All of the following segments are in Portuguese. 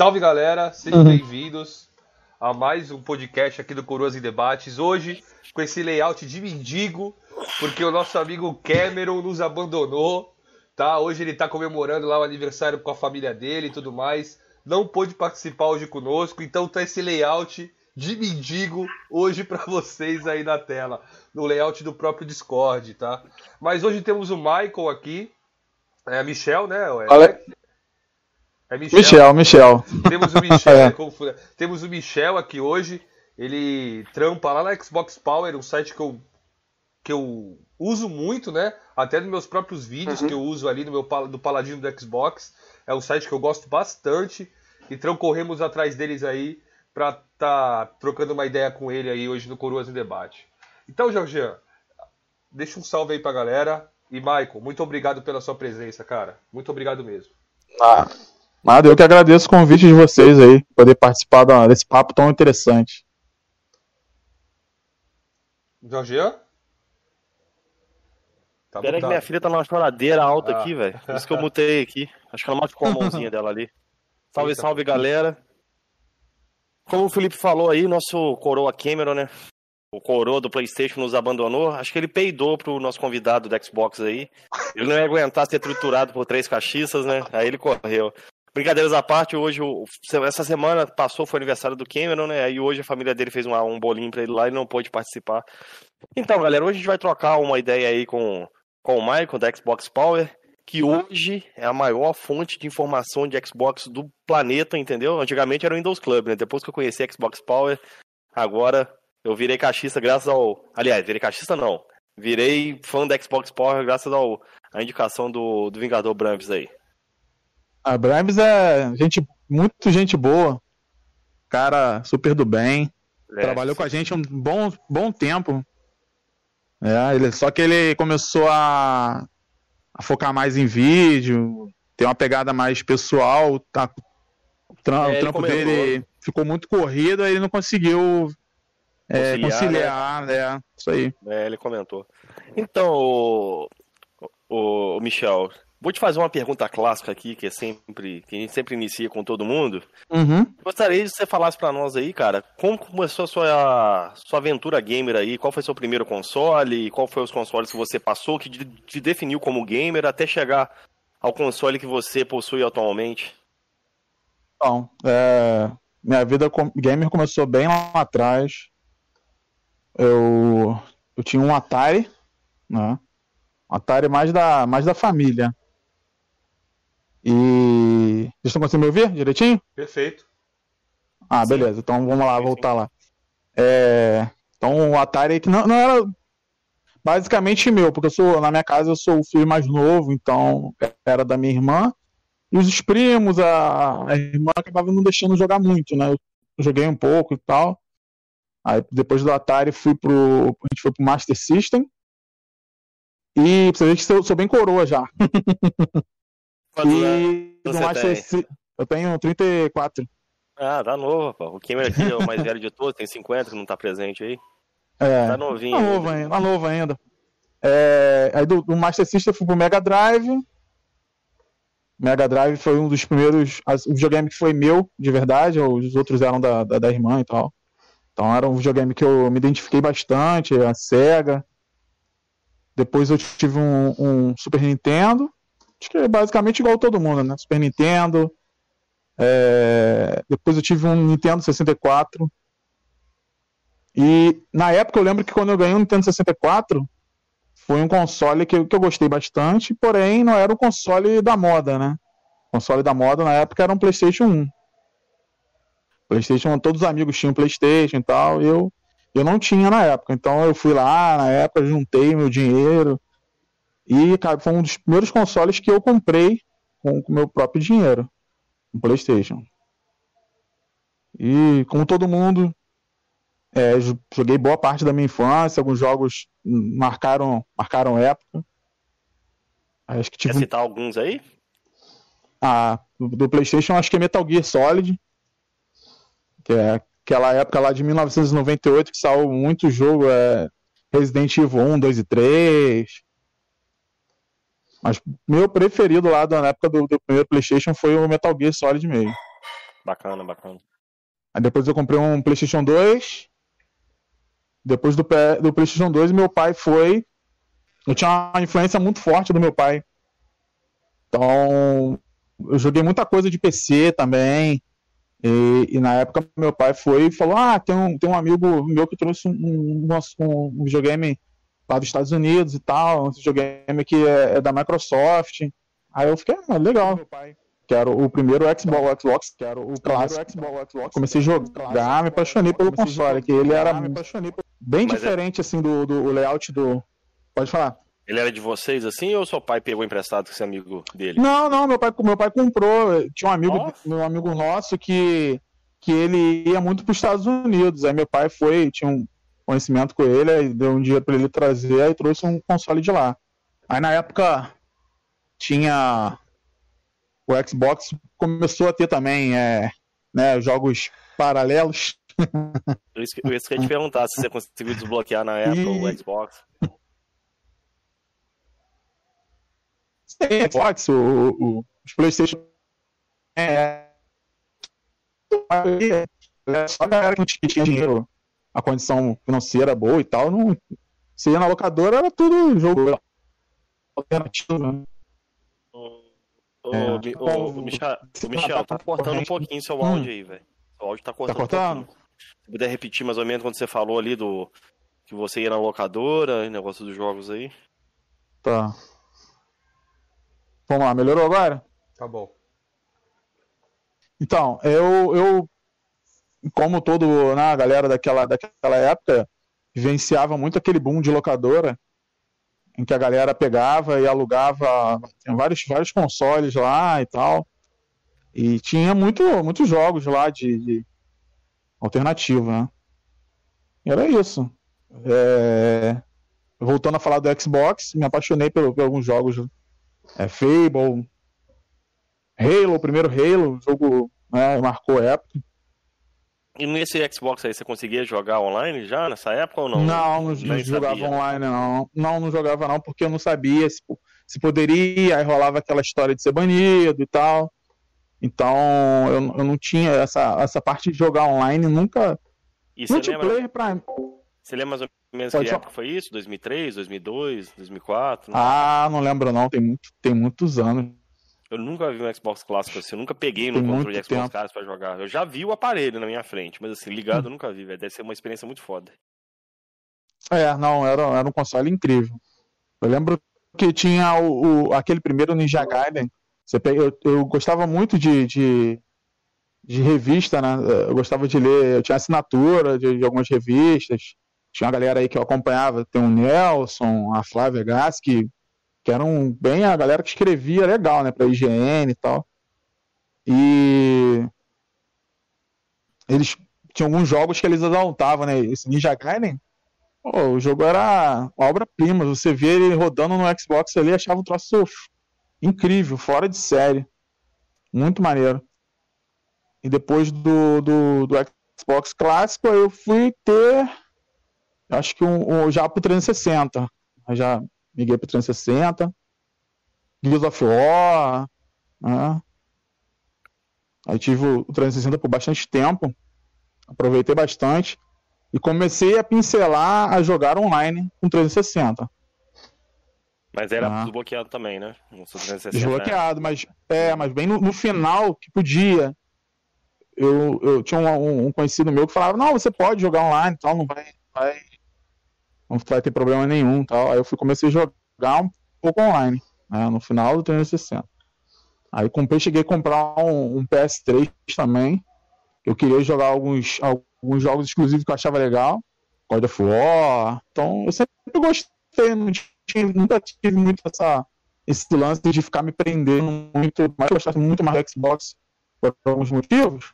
Salve galera, sejam uhum. bem-vindos a mais um podcast aqui do Coroas em Debates. Hoje, com esse layout de mendigo, porque o nosso amigo Cameron nos abandonou, tá? Hoje ele tá comemorando lá o aniversário com a família dele e tudo mais. Não pôde participar hoje conosco, então tá esse layout de mendigo hoje para vocês aí na tela, no layout do próprio Discord, tá? Mas hoje temos o Michael aqui, é a Michel, né? É, é Michel. Michel, Michel. Temos o Michel, é. Né, temos o Michel aqui hoje. Ele trampa lá na Xbox Power, um site que eu, que eu uso muito, né? Até nos meus próprios vídeos uhum. que eu uso ali no meu do Paladino do Xbox. É um site que eu gosto bastante. Então corremos atrás deles aí para tá trocando uma ideia com ele aí hoje no Coroas em Debate. Então, Jorgian, deixa um salve aí pra galera. E Michael, muito obrigado pela sua presença, cara. Muito obrigado mesmo. Ah, nada, eu que agradeço o convite de vocês aí, poder participar desse papo tão interessante. Jorgian? Tá Pera aí que minha filha tá numa choradeira alta ah. aqui, velho. Por isso que eu mutei aqui. Acho que ela machucou a mãozinha dela ali. Salve, salve, galera. Como o Felipe falou aí, nosso coroa Cameron, né? O coroa do PlayStation nos abandonou. Acho que ele peidou pro nosso convidado do Xbox aí. Ele não ia aguentar ser triturado por três cachiças, né? Aí ele correu. Brincadeiras à parte, hoje, essa semana passou, foi aniversário do Cameron, né? Aí hoje a família dele fez um, um bolinho pra ele lá e não pôde participar. Então, galera, hoje a gente vai trocar uma ideia aí com, com o Michael da Xbox Power que hoje é a maior fonte de informação de Xbox do planeta, entendeu? Antigamente era o Windows Club, né? Depois que eu conheci Xbox Power, agora eu virei cachista graças ao. Aliás, virei cachista não. Virei fã da Xbox Power graças ao a indicação do, do Vingador Brams aí. A Brams é gente, muito gente boa. Cara super do bem. É, Trabalhou com a gente um bom, bom tempo. É, ele, só que ele começou a a focar mais em vídeo, ter uma pegada mais pessoal, tá, o, trampo, é, o trampo dele ficou muito corrido, aí ele não conseguiu é, conciliar, né? É, isso aí. É, ele comentou. Então, o, o, o Michel, Vou te fazer uma pergunta clássica aqui, que é sempre que a gente sempre inicia com todo mundo. Uhum. Gostaria de você falasse para nós aí, cara, como começou a sua, sua aventura gamer aí? Qual foi seu primeiro console? Qual foi os consoles que você passou que te definiu como gamer até chegar ao console que você possui atualmente? Bom, é, minha vida gamer começou bem lá atrás. Eu, eu tinha um Atari, né? Atari mais da, mais da família. E. Vocês estão conseguindo me ouvir direitinho? Perfeito. Ah, beleza. Então vamos lá, voltar lá. É... Então o Atari que não, não era basicamente meu, porque eu sou, na minha casa eu sou o filho mais novo, então era da minha irmã. E os primos, a, a irmã acabava não deixando jogar muito, né? Eu joguei um pouco e tal. Aí depois do Atari fui pro. A gente foi pro Master System. E você ver que eu sou bem coroa já. E no Master Eu tenho 34. Ah, tá novo, pô. O Kimmer aqui é o mais velho de todos, tem 50 que não tá presente aí. É, tá novinho. Tá novo ainda. Tá novo ainda. É, aí do, do Master System eu fui pro Mega Drive. Mega Drive foi um dos primeiros. O videogame que foi meu, de verdade. Os outros eram da, da, da irmã e tal. Então era um videogame que eu me identifiquei bastante, a SEGA. Depois eu tive um, um Super Nintendo. Acho que é basicamente igual todo mundo, né? Super Nintendo. É... Depois eu tive um Nintendo 64. E na época eu lembro que quando eu ganhei um Nintendo 64, foi um console que, que eu gostei bastante, porém não era um console da moda, né? O console da moda na época era um PlayStation 1. PlayStation, todos os amigos tinham PlayStation e tal, e eu, eu não tinha na época. Então eu fui lá, na época, juntei meu dinheiro, e, cara, foi um dos primeiros consoles que eu comprei com o meu próprio dinheiro. Um PlayStation. E, como todo mundo, é, joguei boa parte da minha infância. Alguns jogos marcaram, marcaram época. Acho que tive... Quer citar alguns aí? Ah, do, PlayStation, acho que é Metal Gear Solid. Que é aquela época lá de 1998 que saiu muito jogo. É Resident Evil 1, 2 e 3. Mas meu preferido lá na época do, do primeiro PlayStation foi o Metal Gear Solid meio. Bacana, bacana. Aí depois eu comprei um PlayStation 2. Depois do, do PlayStation 2, meu pai foi. Eu tinha uma influência muito forte do meu pai. Então, eu joguei muita coisa de PC também. E, e, na época meu pai foi e falou: Ah, tem um, tem um amigo meu que trouxe um, um, um videogame lá dos Estados Unidos e tal, um videogame que é, é da Microsoft. Aí eu fiquei, ah, legal. Meu pai. Que era o primeiro Xbox, Xbox que era o clássico. Xbox, Xbox, comecei a jogar, me apaixonei pelo console, que ele era bem Mas é diferente é... assim do, do layout do. Pode falar. Ele era de vocês assim ou seu pai pegou emprestado com esse amigo dele? Não, não, meu pai, meu pai comprou. Tinha um amigo, Nossa. meu amigo nosso que, que ele ia muito para os Estados Unidos. Aí meu pai foi, tinha um conhecimento com ele, aí deu um dia para ele trazer, aí trouxe um console de lá. Aí na época tinha o Xbox começou a ter também é, né, jogos paralelos. Isso que, isso que eu ia te perguntar, se você conseguiu desbloquear na época e... o Xbox. Sim, Xbox, o, o, os Playstation. É, é, só a galera que tinha dinheiro, a condição financeira boa e tal, não, se ia na locadora era tudo jogo alternativo, né? Ô, é, ô, ô, Michel, Michel, tá cortando um pouquinho seu áudio hum. aí, velho. Seu áudio tá cortando. Tá cortando? Um Se puder repetir mais ou menos quando você falou ali do. Que você ia na locadora, negócio dos jogos aí. Tá. Vamos lá, melhorou agora? Tá bom. Então, eu, eu como todo né, a galera daquela, daquela época, vivenciava muito aquele boom de locadora em que a galera pegava e alugava vários, vários consoles lá e tal. E tinha muito, muitos jogos lá de, de alternativa, né? Era isso. É... Voltando a falar do Xbox, me apaixonei por, por alguns jogos. É, Fable, Halo, o primeiro Halo, jogo né, marcou época. E nesse Xbox aí você conseguia jogar online já nessa época ou não? Não, não, não jogava sabia. online não. Não, não jogava não, porque eu não sabia se, se poderia, aí rolava aquela história de ser banido e tal. Então eu, eu não tinha essa, essa parte de jogar online, nunca. E você lembra, pra... Você lembra mais ou menos Pode que época foi isso? 2003, 2002, 2004? Não? Ah, não lembro não, tem, muito, tem muitos anos. Eu nunca vi um Xbox clássico assim, eu nunca peguei no controle de Xbox clássico pra jogar. Eu já vi o aparelho na minha frente, mas assim, ligado eu nunca vi, velho. Deve ser uma experiência muito foda. É, não, era, era um console incrível. Eu lembro que tinha o, o aquele primeiro Ninja Gaiden. Pega, eu, eu gostava muito de, de, de, revista, né? Eu gostava de ler, eu tinha assinatura de, de, algumas revistas. Tinha uma galera aí que eu acompanhava, tem o Nelson, a Flávia Gass, que que eram bem a galera que escrevia legal, né, para IGN e tal. E eles tinham alguns jogos que eles adaltavam, né? Esse Ninja Gaiden, pô, o jogo era obra-prima. Você via ele rodando no Xbox ali, achava um troço incrível, fora de série. Muito maneiro. E depois do, do, do Xbox clássico, eu fui ter, acho que um, um já pro 360. Já Miguel para 360. Gears of War. Né? Aí tive o 360 por bastante tempo. Aproveitei bastante. E comecei a pincelar a jogar online com 360. Mas era ah. desbloqueado também, né? desbloqueado, mas é, mas bem no, no, final que podia. Eu, eu tinha um, um, conhecido meu que falava, não, você pode jogar online tal, não vai, vai não vai ter problema nenhum tal. Aí eu fui, comecei a jogar um pouco online, né, no final do 360. Aí comprei, cheguei a comprar um, um, PS3 também. Eu queria jogar alguns, alguns jogos exclusivos que eu achava legal. God of War. Então eu sempre gostei, não tinha, nunca tive muito essa, esse lance de ficar me prendendo muito, mas eu gostava muito mais do Xbox por alguns motivos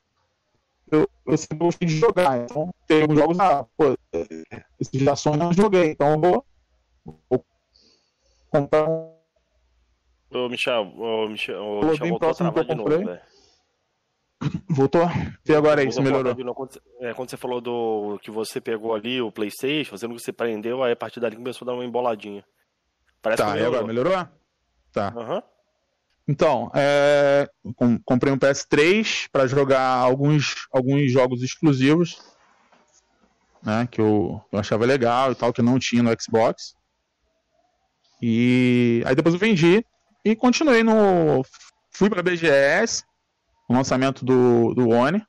eu, eu sempre gostei de jogar. Então, tem alguns jogos, ah, pô, esses Sony eu não joguei, então eu vou, vou comprar um. Ô, Michel, ô, Michel, ô, Michel voltou próximo que eu comprei. Novo, Voltou? E agora aí, se melhorou? Quando, é, quando você falou do que você pegou ali o Playstation, fazendo que você prendeu, aí a partir dali começou a dar uma emboladinha. Parece tá, melhorou. e agora, melhorou? Tá. Aham. Então, é, com- comprei um PS3 para jogar alguns, alguns jogos exclusivos, né, que eu, eu achava legal e tal, que não tinha no Xbox. E aí depois eu vendi e continuei no. Fui para BGS, no lançamento do, do One.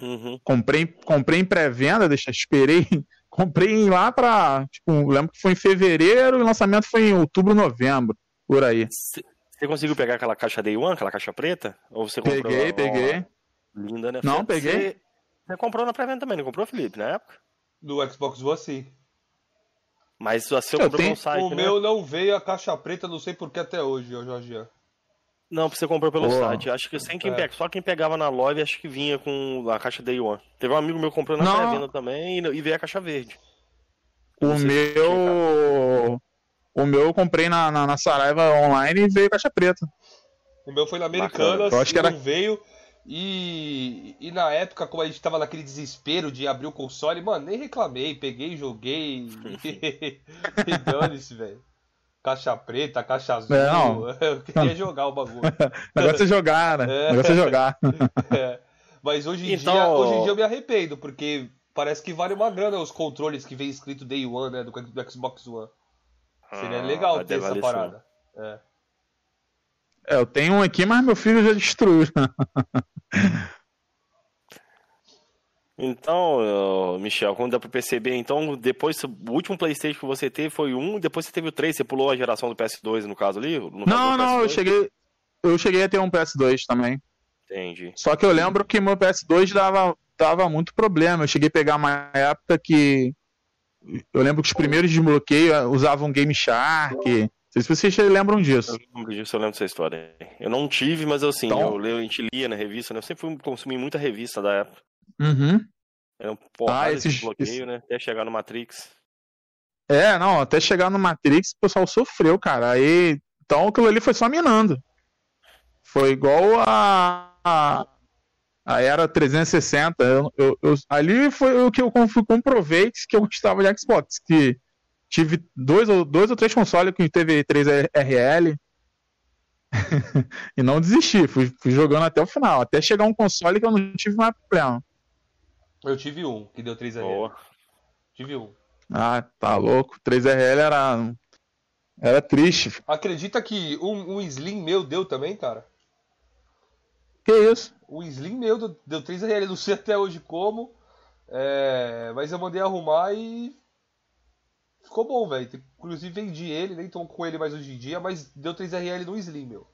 Uhum. Comprei, comprei em pré-venda, deixa, esperei. Comprei lá pra. Tipo, lembro que foi em fevereiro e o lançamento foi em outubro, novembro, por aí. Você conseguiu pegar aquela caixa Day One, aquela caixa preta? Ou você comprou Peguei, uma- peguei. Linda, né? Não, peguei. Você, você comprou na pré-venda também, não comprou, Felipe, na época? Do Xbox One, sim. Mas você Eu comprou tenho- pelo site, o né? meu não veio a caixa preta, não sei por que até hoje, ô Jorge. Não, você comprou pelo Pô. site. Acho que sem quem É. pega, só quem pegava na loja acho que vinha com a caixa Day One. Teve um amigo meu que comprou na pré-venda também e, veio a caixa verde. O meu. O meu eu comprei na, na, na Saraiva online e veio caixa preta. O meu foi na Americanas. Eu acho que era- não veio. E, e na época, como a gente tava naquele desespero de abrir o console, mano, nem reclamei, peguei, joguei. e dane-se, velho. Caixa preta, caixa azul. É, não. Eu queria jogar o bagulho. O negócio é jogar, né? O negócio é jogar. É. Mas hoje em, Então- dia, hoje em dia eu me arrependo, porque parece que vale uma grana os controles que vem escrito Day One, né? Do, do Xbox One. Seria Ah, legal ter essa parada. É. É, eu tenho um aqui, mas meu filho já destruiu. Então, Michel, como dá pra perceber, então, depois, o último Playstation que você teve foi um, depois você teve o 3, você pulou a geração do PS2, no caso ali? No Não, não, eu PS2? cheguei. Eu cheguei a ter um PS2 também. Entendi. Só que eu lembro que meu PS2 dava, dava muito problema. Eu cheguei a pegar uma época que. Eu lembro que os primeiros desbloqueios eh, usavam Game Shark. Não sei se vocês lembram disso. Eu lembro disso, eu lembro dessa história. Eu não tive, mas eu sim, Então- eu, leio- a gente lia na revista, né? Eu sempre fui consumir muita revista da época. Uhum. Era um porrada Ah, de esses- desbloqueio, esse- né? Até chegar no Matrix. É, não, até chegar no Matrix o pessoal sofreu, cara. Aí, então aquilo ali foi só minando. Foi igual a, a, a era 360. Eu, eu- eu- ali foi o que eu com- comprovei que eu gostava de Xbox. Que tive dois ou, dois ou três consoles que teve 3RL. e não desisti, fui, fui jogando até o final. Até chegar um console que eu não tive mais problema. Eu tive um que deu 3 RL. Boa. Tive um. Ah, tá louco. 3RL era. Era triste. Acredita que um, um Slim meu deu também, cara? Que isso? O Slim meu deu, deu 3 RL, não sei até hoje como. É, mas eu mandei arrumar e. Ficou bom, velho. Inclusive vendi ele, nem tô com ele mais hoje em dia, mas deu 3 RL no Slim, meu.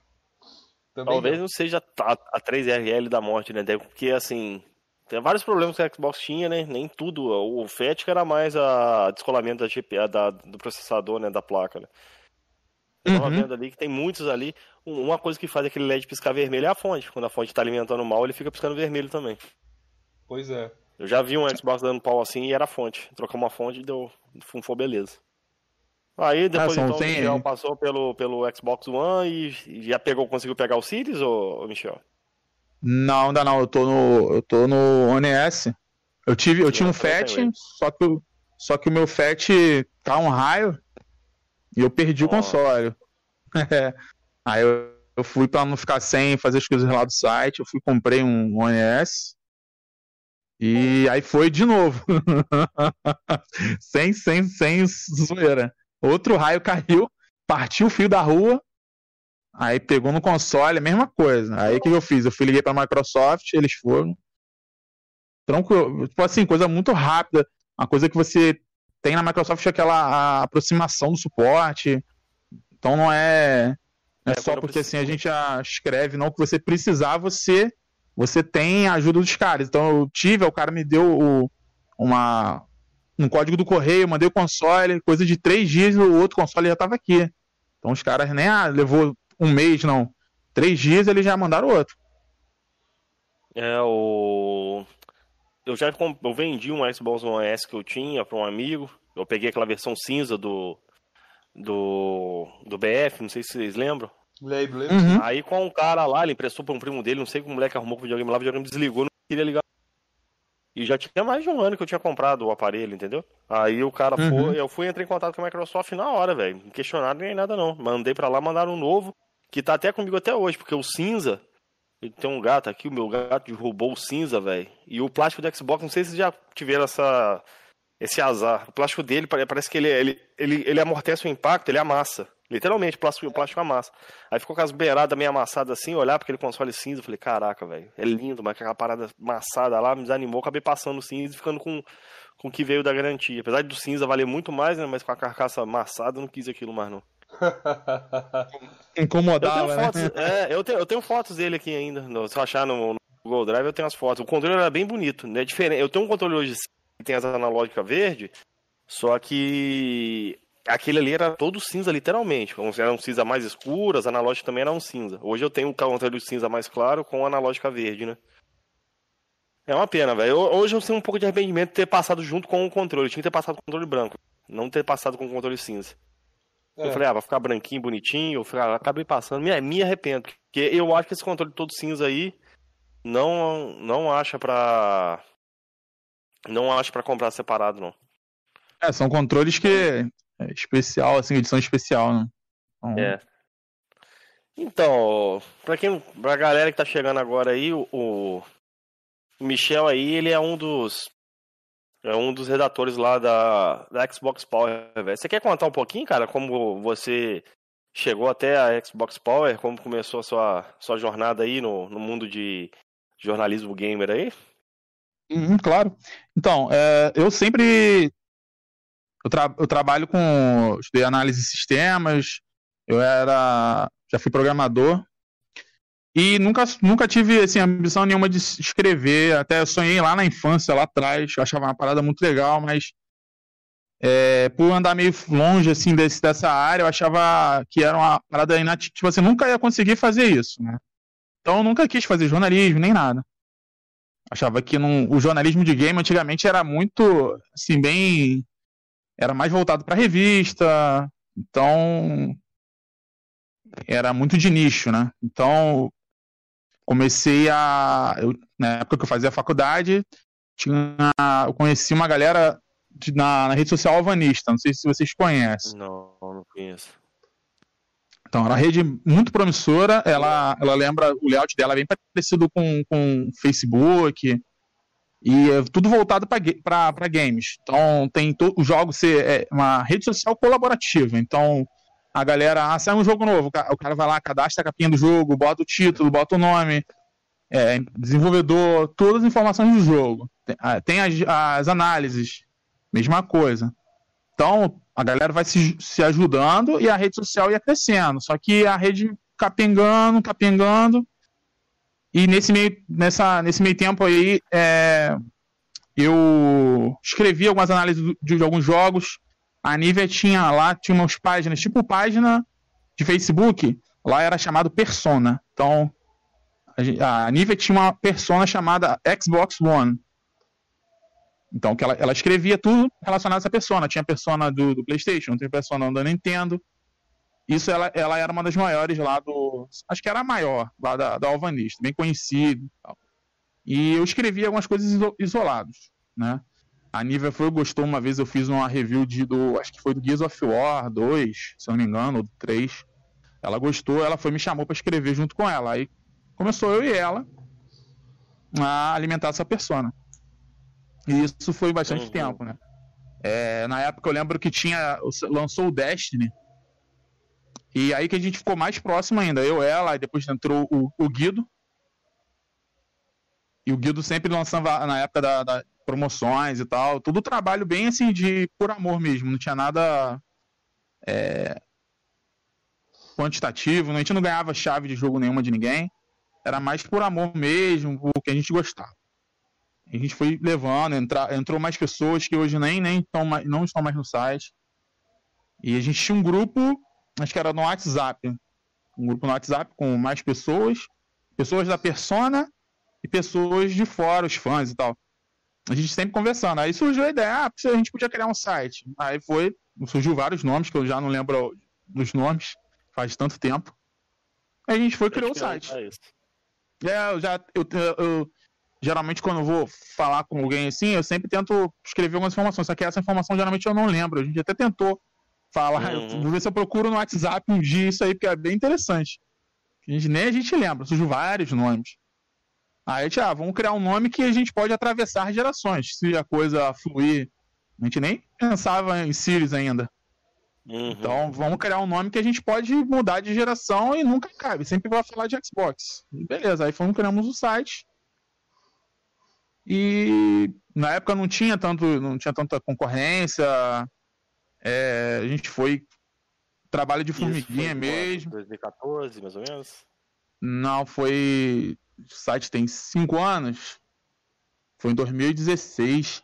Também Talvez não seja a, a 3RL da morte, né? Até Porque, assim, tem vários problemas que a Xbox tinha, né? Nem tudo. O FAT que era mais a descolamento da GPA, da, do processador, né? Da placa, né? Tava Uhum. vendo ali que tem muitos ali. Um- Uma coisa que faz aquele LED piscar vermelho é a fonte. Quando a fonte tá alimentando mal, ele fica piscando vermelho também. Pois é. Eu já vi um Xbox dando pau assim e era a fonte. Trocou uma fonte e deu. Funfou beleza. Aí depois são- então o Michel passou pelo, pelo Xbox One e, e já pegou, conseguiu pegar o Series, ô Michel? Não, ainda não. Eu tô no, eu tô no One S. Eu tive, eu tinha um FAT, só que, o- só que o meu FAT tá um raio e eu perdi o Ó. console. Aí eu, eu fui pra não ficar sem fazer as coisas lá do site, eu fui comprei um One S. E aí foi de novo. sem, sem, sem zoeira. Outro raio caiu, partiu o fio da rua, Aí pegou no console, a mesma coisa. Aí o que eu fiz? Eu fui liguei pra Microsoft, eles foram. Tranquilo. Tipo assim, coisa muito rápida. Uma coisa que você tem na Microsoft é aquela aproximação do suporte. Então não é. É, É, só porque assim a gente escreve, não. Que você precisar, você você tem a ajuda dos caras. Então eu tive, o cara me deu o, uma, um código do correio, mandei o console, coisa de três dias o outro console já tava aqui. Então os caras nem ah, levou um mês, não. Três dias eles já mandaram outro. É, o. Eu já eu vendi um Xbox One S que eu tinha para um amigo. Eu peguei aquela versão cinza do. Do. Do BF, não sei se vocês lembram. Lembro, lembro. Uhum. Aí com um cara lá, ele emprestou para um primo dele, não sei como o moleque arrumou com o videogame lá, o videogame desligou, não queria ligar. E já tinha mais de um ano que eu tinha comprado o aparelho, entendeu? Aí o cara uhum. foi, eu fui entrar em contato com a Microsoft na hora, velho. Não questionaram nem nada não. Mandei para lá, mandaram um novo, que tá até comigo até hoje, porque o cinza, tem um gato aqui, o meu gato derrubou o cinza, velho. E o plástico do Xbox, não sei se vocês já tiveram essa esse azar. O plástico dele parece que ele, ele, ele, ele amortece o impacto, ele amassa. Literalmente, o plástico, o plástico amassa. Aí ficou com as beiradas meio amassadas assim, olhar para aquele console cinza, eu falei, caraca, velho, é lindo, mas aquela parada amassada lá me desanimou, acabei passando o cinza e ficando com, com o que veio da garantia. Apesar do cinza valer muito mais, né, mas com a carcaça amassada eu não quis aquilo mais não. Incomodava, eu né? Fotos, é, eu tenho, eu tenho fotos dele aqui ainda. Se eu achar no, no Google Drive, eu tenho as fotos. O controle era bem bonito, né? Diferente. Eu tenho um controle hoje que tem as analógicas verde, só que aquele ali era todo cinza, literalmente. Era um cinza mais escuro, as analógicas também eram cinza. Hoje eu tenho um controle cinza mais claro com analógica verde, né? É uma pena, velho. Hoje eu tenho um pouco de arrependimento de ter passado junto com o controle. Eu tinha que ter passado com o controle branco, não ter passado com o controle cinza. É. Eu falei, ah, vai ficar branquinho, bonitinho. Eu falei, ah, acabei passando. Me, me arrependo. Porque eu acho que esse controle todo cinza aí não, não acha pra. Não acho para comprar separado, não. É, são controles que é especial, assim, edição especial, né? Então... É. Então, pra quem. Pra galera que tá chegando agora aí, o, o Michel aí, ele é um dos. É um dos redatores lá da, da Xbox Power. Você quer contar um pouquinho, cara, como você chegou até a Xbox Power, como começou a sua, sua jornada aí no, no mundo de jornalismo gamer aí? Uhum, claro. Então, é, eu sempre eu, tra eu trabalho com. Estudei análise de sistemas, eu era. Já fui programador. E nunca, nunca tive assim, ambição nenhuma de escrever. Até sonhei lá na infância, lá atrás. Eu achava uma parada muito legal, mas é, por andar meio longe assim desse, dessa área, eu achava que era uma parada inativa. Tipo, você assim, nunca ia conseguir fazer isso, né? Então eu nunca quis fazer jornalismo nem nada. Achava que não, o jornalismo de game antigamente era muito, assim, bem era mais voltado para revista, então era muito de nicho, né? Então comecei a, eu, na época que eu fazia a faculdade, tinha, eu conheci uma galera de, na, na, rede social Alvanista, não sei se vocês conhecem. Não, não conheço. Então, era uma rede muito promissora, ela, ela lembra, o layout dela é bem parecido com, com Facebook, e é tudo voltado para games. Então, tem os jogos ser é uma rede social colaborativa. Então, a galera, ah, sai um jogo novo, o cara vai lá, cadastra a capinha do jogo, bota o título, bota o nome, é, desenvolvedor, todas as informações do jogo. Tem, ah, tem as, as, análises, mesma coisa. Então, a galera vai se, se ajudando e a rede social ia crescendo. Só que a rede capengando, capengando, e nesse meio, nessa, nesse meio tempo aí, é, eu escrevi algumas análises de, de, alguns jogos. A Nivea tinha lá, tinha umas páginas, tipo página de Facebook, lá era chamado Persona. Então, a, a Nivea tinha uma persona chamada Xbox One. Então, que ela, ela escrevia tudo relacionado a essa persona. Tinha persona do, do PlayStation, tinha persona da Nintendo. Isso ela, ela era uma das maiores lá do. Acho que era a maior lá da, da Alvanista, bem conhecido. E eu escrevi algumas coisas isoladas, né? A Nívia foi, gostou uma vez, eu fiz uma review de do. Acho que foi do Gears of War 2, se eu não me engano, ou do 3. Ela gostou, ela foi me chamou para escrever junto com ela. Aí começou eu e ela a alimentar essa persona. E isso foi bastante uhum. tempo, né? É, na época eu lembro que tinha. lançou o Destiny e aí que a gente ficou mais próximo ainda, eu, ela, e depois entrou o, o Guido. E o Guido sempre lançava na época da, da promoções e tal. Todo trabalho bem assim de por amor mesmo, não tinha nada é, quantitativo, a gente não ganhava chave de jogo nenhuma de ninguém. Era mais por amor mesmo, o que a gente gostava. A gente foi levando, entra, entrou mais pessoas que hoje nem, nem estão, não estão mais no site. E a gente tinha um grupo acho que era no WhatsApp. Um grupo no WhatsApp com mais pessoas, pessoas da persona e pessoas de fora, os fãs e tal. A gente sempre conversando. Aí surgiu a ideia, ah, a gente podia criar um site. Aí foi, surgiu vários nomes, que eu já não lembro dos nomes, faz tanto tempo. Aí a gente foi criar o site. É, eu já. Eu, eu, geralmente quando eu vou falar com alguém assim, eu sempre tento escrever algumas informações, só que essa informação geralmente eu não lembro. A gente até tentou falar, uhum. vou ver se eu procuro no WhatsApp um dia isso aí, porque é bem interessante. A gente, nem a gente lembra, surgiu vários nomes. Aí gente, ah, vamos criar um nome que a gente pode atravessar gerações, se a coisa fluir. A gente nem pensava em Sirius ainda. Uhum. Então vamos criar um nome que a gente pode mudar de geração e nunca cabe, sempre vai falar de Xbox. E beleza, aí fomos criamos o site. E na época não tinha tanto, não tinha tanta concorrência. É, a gente foi trabalho de formiguinha mesmo. 2014, mais ou menos? Não, foi. O site tem 5 anos. Foi em 2016.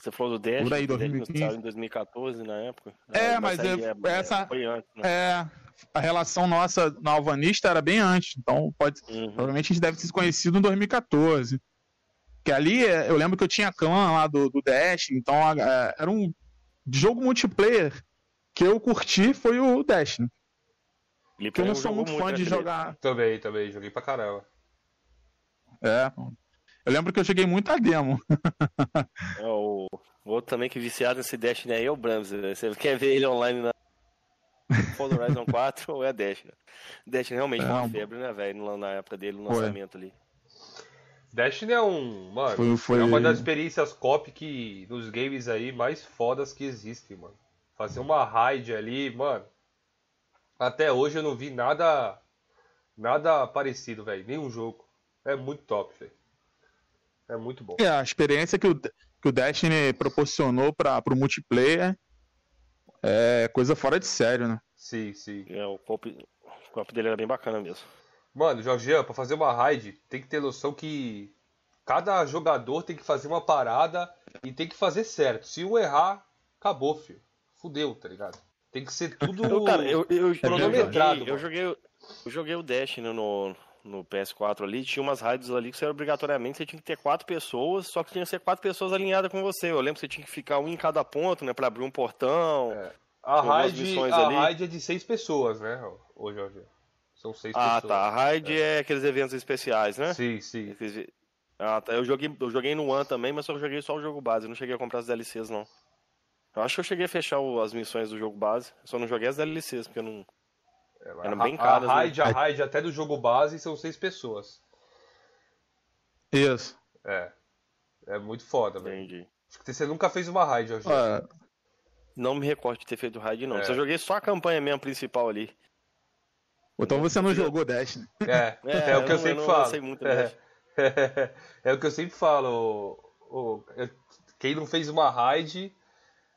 Você falou do Dash, Por aí, 2015. em 2014 na época. É, mas é, é, essa foi antes, né? é a relação nossa na Alvanista era bem antes, então pode uhum. provavelmente a gente deve ter se conhecido em 2014. Que ali é, eu lembro que eu tinha clã lá do, do Dash, então é, era um jogo multiplayer que eu curti foi o Destiny. Porque eu não sou muito fã de jogar. Também, também, joguei pra caramba. É. Eu lembro que eu joguei muito a demo. é, o... o outro também que viciado nesse Destiny aí é o Brams. Né? Você quer ver ele online na For Horizon 4 ou é Destiny? Destiny realmente é uma febre, né, velho? Na época dele, no lançamento ali. Destiny é um. Mano, foi, foi... é uma das experiências cop que nos games aí mais fodas que existem, mano. Fazer uma raid ali, mano. Até hoje eu não vi nada. Nada parecido, velho. Nenhum jogo. É muito top, velho. É muito bom. É, a experiência que o, que o Destiny proporcionou para pro multiplayer é coisa fora de sério, né? Sim, sim. É, o cop, o cop dele era bem bacana mesmo. Mano, Jorgian, pra fazer uma raid, tem que ter noção que cada jogador tem que fazer uma parada e tem que fazer certo. Se um errar, acabou, filho fudeu, tá ligado? Tem que ser tudo eu, cara, eu, eu, cronometrado. Eu joguei, eu joguei o Dash no, no PS4 ali, tinha umas raids ali que você obrigatoriamente você tinha que ter quatro pessoas, só que tinha que ser quatro pessoas alinhadas com você. Eu lembro que você tinha que ficar um em cada ponto, né, pra abrir um portão. É. A raid, a raid é de seis pessoas, né, hoje, hoje. São seis ah, pessoas. Ah, tá. A raid é. é. aqueles eventos especiais, né? Sim, sim. Ah, tá. Eu joguei, eu joguei no One também, mas só joguei só o jogo base. Eu não cheguei a comprar as DLCs, não. Eu acho que eu cheguei a fechar o, as missões do jogo base. Eu só não joguei as DLCs, porque eu não. É, eram bem caras. A raid, né? a raid até do jogo base são seis pessoas. Isso. É. É muito foda, velho. Entendi. Acho que você nunca fez uma raid, hoje. Ah, não me recordo de ter feito raid, não. É. Só joguei só a campanha mesmo principal ali. Então você não jogou Dash, né? É, é, é o que eu, eu sempre não, falo. Não muito é. é o que eu sempre falo. O, o, quem não fez uma raid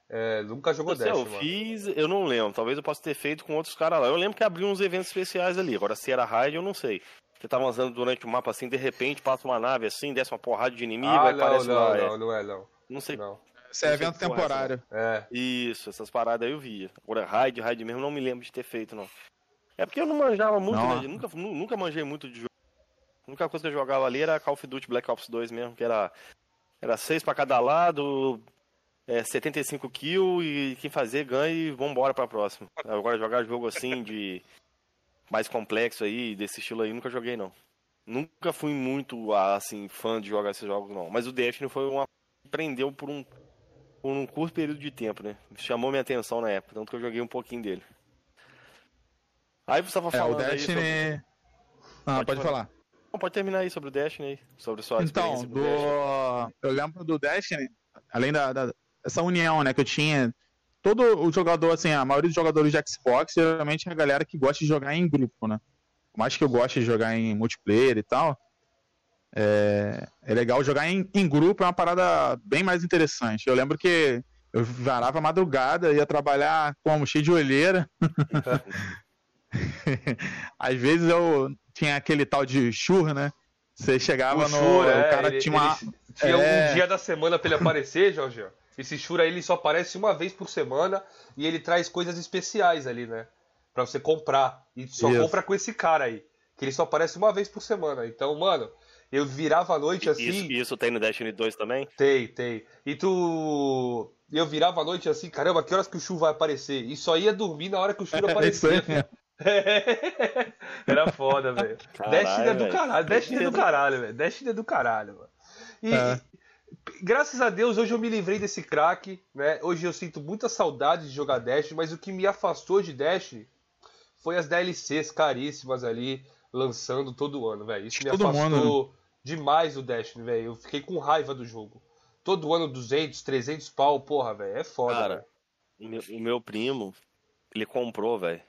é, nunca jogou Dash, Eu fiz, eu não lembro. Talvez eu possa ter feito com outros caras lá. Eu lembro que abriu uns eventos especiais ali. Agora, se era raid, eu não sei. Você tava andando durante o mapa assim, de repente passa uma nave assim, desce uma porrada de inimigo, ah, aí não, aparece não, uma... Não, é. não é não. Não sei. Não. Isso é evento temporário. É. Isso, essas paradas aí eu via. Agora, raid, raid mesmo, não me lembro de ter feito, não. É porque eu não manjava muito, não. né? Nunca, nunca manjei muito de jogo. A única coisa que eu jogava ali era Call of Duty Black Ops 2 mesmo, que era, era seis para cada lado, é, 75 kills e quem fazer ganha e vambora pra próxima. Agora jogar jogo assim de mais complexo aí, desse estilo aí, nunca joguei não. Nunca fui muito assim fã de jogar esses jogos não, mas o Destiny foi uma prendeu por um por um curto período de tempo, né? Chamou minha atenção na época, tanto que eu joguei um pouquinho dele. Aí você tava falando é, o Destiny... Sobre... Ah, pode, pode falar. Não, pode terminar aí sobre o Destiny aí, sobre sua então, do... Eu lembro do Destiny, além da, da, essa união, né, que eu tinha. Todo o jogador, assim, a maioria dos jogadores de Xbox, geralmente é a galera que gosta de jogar em grupo, né? Por mais que eu goste de jogar em multiplayer e tal, é, é legal jogar em, em grupo, é uma parada bem mais interessante. Eu lembro que eu varava madrugada, ia trabalhar como cheio de olheira. Às vezes eu tinha aquele tal de churra, né? Você chegava o no. Churra, o cara é, tinha uma. Tinha é... um dia da semana pra ele aparecer, Jorge. Esse Shura ele só aparece uma vez por semana e ele traz coisas especiais ali, né? Pra você comprar. E só Isso. compra com esse cara aí. Que ele só aparece uma vez por semana. Então, mano, eu virava a noite assim. Isso, isso tem no Destiny 2 também? Tem, tem. E tu. Eu virava a noite assim, caramba, que horas que o Shura vai aparecer? E só ia dormir na hora que o Shura aparecia. Era foda, velho. Destiny é do caralho. Destiny é do caralho, velho. Destiny é do caralho, mano. E, é. graças a Deus, hoje eu me livrei desse crack, né? Hoje eu sinto muita saudade de jogar Destiny, mas o que me afastou de Destiny foi as DLCs caríssimas ali, lançando todo ano, velho. Isso me todo afastou mundo, né? demais do Destiny, velho. Eu fiquei com raiva do jogo. Todo ano 200, 300 pau, porra, velho. É foda, Cara, o meu, o meu primo, ele comprou, velho.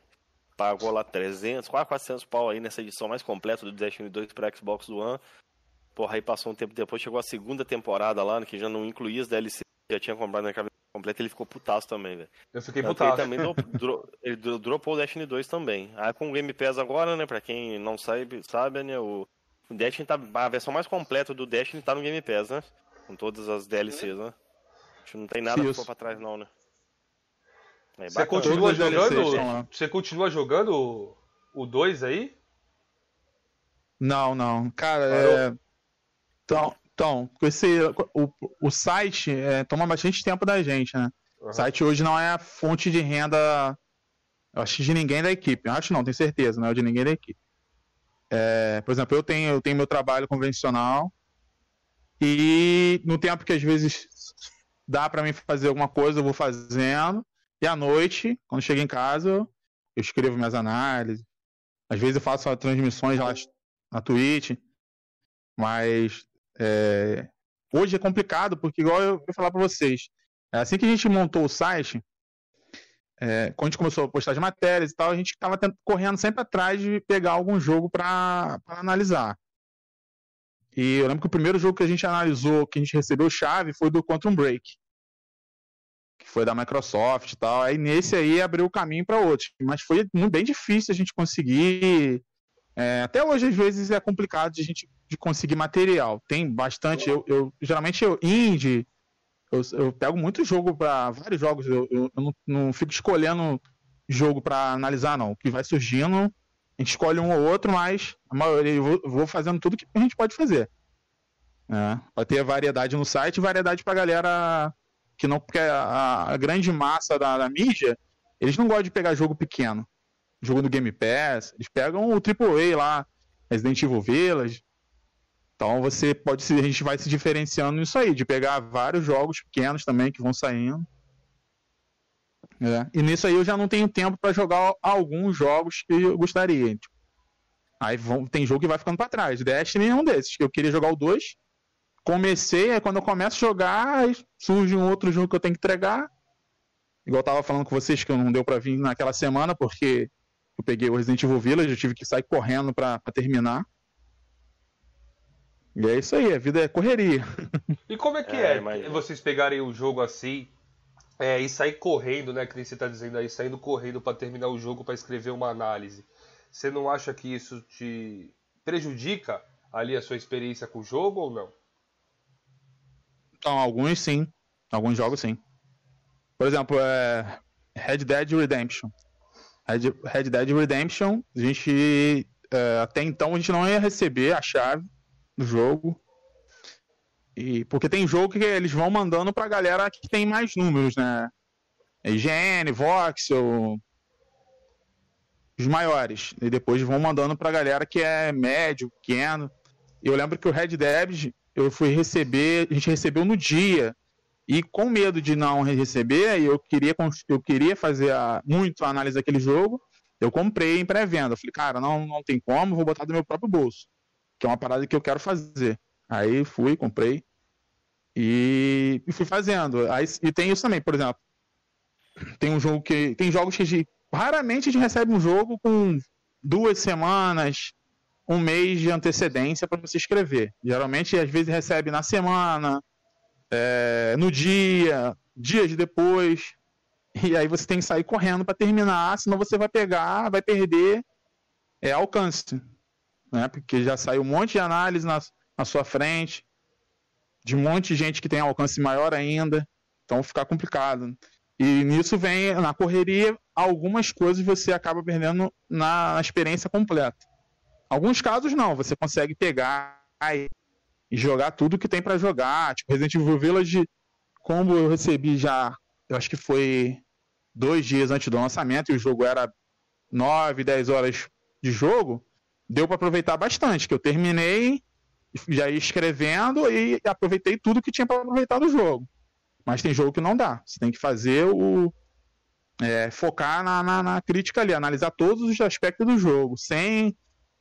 Pagou lá 300, quase 400 pau aí nessa edição mais completa do Destiny 2 para Xbox One. Porra, aí passou um tempo depois, chegou a segunda temporada lá, que já não incluía as DLC, já tinha comprado na cabeça completa, ele ficou putaço também, velho. Eu fiquei putaço. Ele também dro ele dropou o Destiny 2 também. Aí com o Game Pass agora, né, pra quem não sabe, sabe né, o, o Destiny tá, a versão mais completa do Destiny tá no Game Pass, né? Com todas as DLCs, né? Acho que não tem nada Isso. pra trás não, né? É você continua jogando? Você continua jogando o 2 aí? Não, não. Cara, é... Então, então, esse, o, o site é, toma bastante tempo da gente, né? Uhum. O site hoje não é a fonte de renda, eu acho de ninguém da equipe. Eu acho não, tenho certeza, não é de ninguém da equipe. É, por exemplo, eu tenho, eu tenho meu trabalho convencional e no tempo que às vezes dá para mim fazer alguma coisa, eu vou fazendo. E à noite, quando chego em casa, eu escrevo minhas análises. Às vezes eu faço transmissões lá na Twitch. Mas é, hoje é complicado, porque igual eu vou falar para vocês, é assim que a gente montou o site, é, quando a gente começou a postar as matérias e tal, a gente estava correndo sempre atrás de pegar algum jogo para analisar. E eu lembro que o primeiro jogo que a gente analisou, que a gente recebeu chave, foi do Quantum Break que foi da Microsoft e tal. Aí nesse aí abriu o caminho para outros. Mas foi bem difícil a gente conseguir. É, até hoje, às vezes, é complicado de gente de conseguir material. Tem bastante. Eu, eu geralmente eu indie. Eu, eu pego muito jogo para vários jogos. Eu, eu, não, não, fico escolhendo jogo para analisar, não. O que vai surgindo, a gente escolhe um ou outro, mas a maioria eu vou, vou fazendo tudo que a gente pode fazer. É, vai ter variedade no site e variedade pra galera que não porque a, a grande massa da, da, mídia, eles não gostam de pegar jogo pequeno. Jogo do Game Pass, eles pegam o AAA lá, Resident Evil Village. Então você pode se a gente vai se diferenciando nisso aí, de pegar vários jogos pequenos também que vão saindo. É. E nisso aí eu já não tenho tempo para jogar alguns jogos que eu gostaria. Tipo. Aí vão, tem jogo que vai ficando para trás. Destiny é um desses, que eu queria jogar o 2, comecei, aí quando eu começo a jogar, surge um outro jogo que eu tenho que entregar. Igual eu tava falando com vocês que não deu para vir naquela semana, porque eu peguei o Resident Evil Village, eu tive que sair correndo para terminar. E é isso aí, a vida é correria. E como é que é, é vocês pegarem o jogo assim é, e sair correndo, né? Que nem você tá dizendo aí, saindo correndo para terminar o jogo para escrever uma análise. Você não acha que isso te prejudica ali a sua experiência com o jogo ou não? Então, alguns sim. Alguns jogos sim. Por exemplo, é Red Dead Redemption. Red, Red Dead Redemption, a gente. É, até então a gente não ia receber a chave do jogo. E, porque tem jogo que eles vão mandando pra galera que tem mais números, né? IGN, Voxel, os maiores. E depois vão mandando pra galera que é médio, pequeno. E eu lembro que o Red Dead eu fui receber, a gente recebeu no dia. E com medo de não receber, eu queria, eu queria fazer a, muito a análise daquele jogo. Eu comprei em pré-venda. Falei, cara, não, não tem como, vou botar do meu próprio bolso. Que é uma parada que eu quero fazer. Aí fui, comprei. E, e fui fazendo. Aí, e tem isso também, por exemplo. Tem um jogo que. Tem jogos que a gente, raramente a gente recebe um jogo com duas semanas, um mês de antecedência para você escrever. Geralmente, às vezes, recebe na semana, é, no dia, dias depois. E aí você tem que sair correndo para terminar, senão você vai pegar, vai perder é, alcance. Né? Porque já saiu um monte de análise na, na sua frente, de um monte de gente que tem alcance maior ainda. Então fica complicado. E nisso vem, na correria, algumas coisas você acaba perdendo na, na experiência completa. Alguns casos não, você consegue pegar e jogar tudo que tem para jogar. Tipo, Resident Evil Village, como eu recebi já, eu acho que foi dois dias antes do lançamento e o jogo era 9, 10 horas de jogo, deu para aproveitar bastante, que eu terminei já ia escrevendo e aproveitei tudo que tinha para aproveitar do jogo. Mas tem jogo que não dá. Você tem que fazer o. É, focar na, na, na, crítica ali, analisar todos os aspectos do jogo, sem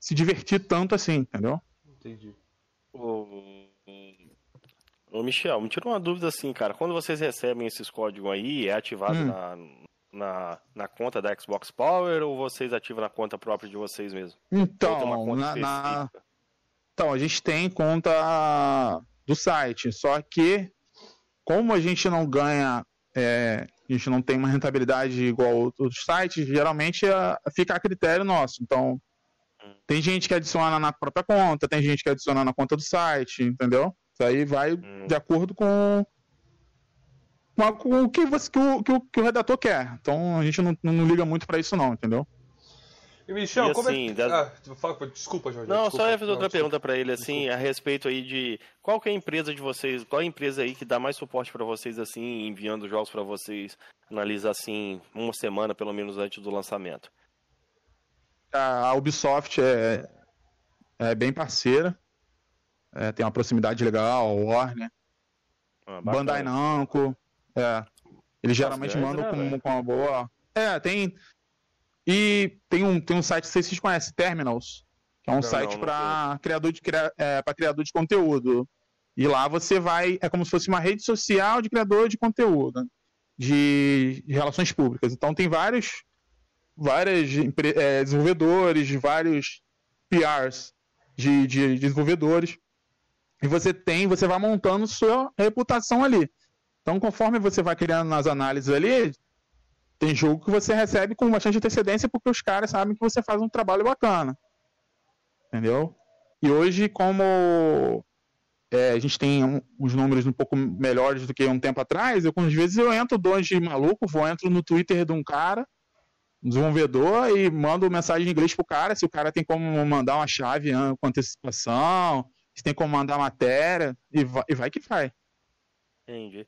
se divertir tanto assim, entendeu? Entendi. Ô, ô Michel, me tira uma dúvida assim, cara. Quando vocês recebem esses códigos aí, é ativado hum. na, na, na conta da Xbox Power ou vocês ativam na conta própria de vocês mesmo? Então, na, na, então, a gente tem conta do site, só que como a gente não ganha, é, a gente não tem uma rentabilidade igual outros sites, geralmente é, fica a critério nosso. Então, tem gente que adiciona na própria conta, tem gente que adiciona na conta do site, entendeu? Isso aí vai hum. de acordo com, com, o, que, você, que, o, que, o, que o redator quer. Então a gente não, não liga muito para isso, não, entendeu? E Michel, e como assim, é que... Da... ah, desculpa, Jorge. Não, desculpa, só ia fazer outra pergunta para ele, assim, desculpa. a respeito aí de qual que é a empresa de vocês, qual é a empresa aí que dá mais suporte para vocês, assim, enviando jogos para vocês, analisar, assim, uma semana, pelo menos, antes do lançamento? A Ubisoft é, é bem parceira, é, tem uma proximidade legal, a Warner, ah, Bandai Namco, é, eles geralmente mandam né, com, com uma boa... É, tem, e tem um, tem um site, não sei se vocês conhecem, Terminals, que é um não, site para criador, de, é, criador de conteúdo. E lá você vai, é como se fosse uma rede social de criador de conteúdo, de, de relações públicas. Então tem vários, vários é, desenvolvedores, vários PRs de, de, de desenvolvedores. E você tem, você vai montando sua reputação ali. Então, conforme você vai criando nas análises ali, tem jogo que você recebe com bastante antecedência porque os caras sabem que você faz um trabalho bacana. Entendeu? E hoje, como é, a gente tem um, uns números um pouco melhores do que um tempo atrás, eu, às vezes eu entro dois de maluco, vou entro no Twitter de um cara, desenvolvedor, e mando mensagem em inglês pro cara, se o cara tem como mandar uma chave com antecipação, se tem como mandar matéria, e vai, e vai que vai. Entendi.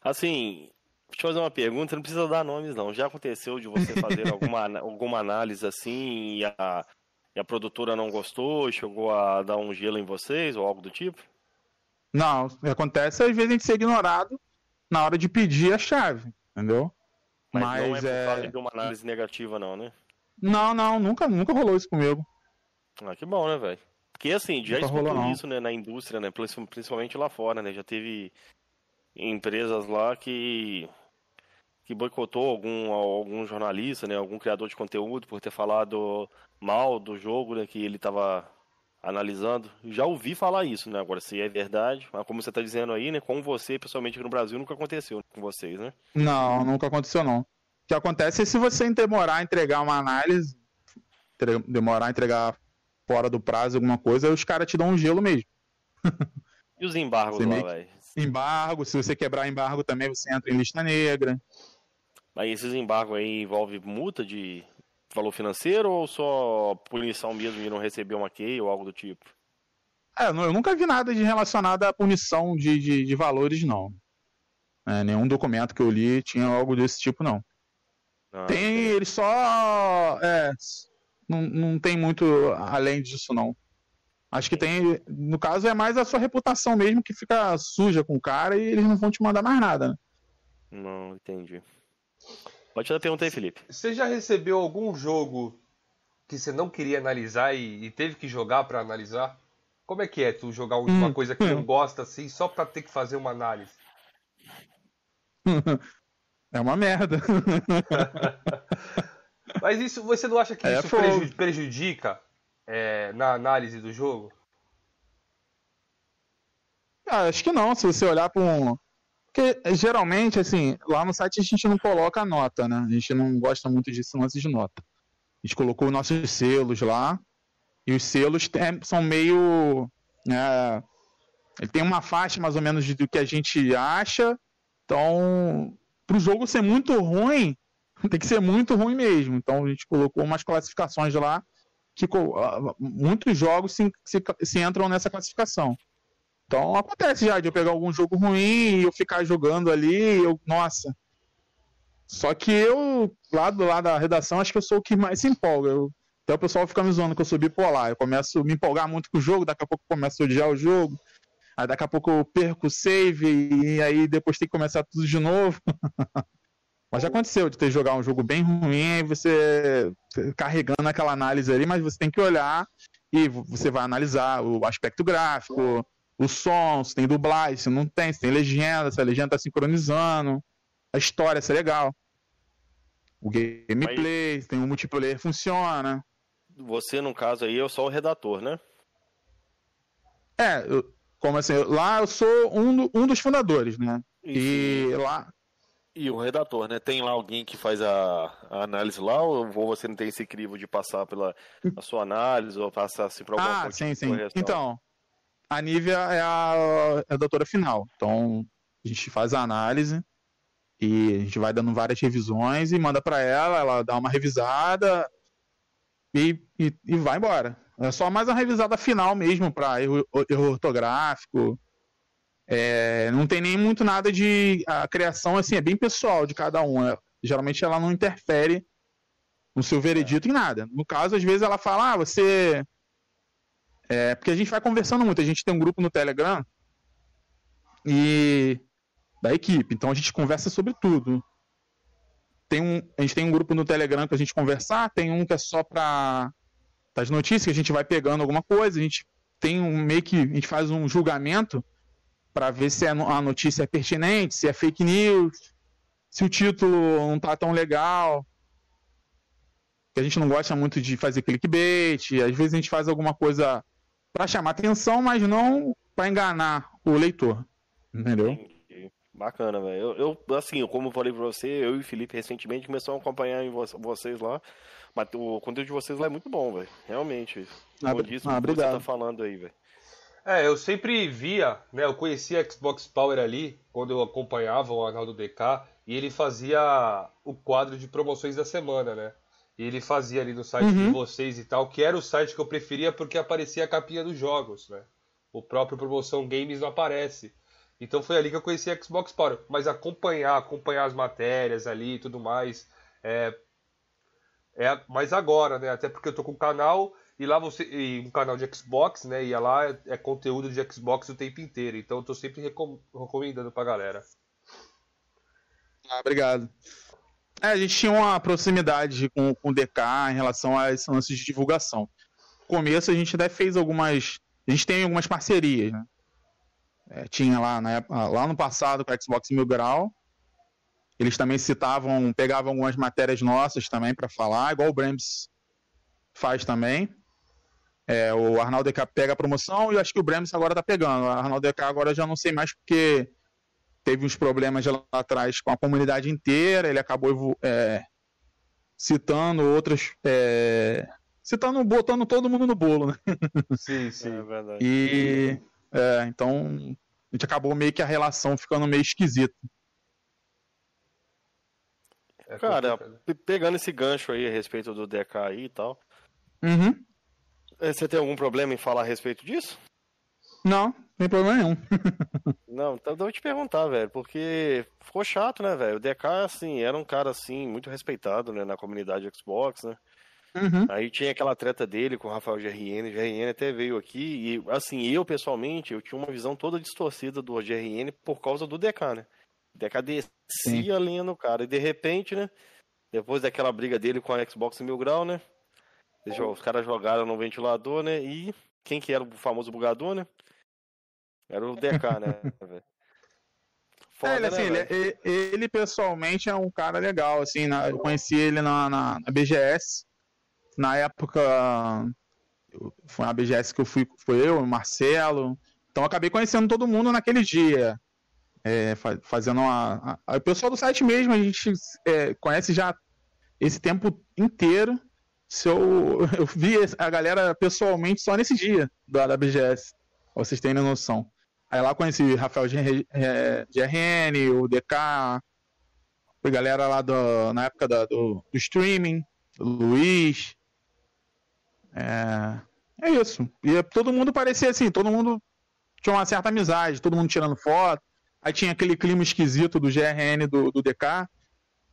Assim, Deixa eu fazer uma pergunta, não precisa dar nomes não. Já aconteceu de você fazer alguma, alguma análise assim e a, e a produtora não gostou, chegou a dar um gelo em vocês ou algo do tipo? Não, acontece às vezes a gente ser ignorado na hora de pedir a chave, entendeu? Mas, Mas não é por é... causa de uma análise negativa não, né? Não, não, nunca, nunca rolou isso comigo. Ah, que bom, né, velho? Porque assim, já nunca escutou isso, né, na indústria, né, principalmente lá fora, né, já teve empresas lá que que boicotou algum, algum jornalista, né, algum criador de conteúdo por ter falado mal do jogo né, que ele estava analisando. Já ouvi falar isso, né? Agora, se é verdade, mas como você está dizendo aí, né, com você, pessoalmente aqui no Brasil, nunca aconteceu com vocês, né? Não, nunca aconteceu não. O que acontece é se você demorar a entregar uma análise, demorar a entregar fora do prazo alguma coisa, os caras te dão um gelo mesmo. E os embargos você lá, velho? Embargo, se você quebrar embargo também, você entra em lista negra. Mas esses embargos aí envolve multa de valor financeiro ou só punição mesmo de não receber uma key ou algo do tipo? É, eu nunca vi nada de relacionado à punição de, de, de valores, não. É, nenhum documento que eu li tinha algo desse tipo, não. Ah, tem, ele só. É, não, não tem muito além disso, não. Acho que tem. No caso, é mais a sua reputação mesmo que fica suja com o cara e eles não vão te mandar mais nada, né? Não, entendi. Pode dar pergunta aí, Felipe. Você já recebeu algum jogo que você não queria analisar e, e teve que jogar para analisar? Como é que é tu jogar uma hum, coisa que hum. não gosta assim só pra ter que fazer uma análise? É uma merda. Mas isso, você não acha que é isso prejudica é, na análise do jogo? Ah, acho que não. Se você olhar para um. Porque geralmente, assim, lá no site a gente não coloca nota, né? A gente não gosta muito disso antes de nota. A gente colocou nossos selos lá. E os selos tem, são meio. É, ele tem uma faixa mais ou menos do que a gente acha. Então, para o jogo ser muito ruim, tem que ser muito ruim mesmo. Então a gente colocou umas classificações lá que muitos jogos se, se, se, entram nessa classificação. Então acontece já de eu pegar algum jogo ruim e eu ficar jogando ali, eu, nossa, Só que eu, lá do lado da redação, acho que eu sou o que mais se empolga. Eu, até o pessoal fica me zoando que eu sou bipolar. Eu começo a me empolgar muito com o jogo, daqui a pouco começo a odiar o jogo. Aí daqui a pouco eu perco o save e aí depois tem que começar tudo de novo. Mas já aconteceu de ter jogar um jogo bem ruim e você carregando aquela análise ali, mas você tem que olhar e você vai analisar o aspecto gráfico, o som, se tem dublagem, se não tem, se tem legenda, se a legenda tá sincronizando, a história, se é legal. O gameplay, se tem um multiplayer, funciona. Você, no caso aí, é só o redator, né? É, eu, como assim, lá eu sou um, do, um dos fundadores, né? E lá. E o redator, né? Tem lá alguém que faz a, a análise lá, ou você não tem esse crivo de passar pela sua análise, ou passar assim para alguma Ah, sim, sim. Então, a Nívia é a, é a doutora final. Então, a gente faz a análise e a gente vai dando várias revisões e manda para ela, ela dá uma revisada e, e, e, vai embora. É só mais uma revisada final mesmo para erro, erro, ortográfico. É, não tem nem muito nada de. A criação assim, é bem pessoal de cada um. É, geralmente ela não interfere no seu veredito em nada. No caso, às vezes ela fala, ah, você é, porque a gente vai conversando muito, a gente tem um grupo no Telegram e da equipe, então a gente conversa sobre tudo. Tem um, a gente tem um grupo no Telegram pra gente conversar, tem um que é só para as notícias, que a gente vai pegando alguma coisa, a gente tem um meio que a gente faz um julgamento para ver se a notícia é pertinente, se é fake news, se o título não tá tão legal que a gente não gosta muito de fazer clickbait, às vezes a gente faz alguma coisa para chamar atenção, mas não para enganar o leitor. Entendeu? Entendi. Bacana, velho. Eu, eu, assim, como eu falei pra você, eu e o Felipe recentemente começamos a acompanhar vocês lá. Mas o conteúdo de vocês lá é muito bom, velho. Realmente. Ah, disso, ah, obrigado. você tá falando aí, velho. É, eu sempre via, né? Eu conhecia a Xbox Power ali, quando eu acompanhava o Arnaldo DK, e ele fazia o quadro de promoções da semana, né? E ele fazia ali no site uhum. de vocês e tal, que era o site que eu preferia porque aparecia a capinha dos jogos, né? O próprio Promoção Games não aparece. Então foi ali que eu conheci a Xbox Power. Mas acompanhar, acompanhar as matérias ali e tudo mais. É, é mais agora, né? Até porque eu tô com um canal e lá você. E um canal de Xbox, né? E lá é, é conteúdo de Xbox o tempo inteiro. Então eu tô sempre recom recomendando pra galera. Ah, obrigado. É, a gente tinha uma proximidade com, com o DK em relação a esse lance de divulgação. No começo a gente até fez algumas. A gente tem algumas parcerias, né? É, tinha lá, na lá no passado com a Xbox Mil Grau. Eles também citavam, pegavam algumas matérias nossas também para falar, igual o Brems faz também. É, o Arnaldo DK pega a promoção e eu acho que o Brems agora tá pegando. O Arnaldo DK agora já não sei mais porque teve uns problemas lá atrás com a comunidade inteira, ele acabou é, citando outras. É, citando, botando todo mundo no bolo, né? Sim, sim. É verdade. E. É, então. A gente acabou meio que a relação ficando meio esquisita. É Cara, pegando esse gancho aí a respeito do DK aí e tal. Uhum. É, você tem algum problema em falar a respeito disso? Não, sem problema nenhum. Não, então eu vou te perguntar, velho, porque ficou chato, né, velho? O DK, assim, era um cara, assim, muito respeitado, né, na comunidade Xbox, né? Uhum. Aí tinha aquela treta dele com o Rafael GRN, o GRN até veio aqui, e assim, eu pessoalmente, eu tinha uma visão toda distorcida do GRN por causa do DK, né? O DK descia a linha no cara, e de repente, né, depois daquela briga dele com a Xbox Mil Grau, né, os caras jogaram no ventilador, né, e quem que era o famoso bugador, né? Era o DK, né, Foda, é, ele, assim, né, ele, ele, pessoalmente é um cara legal, assim, na, eu conheci ele na, na, na, BGS, na época, foi na BGS que eu fui, foi eu, o Marcelo, então eu acabei conhecendo todo mundo naquele dia, é, fazendo uma... A, o pessoal do site mesmo, a gente é, conhece já esse tempo inteiro, se eu, eu vi a galera pessoalmente só nesse dia da, da BGS, pra vocês terem noção. Aí lá conheci Rafael GRN, o DK, a galera lá do, na época do, do, streaming, o Luiz. É, é isso. E todo mundo parecia assim, todo mundo tinha uma certa amizade, todo mundo tirando foto. Aí tinha aquele clima esquisito do GRN do, do DK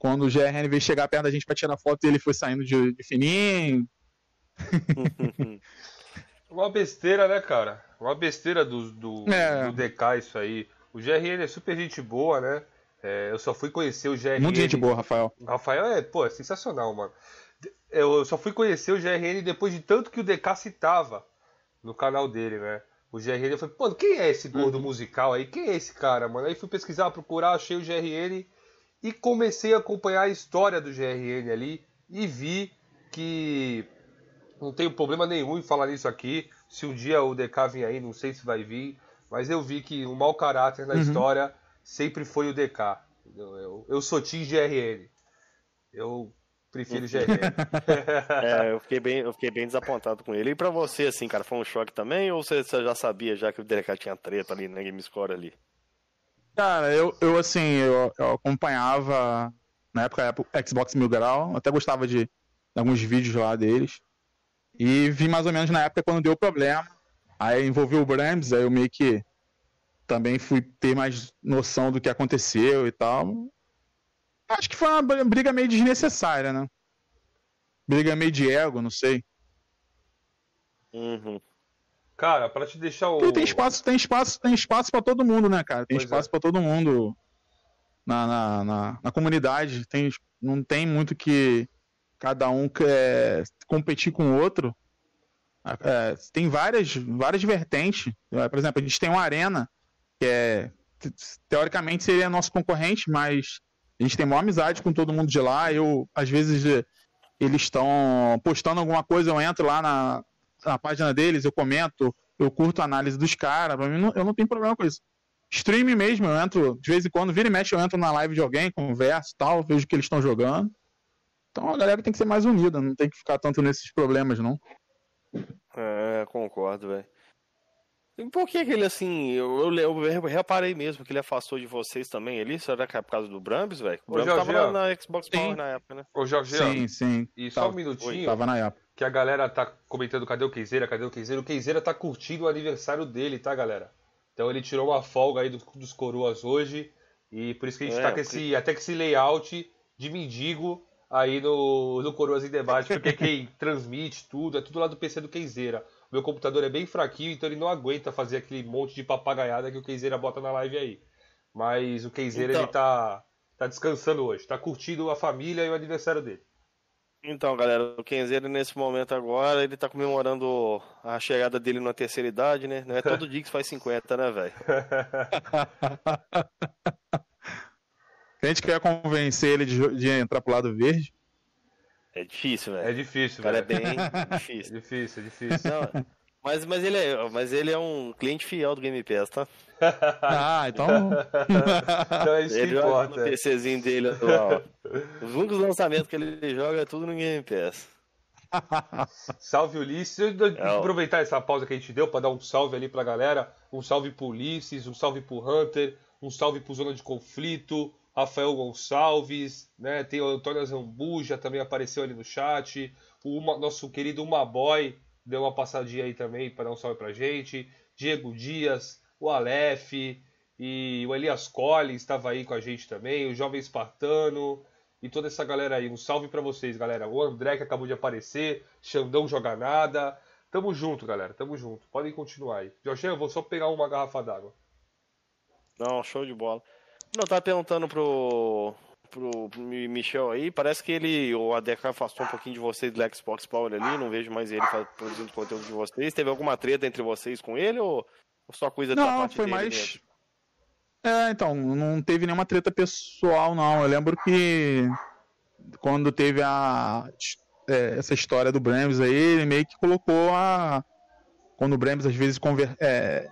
quando o GRN veio chegar perto da gente pra tirar foto, ele foi saindo de, de fininho. Uma besteira, né, cara? Uma besteira do, do, É. do DK isso aí. O GRN é super gente boa, né? É, eu só fui conhecer o GRN. Muita gente boa, Rafael. Rafael é, pô, é sensacional, mano. Eu só fui conhecer o GRN depois de tanto que o DK citava no canal dele, né? O GRN, eu falei, pô, quem é esse gordo musical aí? Quem é esse cara, mano? Aí fui pesquisar, procurar, achei o GRN e comecei a acompanhar a história do GRN ali e vi que não tenho problema nenhum em falar nisso aqui. Se um dia o DK vir aí, não sei se vai vir, mas eu vi que o mau caráter na Uhum. história sempre foi o DK. Eu, eu, eu sou Team GRN. Eu prefiro GRN. É, eu fiquei, bem, eu fiquei bem desapontado com ele. E pra você, assim, cara, foi um choque também? Ou você, você já sabia já que o DK tinha treta ali na Game Score ali? Cara, eu, eu assim, eu, eu acompanhava na época Xbox Mil Grau, até gostava de, de alguns vídeos lá deles. E vi mais ou menos na época quando deu problema. Aí envolveu o Brams, aí eu meio que também fui ter mais noção do que aconteceu e tal. Acho que foi uma br- briga meio desnecessária, né? Briga meio de ego, não sei. Uhum. Cara, pra te deixar o. Porque tem espaço, tem espaço, tem espaço para todo mundo, né, cara? Tem Pois espaço é. pra todo mundo na, na, na, na comunidade. Tem, não tem muito que cada um quer competir com o outro. É, tem várias, várias vertentes. É, Por exemplo, a gente tem uma arena que é te- teoricamente seria nosso concorrente, mas a gente tem maior amizade com todo mundo de lá. Eu, às vezes, eh, eles estão postando alguma coisa, eu entro lá na, na página deles, eu comento, eu curto a análise dos caras, pra mim não- eu não tenho problema com isso. Stream mesmo, eu entro, de vez em quando, vira e mexe, eu entro na live de alguém, converso e tal, vejo o que eles estão jogando. Então a galera tem que ser mais unida, não tem que ficar tanto nesses problemas, não. É, concordo, velho. Por que que ele, assim, eu, eu, eu reparei mesmo que ele afastou de vocês também ali? Será que é por causa do Brambis, velho? O Ô, Brambis tava Jorge, na, Xbox Sim. Power na época, né? Ô, Jorge, Sim, sim. e só Tava- um minutinho, Tava na época. que a galera tá comentando cadê o Keizeira, cadê o Keizeira. O Keizeira tá curtindo o aniversário dele, tá, galera? Então ele tirou uma folga aí do- dos coroas hoje. E por isso que a gente É, tá com esse, até com esse layout de mendigo aí no, no Coroas em Debate, porque quem transmite tudo é tudo lá do PC do Keizeira. O meu computador é bem fraquinho, então ele não aguenta fazer aquele monte de papagaiada que o Keizeira bota na live aí. Mas o Keizeira Então- ele tá, tá descansando hoje, tá curtindo a família e o aniversário dele. Então, galera, o Kenzeiro nesse momento agora, ele tá comemorando a chegada dele na terceira idade, né? Não é todo dia que faz 50, né, velho? A gente quer convencer ele de, de entrar pro lado verde. É difícil, É velho. difícil, O cara é velho. bem É difícil. difícil, é difícil. Não, mas, mas, ele é, mas ele é um cliente fiel do Game Pass, tá? Ah, então. Então é isso que Ele joga importa. no PCzinho dele atual. Os únicos lançamentos que ele joga é tudo no Game Pass. Salve Ulisses. Eu eu- É, aproveitar essa pausa que a gente deu para dar um salve ali pra galera. Um salve pro Ulisses, um salve pro Hunter, um salve pro Zona de Conflito, Rafael Gonçalves, né? Tem o Antônio Zambuja também apareceu ali no chat. O Uma- nosso querido Uma Boy deu uma passadinha aí também para dar um salve pra gente. Diego Dias, o Aleph e o Elias Collins estava aí com a gente também, o Jovem Espartano e toda essa galera aí. Um salve pra vocês, galera. O André que acabou de aparecer, Xandão Joga Nada. Tamo junto, galera. Tamo junto. Podem continuar aí. Jorge, eu vou só pegar uma garrafa d'água. Não, show de bola. Não, tava perguntando pro, pro Mi- Michel aí, parece que ele, o ADK afastou um pouquinho de vocês do Xbox Power ali, não vejo mais ele produzindo conteúdo de vocês. Teve alguma treta entre vocês com ele ou, só coisa da Não, parte foi dele mais. mesmo? É, então, não teve nenhuma treta pessoal, não. Eu lembro que quando teve a é, essa história do Brams aí, ele meio que colocou a. Quando o Brams às vezes conver... é,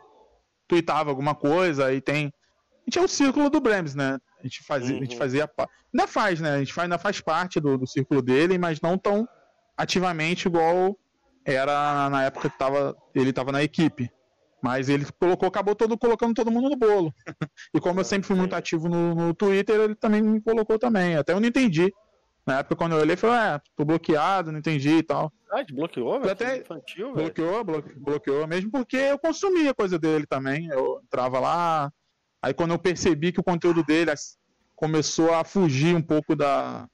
tweetava alguma coisa, aí tem. A gente é o círculo do Brams, né? A gente fazia, a gente Uhum. fazia ainda faz, né? A gente faz- ainda faz parte do, do círculo dele, mas não tão ativamente igual era na época que tava, ele estava na equipe. Mas ele colocou, acabou todo colocando todo mundo no bolo. e como eu sempre fui muito ativo no, no Twitter, ele também me colocou também. Até eu não entendi. Na época, quando eu olhei, eu falei, é, tô bloqueado, não entendi e tal. Ah, te bloqueou, velho? até- Infantil, velho. Bloqueou, bloque- bloqueou mesmo porque eu consumia coisa dele também. Eu entrava lá. Aí quando eu percebi que o conteúdo dele, começou a fugir um pouco da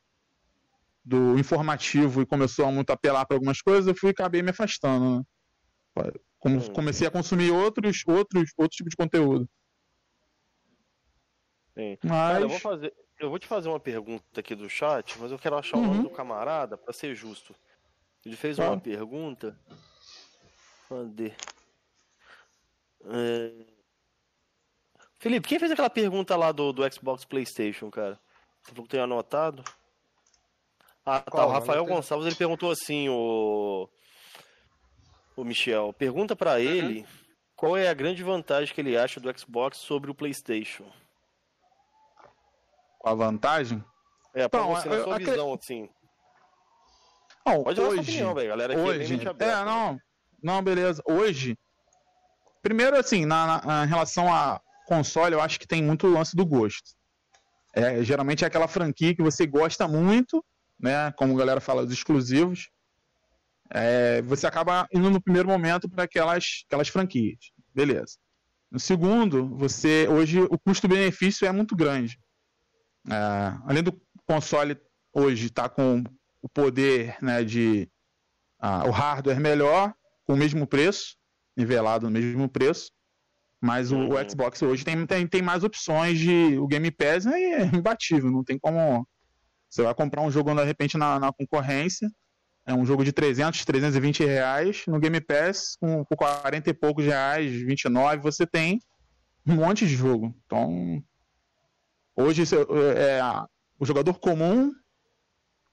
do informativo e começou a muito apelar para algumas coisas, eu fui acabei me afastando. Né? Como, hum. Comecei a consumir outros, outros, outros tipos de conteúdo. Sim. Mas... Cara, eu vou, fazer, eu vou te fazer uma pergunta aqui do chat, mas eu quero achar uhum. o nome do camarada para ser justo. Ele fez uma pergunta. Cadê? É... Felipe, quem fez aquela pergunta lá do, do Xbox PlayStation, cara? Você falou que tem anotado? Ah, tá. o Rafael Gonçalves ele perguntou assim, o. O Michel, pergunta para uhum. ele qual é a grande vantagem que ele acha do Xbox sobre o PlayStation. A vantagem? É, pra então, você, na sua visão, assim. Não, Pode hoje, dar sua opinião, velho. Galera aqui hoje, é, aberta, é não, não, beleza. Hoje, primeiro assim, na, na, na, relação a console, eu acho que tem muito lance do gosto. É, geralmente é aquela franquia que você gosta muito, né? Como a galera fala, os exclusivos. É, você acaba indo no primeiro momento para aquelas, aquelas franquias. Beleza. No segundo, você hoje o custo-benefício é muito grande. É, além do console hoje estar tá com o poder né, de uh, o hardware melhor, com o mesmo preço, nivelado no mesmo preço, mas o, o uhum. Xbox hoje tem, tem, tem mais opções de. O Game Pass é imbatível, não tem como. Você vai comprar um jogo de repente na, na concorrência, é um jogo de 300, 320 reais, no Game Pass, com, com 40 e poucos reais, 29, você tem um monte de jogo. Então, hoje é, o jogador comum,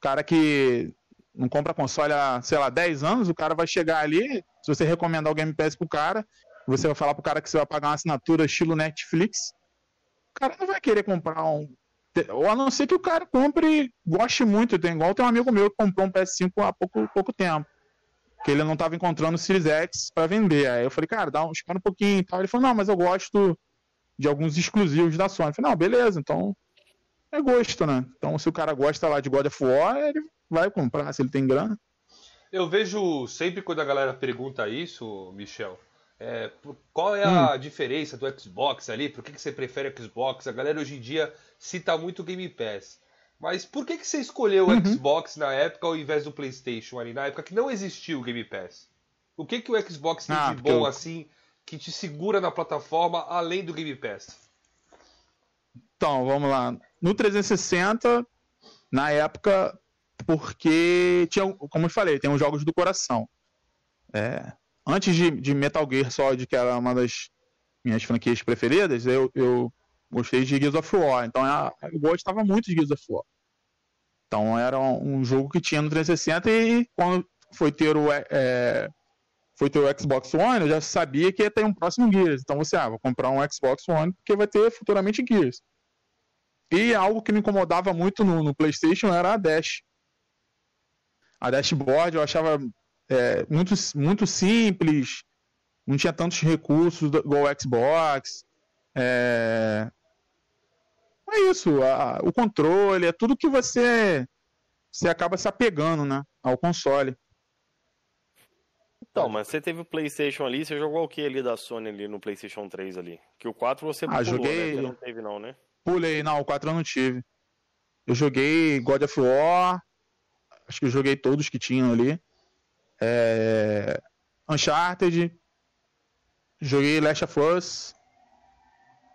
cara que não compra console há, sei lá, 10 anos, o cara vai chegar ali, se você recomendar o Game Pass pro cara, você vai falar pro cara que você vai pagar uma assinatura estilo Netflix, o cara não vai querer comprar um. Ou a não ser que o cara compre goste muito. Tem igual tem um amigo meu que comprou um PS5 há pouco, pouco tempo. Que ele não estava encontrando o Series X para vender. Aí eu falei, cara, dá um, espera um pouquinho e tal. Ele falou, não, mas eu gosto de alguns exclusivos da Sony. Eu falei, não, beleza, então é gosto, né? Então se o cara gosta lá de God of War, ele vai comprar se ele tem grana. Eu vejo sempre quando a galera pergunta isso, Michel, é, qual é a hum. diferença do Xbox ali? Por que, que você prefere o Xbox? A galera hoje em dia cita muito o Game Pass. Mas por que, que você escolheu o uhum. Xbox na época ao invés do PlayStation ali? Na época que não existia o Game Pass. O que, que o Xbox tem ah, de bom eu... assim que te segura na plataforma além do Game Pass? Então, vamos lá. No 360, na época, porque tinha, como eu falei, tem os jogos do coração. É, antes de, de, Metal Gear Solid, que era uma das minhas franquias preferidas, eu, eu gostei de Gears of War. Então eu gostava muito de Gears of War. Então era um jogo que tinha no 360 e quando foi ter o, é, foi ter o Xbox One, eu já sabia que ia ter um próximo Gears. Então você, ah, vou comprar um Xbox One porque vai ter futuramente Gears. E algo que me incomodava muito no, no PlayStation era a Dash a dashboard eu achava é, muito, muito simples, não tinha tantos recursos igual o Xbox. É, é isso, a, o controle, é tudo que você, você acaba se apegando né, ao console. Então, mas você teve o PlayStation ali, você jogou o que ali da Sony ali no PlayStation 3 ali? Que o 4 você ah, pulou, joguei... né? Não teve não, né? Pulei, não, o 4 eu não tive. Eu joguei God of War, acho que eu joguei todos que tinham ali. É... Uncharted, joguei Last of Us,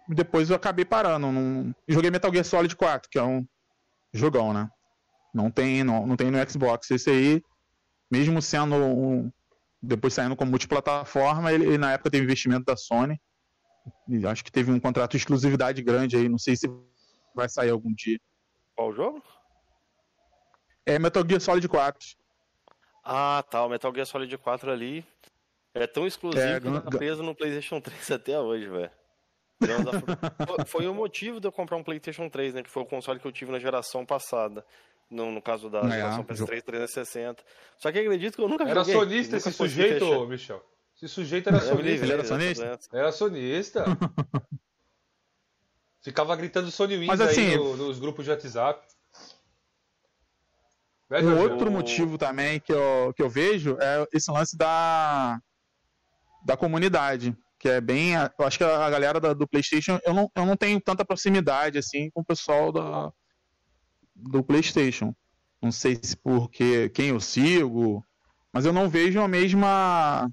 depois eu acabei parando. Não... Joguei Metal Gear Solid 4, que é um jogão, né? Não tem, não, não tem no Xbox. Esse aí, mesmo sendo um, depois saindo como multiplataforma, ele, ele, na época teve investimento da Sony. Acho que teve um contrato de exclusividade grande aí. Não sei se vai sair algum dia. Qual jogo? É Metal Gear Solid 4. Ah, tá. O Metal Gear Solid 4 ali é tão exclusivo é, que tá preso no PlayStation 3 até hoje, velho. foi o motivo de eu comprar um PlayStation 3, né? Que foi o console que eu tive na geração passada. No, no caso da é, geração PS3 360. Só que acredito que eu nunca Era joguei. sonista esse sujeito, Michel. Esse sujeito era sonista. Ele era sonista? Era sonista. Ficava gritando Sony Wins assim, aí no, nos grupos de WhatsApp. Um outro motivo também que eu, que eu vejo é esse lance da, da comunidade. que é bem. Eu acho que a galera da, do PlayStation, eu não, eu não tenho tanta proximidade assim com o pessoal da, do PlayStation. Não sei se porque quem eu sigo, mas eu não vejo a mesma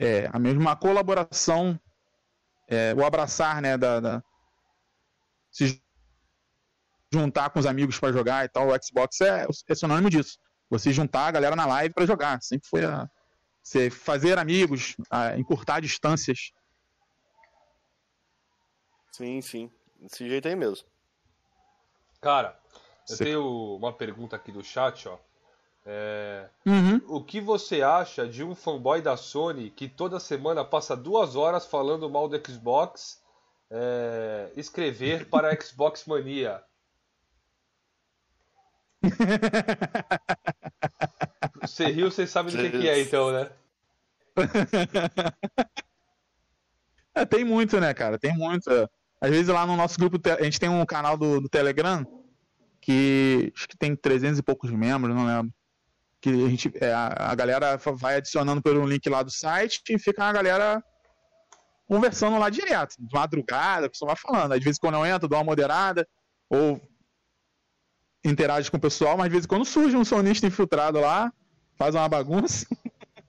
é, a mesma colaboração, é, o abraçar, né, da, da, se juntar com os amigos para jogar e tal. O Xbox é, é sinônimo disso. Você juntar a galera na live para jogar. Sempre foi a, você fazer amigos, encurtar distâncias. Sim, sim. Desse jeito aí mesmo. Cara, eu Sim. tenho uma pergunta aqui do chat, ó. É... Uhum. O que você acha de um fanboy da Sony que toda semana passa duas horas falando mal do Xbox é... escrever para a Xbox Mania? Você riu, você sabe do que, que é, então, né? é, tem muito, né, cara? Tem muito. Às vezes lá no nosso grupo, a gente tem um canal do, do Telegram que acho que tem 300 e poucos membros, não lembro. Que a, gente, é, a, galera vai adicionando pelo link lá do site e fica a galera conversando lá direto, de madrugada, a pessoa vai falando. Às vezes quando eu entro, dou uma moderada, ou interage com o pessoal, mas às vezes quando surge um sonista infiltrado lá, faz uma bagunça.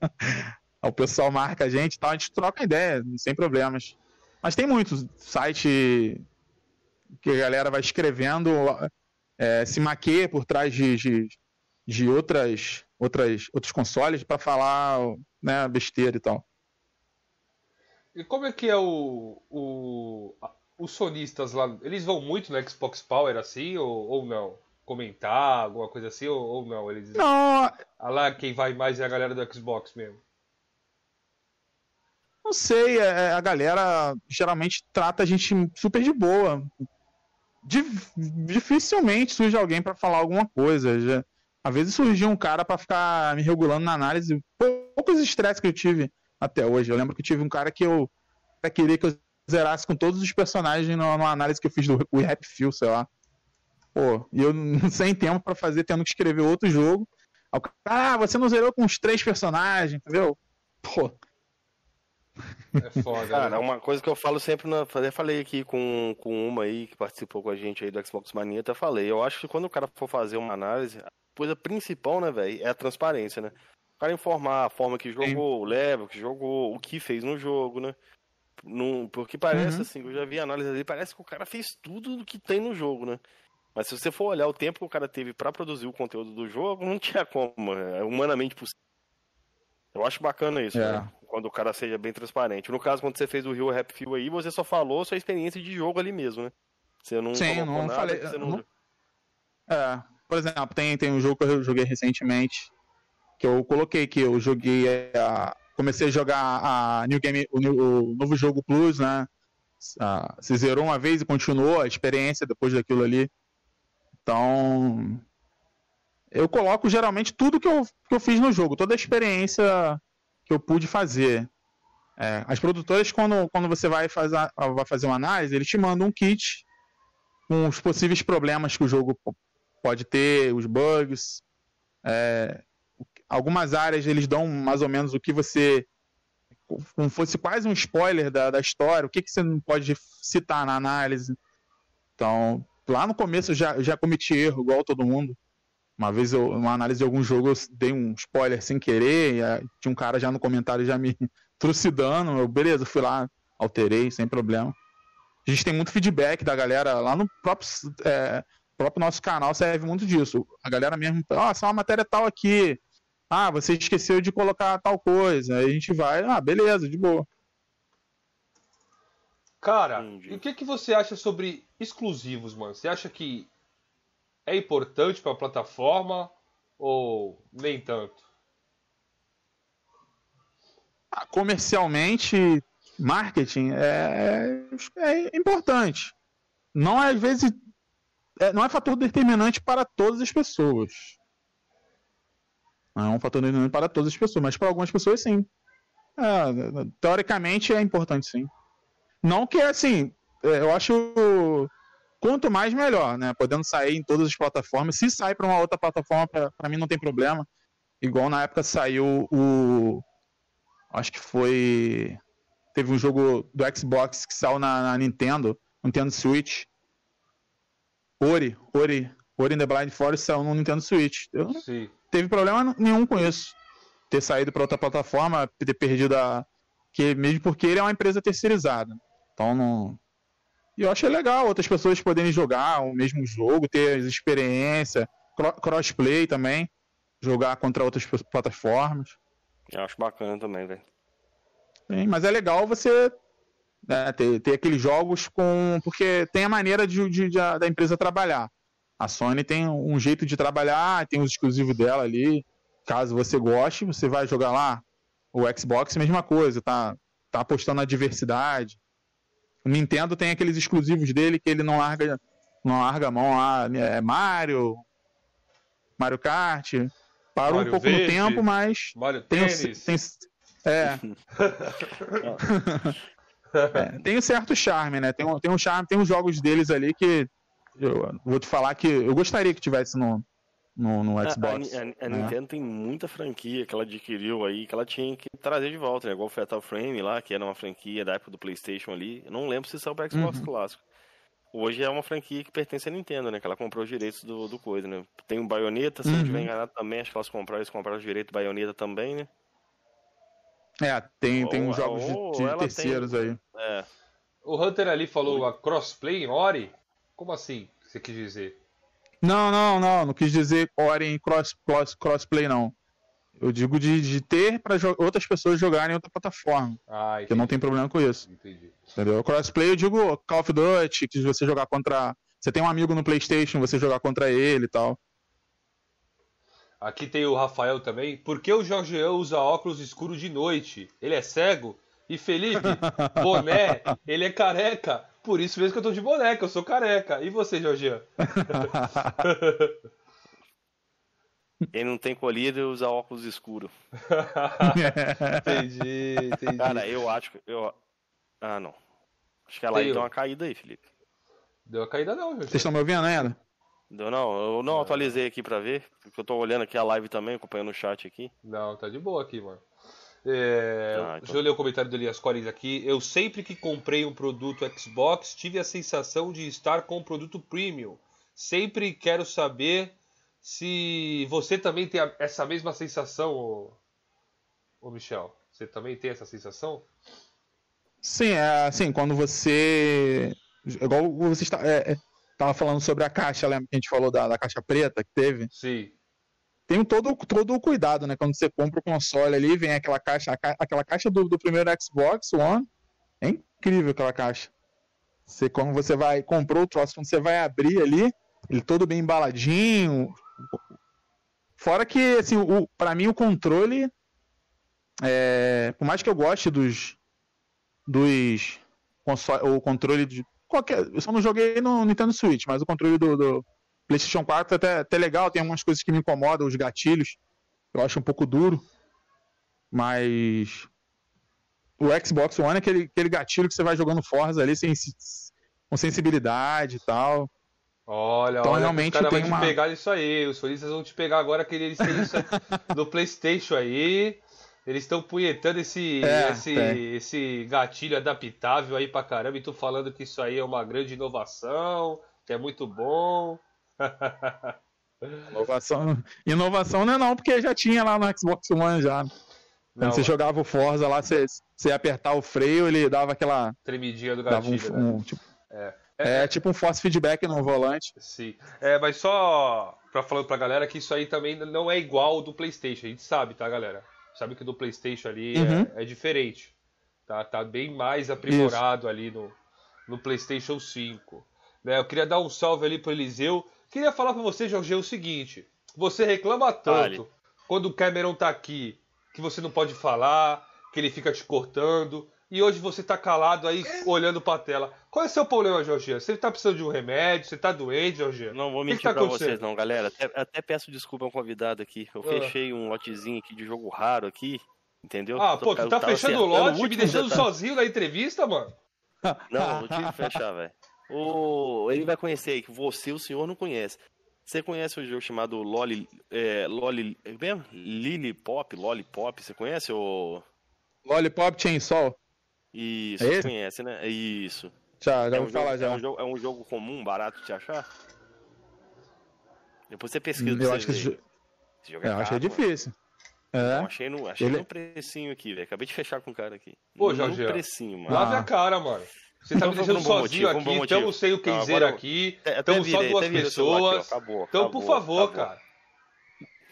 o pessoal marca a gente e tal, a gente troca ideia, sem problemas. Mas tem muitos site que a galera vai escrevendo, é, se maqueia por trás de, de, de outras, outras, outros consoles para falar né, besteira e tal. E como é que é o, o os sonistas lá? Eles vão muito no Xbox Power assim ou, ou não? Comentar, alguma coisa assim, ou, ou não? Eles... Não. Ah, lá quem vai mais é a galera do Xbox mesmo. Não sei, é, é, a galera geralmente trata a gente super de boa. dificilmente surge alguém para falar alguma coisa. Já, às vezes surgiu um cara para ficar me regulando na análise. Poucos estresses que eu tive até hoje. Eu lembro que tive um cara que eu queria que eu zerasse com todos os personagens numa análise que eu fiz do Rap Feel, sei lá. Pô, e eu sem tempo para fazer, tendo que escrever outro jogo. Ah, você não zerou com os três personagens, entendeu? Pô. É foda. Cara, né? uma coisa que eu falo sempre, na, eu falei aqui com, com uma aí que participou com a gente aí do Xbox Mania, até falei. Eu acho que quando o cara for fazer uma análise, a coisa principal, né, velho, é a transparência, né? O cara informar a forma que jogou, Sim. o level que jogou, o que fez no jogo, né? Num, porque parece uhum. assim, eu já vi análise ali, parece que o cara fez tudo do que tem no jogo, né? Mas se você for olhar o tempo que o cara teve para produzir o conteúdo do jogo, não tinha como, é humanamente possível. Eu acho bacana isso, é. né? Quando o cara seja bem transparente. No caso, quando você fez o Rio Rap Feel aí, você só falou sua experiência de jogo ali mesmo, né? Você não Sim, não nada, falei. Não... Não... É, por exemplo, tem, tem um jogo que eu joguei recentemente que eu coloquei que eu joguei a. Comecei a jogar a New Game, o, o novo jogo Plus, né? Ah, se zerou uma vez e continuou a experiência depois daquilo ali. Então, eu coloco geralmente tudo que eu, que eu fiz no jogo, toda a experiência que eu pude fazer. É, as produtoras, quando, quando você vai fazer, vai fazer uma análise, eles te mandam um kit com os possíveis problemas que o jogo pode ter, os bugs. É, algumas áreas eles dão mais ou menos o que você. Como fosse quase um spoiler da, da história, o que, que você não pode citar na análise. Então, lá no começo eu já, já cometi erro, igual todo mundo. Uma vez, eu, uma análise de algum jogo, eu dei um spoiler sem querer, e a, tinha um cara já no comentário já me trucidando. Eu, beleza, fui lá, alterei, sem problema. A gente tem muito feedback da galera lá no próprio, é, próprio nosso canal, serve muito disso. A galera mesmo, ó, oh, uma matéria tal aqui. Ah, você esqueceu de colocar tal coisa. Aí a gente vai, ah, beleza, de boa. Cara, Entendi. e o que, que você acha sobre exclusivos, mano? Você acha que é importante para a plataforma ou nem tanto? Ah, comercialmente, marketing é, é importante. Não é, às vezes, é, não é fator determinante para todas as pessoas. Não é um fator determinante para todas as pessoas, mas para algumas pessoas sim. É, teoricamente é importante sim. Não que assim, é, eu acho quanto mais melhor, né? Podendo sair em todas as plataformas. Se sai para uma outra plataforma, para mim não tem problema. Igual na época saiu o. Acho que foi. teve um jogo do Xbox que saiu na, na Nintendo, Nintendo Switch. Ori, Ori, Ori in the Blind Forest saiu no Nintendo Switch. Eu não Sim. teve problema nenhum com isso. Ter saído para outra plataforma, ter perdido a. Que, mesmo porque ele é uma empresa terceirizada. Então não. E eu achei legal outras pessoas poderem jogar o mesmo jogo, ter experiência, cro- crossplay também, jogar contra outras plataformas. Eu acho bacana também, velho. Sim, mas é legal você né, ter, ter aqueles jogos com. Porque tem a maneira de, de- de a- da empresa trabalhar. A Sony tem um jeito de trabalhar, tem os exclusivos dela ali. Caso você goste, você vai jogar lá. O Xbox, mesma coisa, tá, tá apostando na diversidade. O Nintendo tem aqueles exclusivos dele que ele não larga, não larga a mão lá. É Mario, Mario Kart. Parou Mario um pouco Verde. no tempo, mas Mario tem, Tênis. tem é. É, tem um certo charme, né? Tem um, tem um charme, tem uns jogos deles ali que eu vou te falar que eu gostaria que tivesse no, no, no A- Xbox. A, a- a né? Nintendo tem muita franquia que ela adquiriu aí, que ela tinha que trazer de volta, né? Igual o Fatal Frame lá, que era uma franquia da época do Playstation ali. Eu não lembro se saiu para Xbox Uhum. clássico. Hoje é uma franquia que pertence à Nintendo, né? Que ela comprou os direitos do, do coisa, né? Tem o Bayonetta, se não Uhum. estiver enganado também, acho que elas compraram, eles compraram os direitos do Bayonetta também, né? É, tem, tem Ou- uns jogos de- ou de, terceiros aí. É. O Hunter ali falou a crossplay em Ori? Como assim? Você quis dizer? Não, não, não, não quis dizer Ori em cross, cross, crossplay, não. Eu digo de, de ter para outras pessoas jogarem em outra plataforma, Ah, que não tem problema com isso. Entendi. Entendeu? Crossplay eu digo Call of Duty, que você jogar contra. Você tem um amigo no PlayStation, você jogar contra ele e tal. Aqui tem o Rafael também. Por que o Jorgeão usa óculos escuros de noite? Ele é cego? E Felipe, boné, ele é careca. Por isso mesmo que eu tô de boné, que eu sou careca. E você, Jorgeão? Quem não tem colírio usa óculos escuros. entendi, entendi. Cara, eu acho que. Eu... Ah, não. Acho que a live Tem- deu uma caída aí, Felipe. Deu uma caída não, Vocês Jorgeão. estão me ouvindo ainda? Deu não, eu não atualizei aqui pra ver, porque eu tô olhando aqui a live também, acompanhando o chat aqui. Não, tá de boa aqui, mano. É, Ah, então. Deixa eu ler o comentário do Elias Corins aqui. Eu sempre que comprei um produto Xbox tive a sensação de estar com um produto premium. Sempre quero saber se você também tem essa mesma sensação, ô, ô Michel. Você também tem essa sensação? Sim, é assim, quando você. Igual você está, é, é, tava falando sobre a caixa, lembra que a gente falou da, da caixa preta que teve? Sim. Tem todo, todo o cuidado, né? Quando você compra o console ali, vem aquela caixa, ca- aquela caixa do, do primeiro Xbox One. É incrível aquela caixa. Você, quando você vai, comprou o troço, quando você vai abrir ali, ele todo bem embaladinho. Fora que, assim, o, pra mim o controle. É, por mais que eu goste dos. dos console, o controle de. Qualquer, eu só não joguei no Nintendo Switch, mas o controle do, do PlayStation 4 é até, até legal, tem algumas coisas que me incomodam, os gatilhos. Eu acho um pouco duro. Mas. O Xbox One é aquele, aquele gatilho que você vai jogando Forza ali sem, com sensibilidade e tal. Olha, Então, olha, realmente os caras tem vão uma- te pegar isso aí. Os solistas vão te pegar agora que eles têm isso no PlayStation aí. Eles estão punhetando esse, É, esse, tem. esse gatilho adaptável aí pra caramba. E tu falando que isso aí é uma grande inovação, que é muito bom. Inovação, inovação não é não, porque já tinha lá no Xbox One já. Quando Não, você jogava o Forza lá, você, você ia apertar o freio, ele dava aquela. tremidinha do Dava um, gatilho, né? um, tipo, É. é, tipo um force feedback no volante. Sim. É, mas só pra falar pra galera que isso aí também não é igual ao do PlayStation. A gente sabe, tá, galera? Sabe que do PlayStation ali Uhum. é, é diferente. Tá, tá bem mais aprimorado ali no, no PlayStation 5. Né, eu queria dar um salve ali pro Eliseu. Queria falar pra você, Jorge, o seguinte. Você reclama tanto Fale. quando o Cameron tá aqui que você não pode falar, que ele fica te cortando. E hoje você tá calado aí, olhando pra tela. Qual é o seu problema, Jorge? Você tá precisando de um remédio? Você tá doente, Jorge? Não vou O que que mentir tá pra vocês não, galera. Até, até peço desculpa ao convidado aqui. Eu Ah. fechei um lotezinho aqui de jogo raro aqui, entendeu? Ah, pô, tu tá fechando o lote e me deixando detalhe. sozinho na entrevista, mano? Não, não tive que fechar, velho. O... Ele vai conhecer aí, que você, o senhor, não conhece. Você conhece o jogo chamado Loli... É, Loli... é mesmo? Lily Pop, Lollipop, você conhece o... Lollipop Chainsaw. Isso, É conhece, né? Isso. Já, já é, vou um falar jogo, já. É, um jogo, é um jogo comum, barato de achar? Depois você pesquisa pra Eu acho que esse jo- Esse jogo é, eu achei caro, mano. difícil. É. Eu achei no, achei Ele- no precinho aqui, velho. Acabei de fechar com o cara aqui. Pô, no Jorge, precinho, mano. Lave Ah. a cara, mano. Você tá Então me deixando um sozinho motivo, aqui, estamos sem o Kenzeiro agora- aqui, Até- até estamos só duas celular aqui, pessoas. Acabou, Então, acabou, por favor, acabou. cara.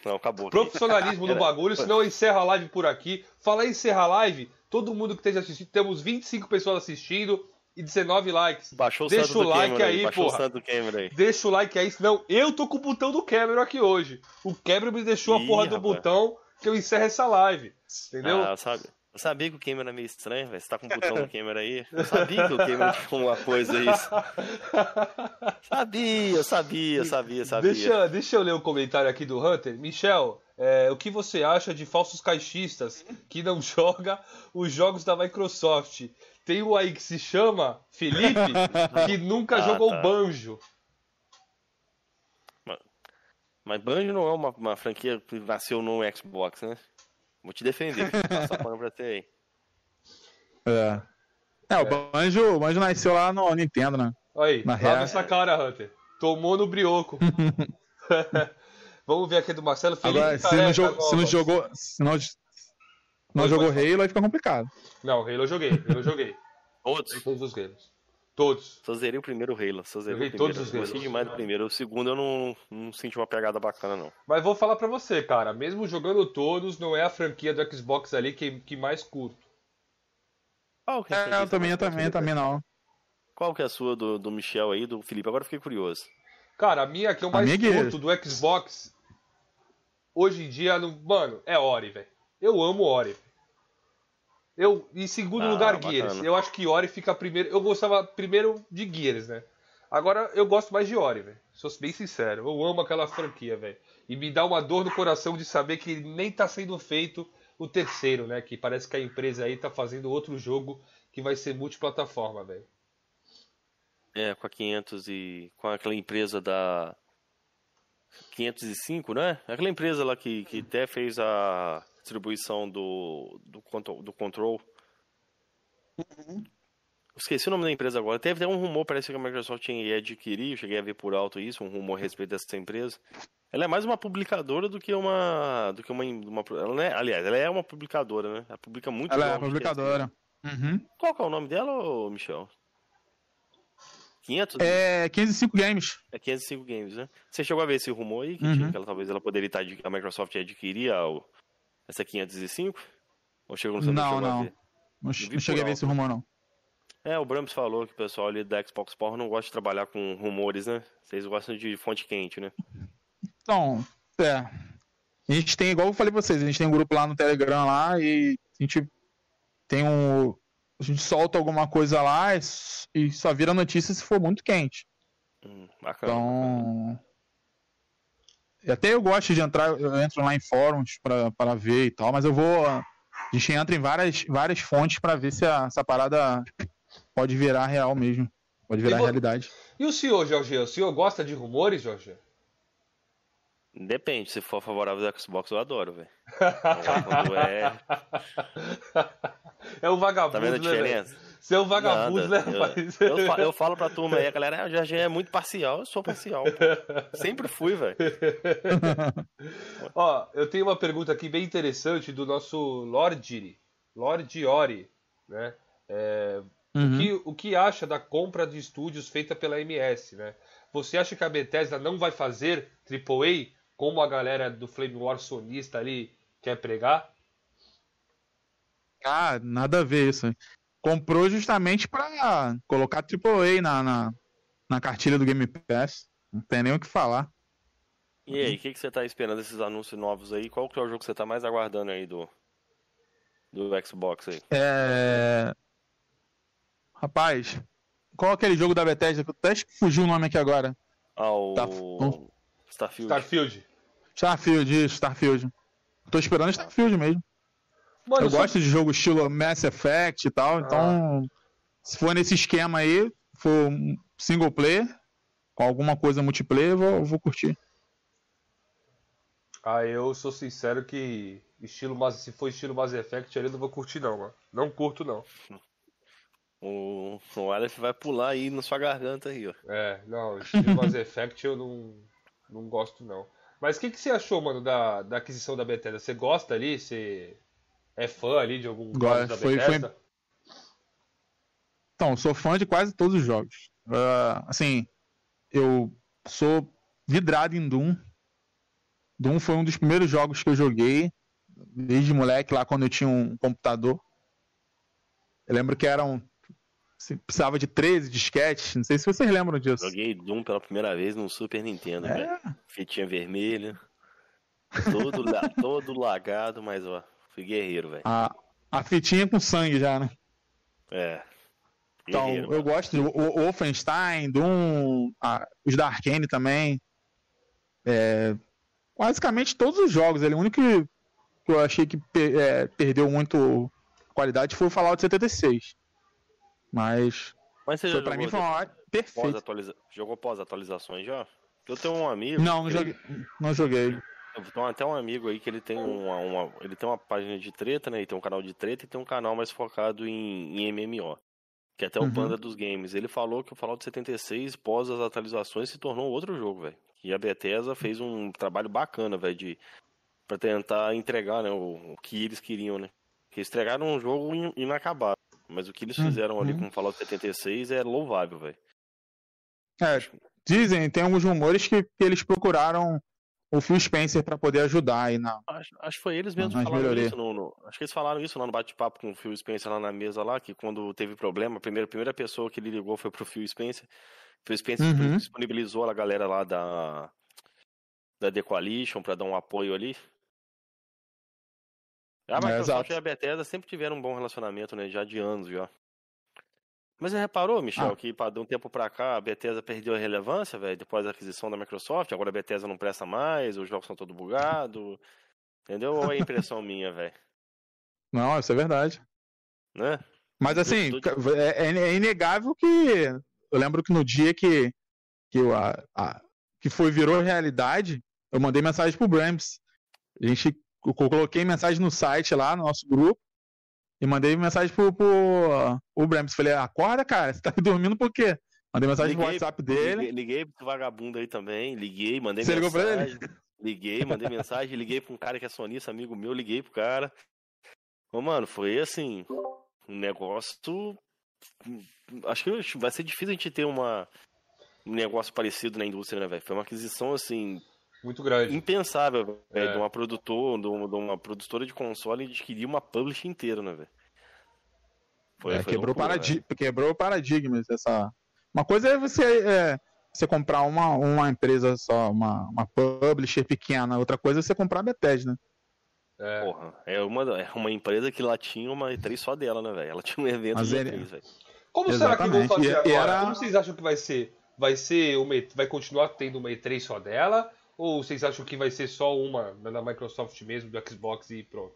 Não, acabou. Profissionalismo no Era- bagulho, senão encerra a live por aqui. Fala em encerrar a live, todo mundo que esteja assistindo, temos 25 pessoas assistindo e 19 likes. Baixou o Deixa o like Cameron aí, Baixou porra. aí. Deixa o like aí, senão eu tô com o botão do Cameron aqui hoje. O Cameron me deixou a Ih, porra do rapaz. botão que eu encerro essa live. Entendeu? Ah, eu, sabe, eu sabia que o Cameron é meio estranho, velho. Você tá com o botão do Cameron aí. Eu sabia que o Cameron tinha uma coisa aí. Sabia, sabia, sabia, sabia. Deixa, deixa eu ler o comentário aqui do Hunter. Michel, é, o que você acha de falsos caixistas que não joga os jogos da Microsoft? Tem um aí que se chama Felipe, que nunca Ah, jogou tá. banjo. Mas Banjo não é uma, uma franquia que nasceu no Xbox, né? Vou te defender. Passa pano pra você aí. É. É, o Banjo, o Banjo nasceu lá no Nintendo, né? Olha aí, Na lava real- essa cara, Hunter. Tomou no brioco. Vamos ver aqui do Marcelo Felipe. Agora, se não, Careca, jo- se não jogou. Se não, não jogou. Halo, aí fica complicado. Não, Halo eu joguei, Halo eu joguei. Todos. Todos os games. Todos. Só zerei o primeiro Halo. Só zerei Joguei o primeiro. todos os Eu Gostei demais do primeiro. O segundo eu não, não senti uma pegada bacana, não. Mas vou falar pra você, cara. Mesmo jogando todos, não é a franquia do Xbox ali que, que mais curto. Qual que é a É, eu também, eu também, mais também não. Qual que é a sua do, do Michel aí, do Felipe? Agora eu fiquei curioso. Cara, a minha que eu mais curto do Xbox, hoje em dia, no- mano, é Ori, velho. Eu amo Ori. Eu, em segundo Ah, lugar, bacana. Gears. Eu acho que Ori fica primeiro. Eu gostava primeiro de Gears, né? Agora eu gosto mais de Ori, velho. Sou bem sincero. Eu amo aquela franquia, velho. E me dá uma dor no coração de saber que nem tá sendo feito o terceiro, né? Que parece que a empresa aí tá fazendo outro jogo que vai ser multiplataforma, velho. É, com a 500 e... Com aquela empresa da... 505, né? Aquela empresa lá que, que até fez a distribuição do, do, do Control. Esqueci o nome da empresa agora. Teve até um rumor, parece que a Microsoft ia adquirir, eu cheguei a ver por alto isso, um rumor a respeito dessa empresa. Ela é mais uma publicadora do que uma. do que uma. uma ela é- aliás, ela é uma publicadora, né? Ela publica muito Ela é publicadora. Uhum. Qual que é o nome dela, Michel? 500? É 505 Games. É 505 Games, né? Você chegou a ver esse rumor aí? Que, Uhum. tinha, que ela, talvez ela poderia estar. A Microsoft adquirir a, essa 505? Ou chegou, você não, Não, não. Não, cheguei a ver esse rumor, não. É, o Brams falou que o pessoal ali da Xbox Power não gosta de trabalhar com rumores, né? Vocês gostam de fonte quente, né? Então, é. A gente tem, igual eu falei pra vocês, a gente tem um grupo lá no Telegram lá e a gente tem um. A gente solta alguma coisa lá e, só vira notícia se for muito quente. Hum, bacana. Então. e Até eu gosto de entrar, eu entro lá em fóruns pra, pra ver e tal, mas eu vou. A gente entra em várias, várias fontes pra ver se a- essa parada pode virar real mesmo. Pode virar E realidade. E o senhor, Jorge? O senhor gosta de rumores, Jorge? Depende, se for favorável do Xbox, eu adoro, velho. É. É um Tá vagabundo, vendo a né, diferença? Você é um vagabundo, Nada. né, rapaz? Eu, eu, falo, eu falo pra turma aí, a galera, ah, o Jorge é muito parcial, eu sou parcial. pô. Sempre fui, velho. Ó, eu tenho uma pergunta aqui bem interessante do nosso Lord Lord Ori, né? É, Uhum. o, que, o que acha da compra de estúdios feita pela MS, né? Você acha que a Bethesda não vai fazer AAA como a galera do Flame War sonista ali quer pregar? Ah, nada a ver isso. Comprou justamente pra colocar AAA na, na, na cartilha do Game Pass. Não tem nem o que falar. E aí, o que, que você tá esperando desses anúncios novos aí? Qual que é o jogo que você tá mais aguardando aí do, do Xbox aí? É... Rapaz, qual aquele jogo da Bethesda que até fugiu o nome aqui agora? Ah, o Tá. Starfield. Starfield. Starfield, isso, Starfield. Tô esperando Starfield mesmo. Mano, Eu só- gosto de jogo estilo Mass Effect e tal, então se for nesse esquema aí, for single player, com alguma coisa multiplayer, eu vou, eu vou curtir. Ah, eu sou sincero que estilo Mass- se for estilo Mass Effect, ali eu não vou curtir não, mano. Não curto não. O, o Aleph vai pular aí na sua garganta aí, ó. É, não, estilo Mass Effect eu não, não gosto não. Mas o que, que você achou, mano, da, da aquisição da Bethesda? Você gosta ali? Você é fã ali de algum jogo da foi- Bethesda? Então, sou fã de quase todos os jogos. Ah, assim, eu sou vidrado em Doom. Doom foi um dos primeiros jogos que eu joguei, desde moleque, lá quando eu tinha um computador. Eu lembro que eram. assim, precisava de 13 disquetes, não sei se vocês lembram disso. Joguei Doom pela primeira vez no Super Nintendo, É. Fitinha vermelha. Todo, todo lagado, mas ó, guerreiro, velho. A, a fitinha com sangue já, né? É. Então, Guerreiro, eu gosto de O- Wolfenstein, Doom, a- os da Arkane também. É, basicamente todos os jogos. Ele, o único que, que eu achei que é, perdeu muito qualidade foi o Fallout 76. Mas Mas você foi, pra mim foi uma hora perfeito. pós-atualiza... jogou pós-atualizações já? Eu tenho um amigo. Não, não ele- joguei, não joguei. Tenho até um amigo aí que ele tem uma, uma- ele tem uma página de treta, né? Ele tem um canal de treta e tem um canal mais focado em, em MMO. Que é até o Uhum. Panda dos Games. Ele falou que o Fallout 76, pós as atualizações, se tornou outro jogo, velho. E a Bethesda fez um trabalho bacana, velho, de para tentar entregar, né, o, o que eles queriam, né? Que eles entregaram um jogo in- inacabado. Mas o que eles Uhum. fizeram ali com o Fallout 76 é louvável, velho. É, dizem, tem alguns rumores que, que eles procuraram o Phil Spencer pra poder ajudar aí na. Acho, acho que foi eles mesmos que falaram melhorias. isso no, no- Acho que eles falaram isso lá no bate-papo com o Phil Spencer lá na mesa lá, que quando teve problema, a primeira, a primeira pessoa que ele ligou foi pro Phil Spencer. O Phil Spencer Uhum. disponibilizou a galera lá da da The Coalition pra dar um apoio ali. A É, Microsoft exato. e a Bethesda sempre tiveram um bom relacionamento, né? Já de anos já. Mas você reparou, Michel, Ah. que de um tempo pra cá a Bethesda perdeu a relevância, velho, depois da aquisição da Microsoft, agora a Bethesda não presta mais, os jogos são todos bugados. Entendeu? Ou é impressão minha, velho? Não, isso é verdade. Né? Mas assim, ca- é, é inegável que. Eu lembro que no dia que, que, o- a, a- que foi, virou realidade, eu mandei mensagem pro Brams. A gente, eu coloquei mensagem no site lá, no nosso grupo, e mandei mensagem pro, pro o Brams. Falei, acorda, cara, você tá dormindo por quê? Mandei mensagem no Liguei- WhatsApp dele. Liguei, liguei pro vagabundo aí também, liguei, mandei Você ligou pra mensagem. Liguei, mandei mensagem, liguei pra um cara que é sonista, amigo meu, liguei pro cara. Ô, mano, foi assim, um negócio. Acho que vai ser difícil a gente ter uma, um negócio parecido na indústria, né, velho? Foi uma aquisição, assim, Muito grande. impensável, velho, É. de uma produtora, de uma, de uma produtora de console adquirir uma publish inteira, né, velho? Foi- É, foi quebrou, loucura, paradi quebrou paradigmas. Essa... Uma coisa é você, é, você comprar uma, uma empresa só, uma, uma publisher pequena, outra coisa é você comprar a Bethesda. né? É. Porra, é uma, é uma empresa que lá tinha uma E3 só dela, né, velho? Ela tinha um evento Mas de ele- E3, velho. Como será que vão Exatamente. fazer E- agora? era- Como vocês acham que vai ser? Vai ser uma, vai continuar tendo uma E3 só dela? Ou vocês acham que vai ser só uma da Microsoft mesmo, do Xbox e pronto?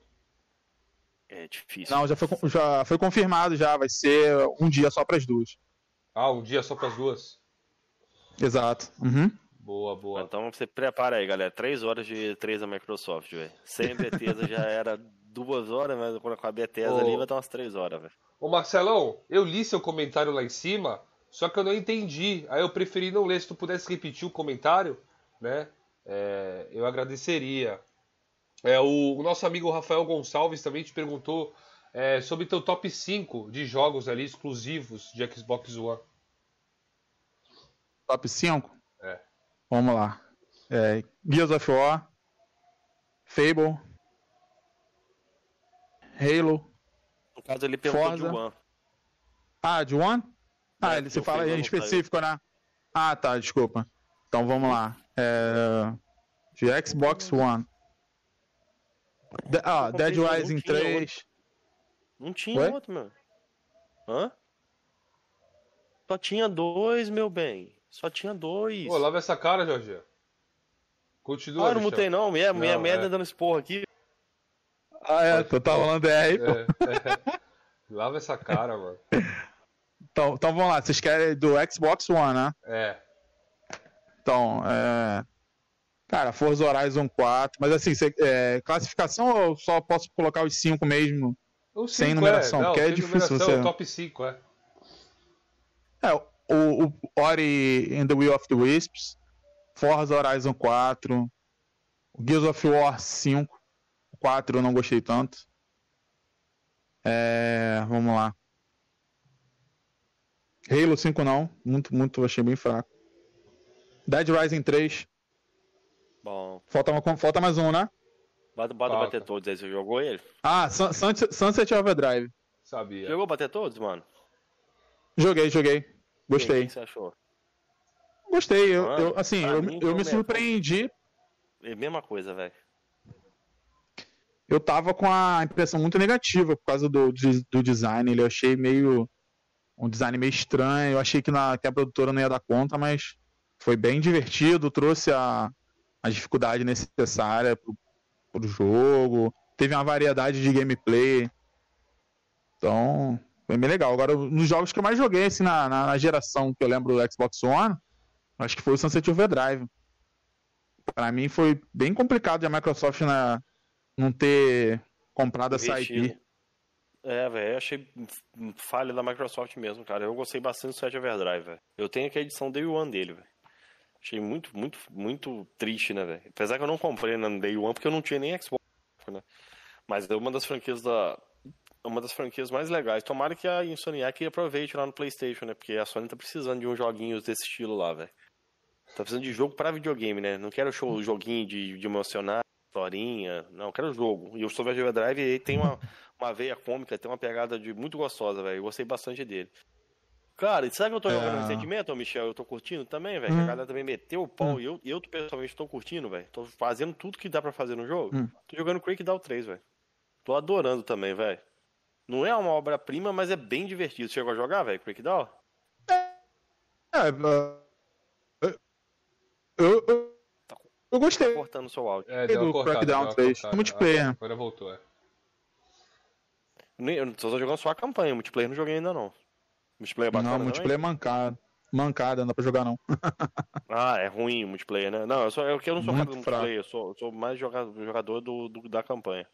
É difícil. Não, já foi, já foi confirmado já, vai ser um dia só para as duas. Ah, um dia só para as duas? Exato. Uhum. Boa, boa. Então você prepara aí, galera. Três horas de E3 da Microsoft, velho. Sem a Bethesda já era duas horas, mas quando com a Bethesda Ô. ali vai dar umas três horas, velho. Ô Marcelão, eu li seu comentário lá em cima, só que eu não entendi. Aí eu preferi não ler. Se tu pudesse repetir o comentário, né? É, eu agradeceria. É, o, o nosso amigo Rafael Gonçalves também te perguntou é, sobre teu top 5 de jogos ali exclusivos de Xbox One. Top 5? É. Vamos lá. É, Gears of War, Fable, Halo. No caso, ele perguntou Forza. de One. Ah, de One? Ah, É, ele, você o fala em específico, né? Ah, tá, desculpa. Então vamos lá. É, de Xbox One. De- ah, Dead Rising tinha 3. Não tinha Oi? outro, mano. Hã? Só tinha dois, meu bem. Só tinha dois. Pô, lava essa cara, Jorge. Continua, ah, não mutei não. Minha, minha Não, merda é. dando esporro aqui. Ah, é, tu tá falando é aí, pô. É, é. Lava essa cara, mano. Então, então vamos lá, vocês querem do Xbox One, né? É. Então, é. Cara, Forza Horizon 4, mas assim, cê- é, classificação eu só posso colocar os 5 mesmo? O Sem cinco, numeração, é. Não, porque é difícil você- top 5, é. É, o, o Ori and the Will of the Wisps, Forza Horizon 4, Gears of War 5, 4 eu não gostei tanto. É, vamos lá. Halo 5 não, muito, muito, achei bem fraco. Dead Rising 3. Bom. Falta, falta mais um, né? Bota, bota bater todos aí, você jogou ele? Ah, Sunset, Sunset Overdrive. Sabia. Jogou bater todos, mano? Joguei, joguei. Gostei. O que você achou? Gostei, eu, eu assim, eu, eu me surpreendi. É a mesma coisa, velho. Eu tava com a impressão muito negativa por causa do, do design. Ele eu achei meio. Um design meio estranho. Eu achei que, na, que a produtora não ia dar conta, mas foi bem divertido. Trouxe a, a dificuldade necessária pro, pro jogo. Teve uma variedade de gameplay. Então, foi bem legal. Agora, nos jogos que eu mais joguei, assim, na, na, na geração que eu lembro do Xbox One, acho que foi o Sunset Overdrive. Para mim foi bem complicado a Microsoft na, não ter comprado essa IP. É, velho, achei falha da Microsoft mesmo, cara. Eu gostei bastante do Sunset Overdrive, velho. Eu tenho aqui a edição Day One dele, velho. Achei muito, muito, muito triste, né, velho? Apesar que eu não comprei na Day One porque eu não tinha nem Xbox, né? Mas é uma das franquias da, uma das franquias mais legais. Tomara que a Insomniac aproveite lá no PlayStation, né? Porque a Sony tá precisando de uns joguinhos desse estilo lá, velho. Tá precisando de jogo para videogame, né? Não quero show, joguinho de, de emocionar, historinha. Não, quero jogo. E o Super Drive tem uma, uma veia cômica, tem uma pegada de muito gostosa, velho. Eu gostei bastante dele. Cara, sabe que eu tô é... jogando recentemente, Michel? Eu tô curtindo também, velho. Hum. A galera também meteu o pau hum. e eu, eu pessoalmente tô curtindo, velho. Tô fazendo tudo que dá para fazer no jogo. Hum. Tô jogando Crackdown 3, velho. Tô adorando também, velho. Não é uma obra-prima, mas é bem divertido. Chegou a jogar, velho, Crackdown? É, é, eu, eu, eu gostei. Tá cortando o seu áudio. É, deu do Crackdown 3. Multiplayer. Agora voltou, é. Eu tô jogando só a campanha, multiplayer não joguei ainda não. Multiplayer é bacana Não, multiplayer também? é mancado. Mancada, não dá pra jogar não. ah, é ruim o multiplayer, né? Não, eu, sou, eu, eu não sou cara do multiplayer, eu sou, eu sou mais jogador, jogador do, do, da campanha.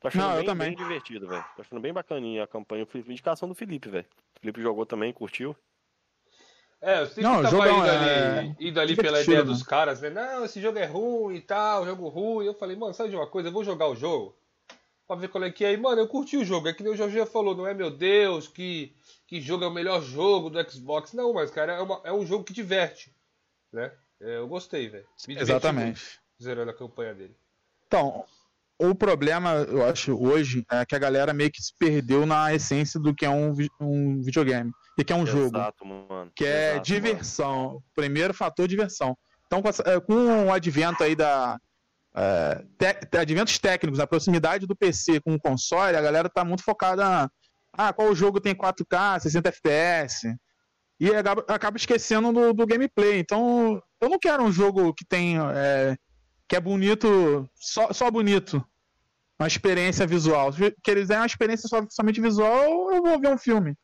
Tô achando não, bem, eu também. bem divertido, velho. Tô achando bem bacaninha a campanha. Indicação do Felipe, velho. O Felipe jogou também, curtiu. É, eu sempre não, tava indo, é... ali, indo ali pela ideia dos caras, né? Não, esse jogo é ruim e tal, jogo ruim. Eu falei, mano, sabe de uma coisa? Eu vou jogar o jogo pra ver qual é que é. E, mano, eu curti o jogo. É que nem o Jorge já falou, não é meu Deus, que, que jogo é o melhor jogo do Xbox. Não, mas, cara, é, uma, é um jogo que diverte, né? É, eu gostei, velho. Exatamente. Zerando a campanha dele. Então, o problema, eu acho, hoje, é que a galera meio que se perdeu na essência do que é um, um videogame. E que é um Exato, jogo. Mano. Que é Exato, diversão. Mano. Primeiro fator, diversão. Então, com, é, com o advento aí da. É, te, adventos técnicos, a proximidade do PC com o console, a galera tá muito focada na. Ah, qual jogo tem 4K, 60 FPS? E acaba, acaba esquecendo do, do, gameplay. Então, eu não quero um jogo que tem. É, que é bonito, só, só bonito uma experiência visual. Se eles derem uma experiência somente visual, eu vou ver um filme.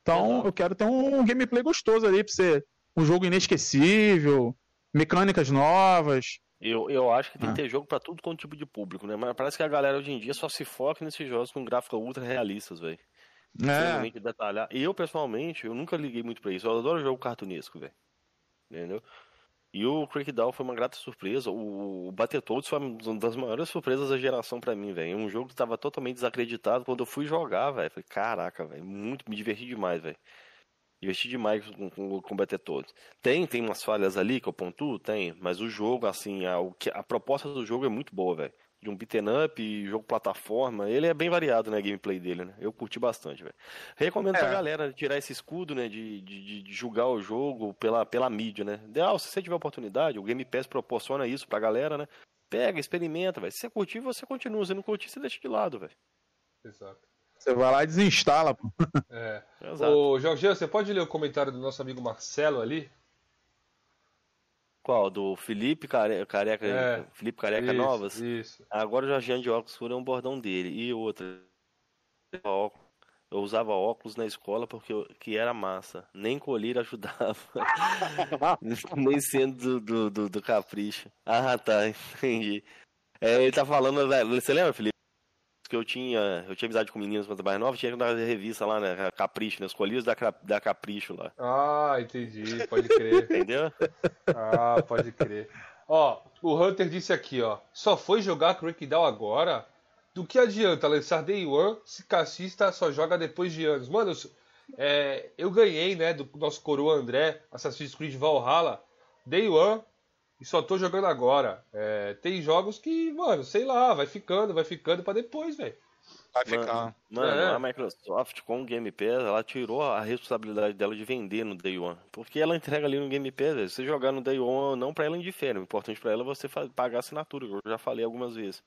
Então, eu quero ter um gameplay gostoso ali pra ser um jogo inesquecível, mecânicas novas. Eu, eu acho que tem ah. que ter jogo para tudo quanto tipo de público, né? Mas parece que a galera hoje em dia só se foca nesses jogos com gráficos ultra realistas, velho. É. detalhar. Eu, pessoalmente, eu nunca liguei muito pra isso. Eu adoro jogo cartunesco, velho. Entendeu? E o Crackdown foi uma grata surpresa. O Battletoads foi uma das maiores surpresas da geração para mim, velho. Um jogo que tava totalmente desacreditado. Quando eu fui jogar, velho, falei, caraca, velho, muito, me diverti demais, velho. Diverti demais com, com, com Battletoads. Tem, tem umas falhas ali que eu pontuo? Tem, mas o jogo, assim, a, a proposta do jogo é muito boa, velho de um beat'em up, jogo plataforma. Ele é bem variado, né, a gameplay dele, né? Eu curti bastante, velho. Recomendo é. pra galera tirar esse escudo, né, de, de, de, julgar o jogo pela, pela mídia, né? Ideal, se você tiver oportunidade, o Game Pass proporciona isso pra galera, né? Pega, experimenta, velho. Se você curtir, você continua. Se não curtir, você deixa de lado, velho. Exato. Você vai lá e desinstala, pô. É. Exato. Ô, Jorge, você pode ler o comentário do nosso amigo Marcelo ali? Qual? Do Felipe Care... Careca, é, Felipe Careca isso, Novas? Isso. Agora o Jorginho de óculos escuro é um bordão dele. E outra, eu usava óculos na escola porque eu, que era massa. Nem colher ajudava. Nem sendo do, do, do, do, capricho. Ah, tá, entendi. É, ele tá falando, velho. Você lembra, Felipe? Que eu tinha, eu tinha amizade com meninas quando mais nova, tinha que dar revista lá, né? Capricho, né? Escolhi da, da Capricho lá. Ah, entendi, pode crer. Entendeu? Ah, pode crer. Ó, o Hunter disse aqui, ó. Só foi jogar Crackdown agora? Do que adianta lançar Day One se cassista só joga depois de anos? Mano, é, eu ganhei, né, do nosso coroa André, Assassin's Creed Valhalla, Day One, e só tô jogando agora. É, tem jogos que, mano, sei lá, vai ficando, vai ficando para depois, velho. Vai ficar. Mano, é. a Microsoft com o Game Pass, ela tirou a responsabilidade dela de vender no Day One. Porque ela entrega ali no Game Pass, você jogar no Day One não pra ela indifere. O importante pra ela é você pagar a assinatura, eu já falei algumas vezes.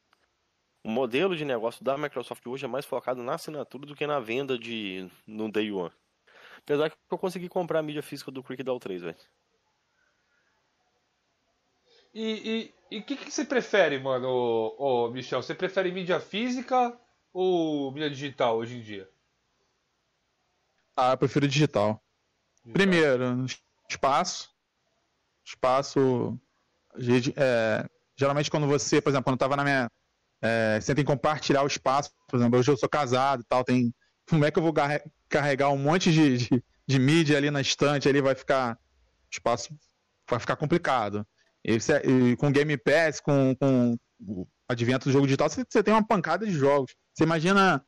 O modelo de negócio da Microsoft hoje é mais focado na assinatura do que na venda de no Day One. Apesar que eu consegui comprar a mídia física do Cricket 3, velho. E o que, que você prefere, mano, ô, ô, Michel? Você prefere mídia física ou mídia digital hoje em dia? Ah, eu prefiro digital. digital. Primeiro, espaço. Espaço. É, geralmente quando você, por exemplo, quando eu tava na minha. É, você tem que compartilhar o espaço. Por exemplo, hoje eu sou casado e tal, tem. Como é que eu vou carregar um monte de, de, de mídia ali na estante, ali vai ficar. Espaço vai ficar complicado. E, e com Game Pass, com, com o advento do jogo digital, você, você tem uma pancada de jogos. Você imagina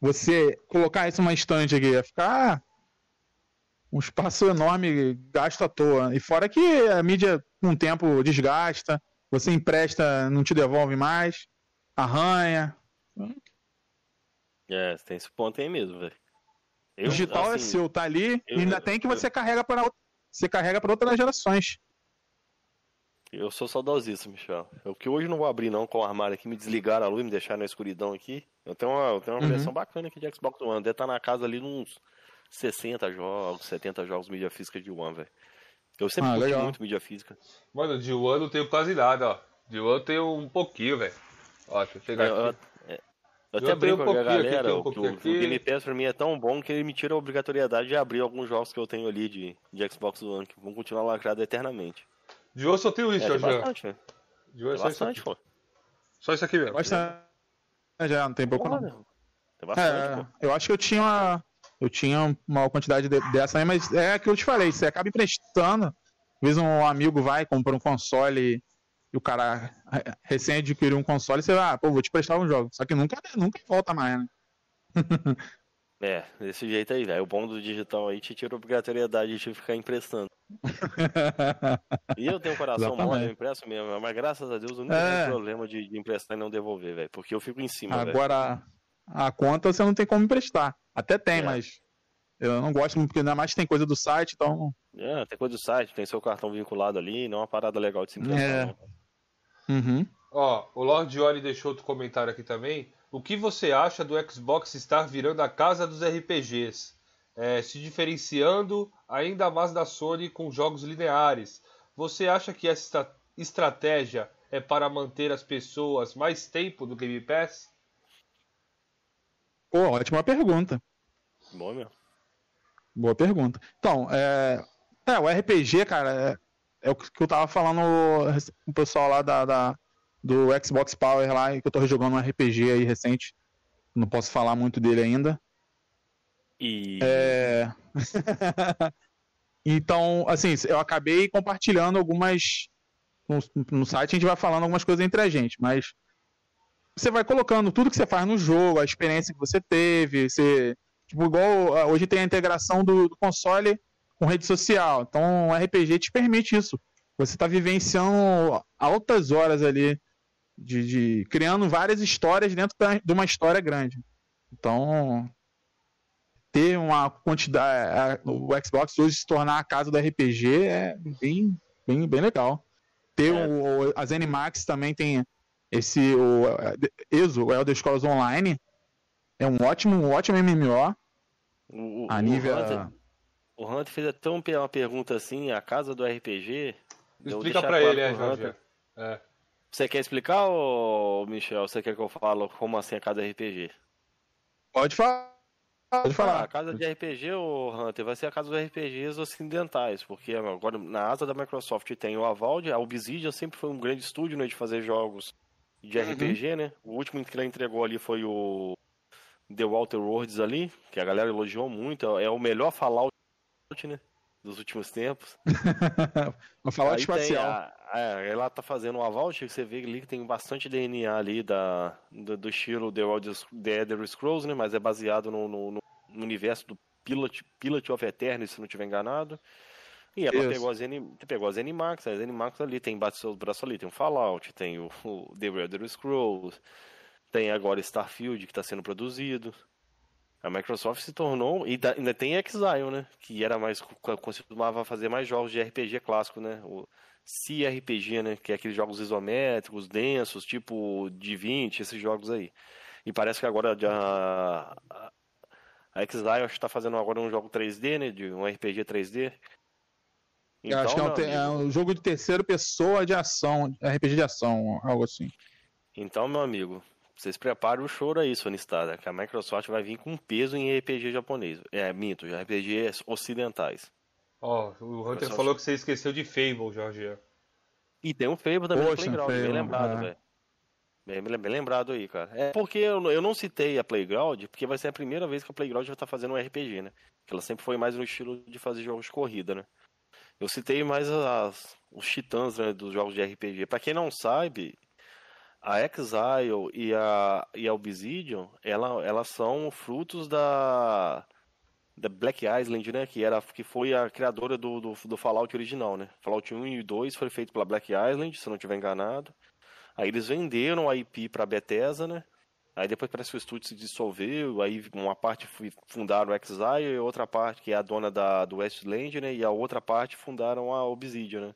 você colocar isso numa estante aqui, ia ficar um espaço enorme gasto à toa. E fora que a mídia com o tempo desgasta, você empresta, não te devolve mais, arranha. É, tem esse ponto aí mesmo, velho. O digital é assim, é seu, tá ali, eu, e ainda tem que você eu, carrega para você carrega para outras gerações. Eu sou saudosista, Michel. Eu que hoje não vou abrir não com o armário aqui, me desligar a luz, me deixar na escuridão aqui. Eu tenho uma, eu tenho uma uhum. coleção bacana aqui de Xbox One. Deve estar tá na casa ali uns 60 jogos, 70 jogos mídia física de One, velho. Eu sempre ah, curti legal. muito mídia física. Mano, de One não tenho quase nada, ó. De One eu tenho um pouquinho, velho. Ó, deixa eu pegar eu, aqui. Eu, eu até brinco um com a galera, aqui, um que o, o, Game Pass pra mim é tão bom que ele me tira a obrigatoriedade de abrir alguns jogos que eu tenho ali de, de Xbox One, que vão continuar lacrado eternamente. De hoje só tenho isso, é, já. Bastante, velho. De hoje só bastante, isso aqui. Pô. Só isso aqui mesmo. Bastante. Já, não tem pouco não. Tem bastante, é, pô. Eu acho que eu tinha uma. Eu tinha uma quantidade de, dessa aí, mas é o que eu te falei, você acaba emprestando. Às vezes um amigo vai, compra um console e o cara recém adquiriu um console, você vai, ah, pô, vou te prestar um jogo. Só que nunca, nunca volta mais, né? É, desse jeito aí, velho. O bom do digital aí te tira a obrigatoriedade de ficar emprestando. e eu tenho um coração bom, eu empresto mesmo, mas graças a Deus eu não é. tenho problema de, de, emprestar e não devolver, velho. Porque eu fico em cima, Agora, a conta você não tem como emprestar. Até tem, é. mas eu não gosto muito, porque ainda mais tem coisa do site, então. É, tem coisa do site, tem seu cartão vinculado ali, não é uma parada legal de se emprestar. É. Uhum. Ó, o Lord Ori deixou outro comentário aqui também. O que você acha do Xbox estar virando a casa dos RPGs, é, se diferenciando ainda mais da Sony com jogos lineares? Você acha que essa estratégia é para manter as pessoas mais tempo no Game Pass? Pô, ótima pergunta. Boa mesmo. Boa pergunta. Então, é, é o RPG, cara, é, é, o que eu tava falando com o pessoal lá da, da do Xbox Power lá, que eu tô jogando um RPG aí recente. Não posso falar muito dele ainda. E. É... então, assim, eu acabei compartilhando algumas. No, no, site a gente vai falando algumas coisas entre a gente, mas você vai colocando tudo que você faz no jogo, a experiência que você teve, você. Tipo, igual ah, hoje tem a integração do, do console com rede social. Então o RPG te permite isso. Você está vivenciando altas horas ali de, de, criando várias histórias dentro da, de uma história grande. Então, ter uma quantidade, a, o Xbox hoje se tornar a casa do RPG é bem, bem, bem legal. Ter é. o, as Animax também tem esse o ESO, o Elder Scrolls Online, é um ótimo, um ótimo MMO. O, a nível o Hunter, o Hunter fez até uma pergunta assim, a casa do RPG. Explica para ele, é, Jorge. É. Você quer explicar, ou, Michel? Você quer que eu fale como assim a casa RPG? Pode falar. Pode falar. Ah, a casa de RPG, o Hunter, vai ser a casa dos RPGs ocidentais, porque agora na asa da Microsoft tem o Avalde, a Obsidian sempre foi um grande estúdio né, de fazer jogos de RPG, né? O último que ele entregou ali foi o The Walter Worlds ali, que a galera elogiou muito. É o melhor Fallout, né? Dos últimos tempos. o Fallout espacial. A, é, ela tá fazendo uma Vault, você vê ali que tem bastante DNA ali da, do, do estilo The, The Elder Scrolls, né? Mas é baseado no, no, no universo do Pilot, Pilot of Eternity, se não estiver enganado. E ela pegou as, N, pegou as Animax, as Animax ali tem bate seus braços ali, tem o Fallout, tem o, o The Elder Scrolls, tem agora Starfield que está sendo produzido. A Microsoft se tornou. E ainda tem Exile, né? Que era mais. costumava fazer mais jogos de RPG clássico, né? O CRPG, né? Que é aqueles jogos isométricos, densos, tipo de 20, esses jogos aí. E parece que agora a, a, a Exile está fazendo agora um jogo 3D, né? De um RPG 3D. Então, Eu acho que é um, amigo, é um jogo de terceira pessoa de ação, RPG de ação, algo assim. Então, meu amigo, vocês preparem o choro aí, Sonistada, que a Microsoft vai vir com peso em RPG japonês. É, minto, RPG ocidentais. Ó, oh, o Hunter falou que você esqueceu de Fable, Jorge. E tem um Fable também Poxa, no Playground, Fable, bem lembrado, é. velho. Bem, bem, lembrado aí, cara. É porque eu, eu não citei a Playground, porque vai ser a primeira vez que a Playground vai estar fazendo um RPG, né? Que ela sempre foi mais no estilo de fazer jogos de corrida, né? Eu citei mais as, os titãs né, dos jogos de RPG. Para quem não sabe, a Exile e a, e a Obsidian, ela, elas são frutos da, da Black Island, né? Que, era, que foi a criadora do, do, do, Fallout original, né? Fallout 1 e 2 foi feito pela Black Island, se não estiver enganado. Aí eles venderam a IP para Bethesda, né? Aí depois parece que o estúdio se dissolveu, aí uma parte fundaram o Exile e outra parte, que é a dona da, do Westland, né? E a outra parte fundaram a Obsidian, né?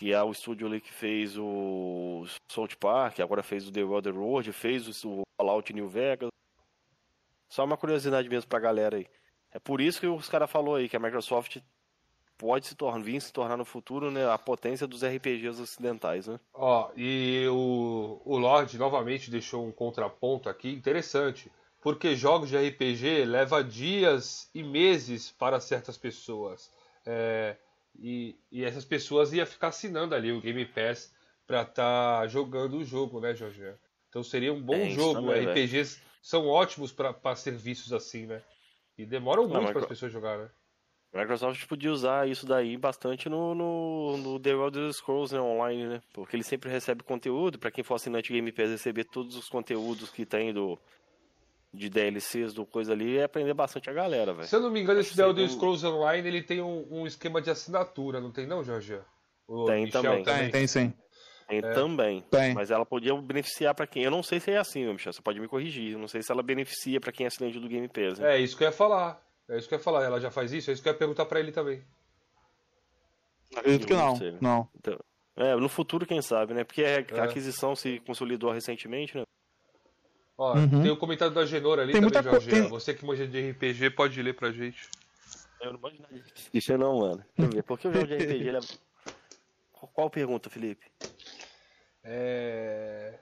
Que é o estúdio ali que fez o South Park, agora fez o The Other World, fez o Fallout New Vegas. Só uma curiosidade mesmo pra galera aí. É por isso que os caras falou aí que a Microsoft pode se tornar, vir se tornar no futuro né, a potência dos RPGs ocidentais, né? Ó, e o, o Lorde novamente deixou um contraponto aqui interessante, porque jogos de RPG leva dias e meses para certas pessoas. É, e, e essas pessoas iam ficar assinando ali o Game Pass para estar tá jogando o jogo, né, Jorge? Então seria um bom é, jogo. Também, RPGs véio. são ótimos para serviços assim, né? E demoram muito para as pessoas jogarem, né? A Microsoft podia usar isso daí bastante no, no, no The Elder Scrolls né, online, né? Porque ele sempre recebe conteúdo. Para quem for assinante Game Pass, receber todos os conteúdos que tem do, de DLCs do coisa ali é aprender bastante a galera, velho. Se eu não me engano, esse The Elder Scrolls Online ele tem um, um, esquema de assinatura, não tem não, Jorge? O tem Michel também. Tem, tem sim. Tem é. também. Tem. Mas ela podia beneficiar para quem. Eu não sei se é assim, meu Michel. Você pode me corrigir. Eu não sei se ela beneficia para quem é assinante do Game Pass. Né? É isso que eu ia falar. É isso que eu ia falar. Ela já faz isso? É isso que eu ia perguntar para ele também. Acredito que não. Não. Então, é, no futuro, quem sabe, né? Porque a é. aquisição se consolidou recentemente, né? Ó, uhum. tem o um comentário da Genora ali tem também, muita Jorge. Tem... Você que manja de RPG, pode ler pra gente. Eu não manjo nada Isso não, mano. Deixa eu ver. Por que o jogo de RPG ele é... Qual pergunta, Felipe? É...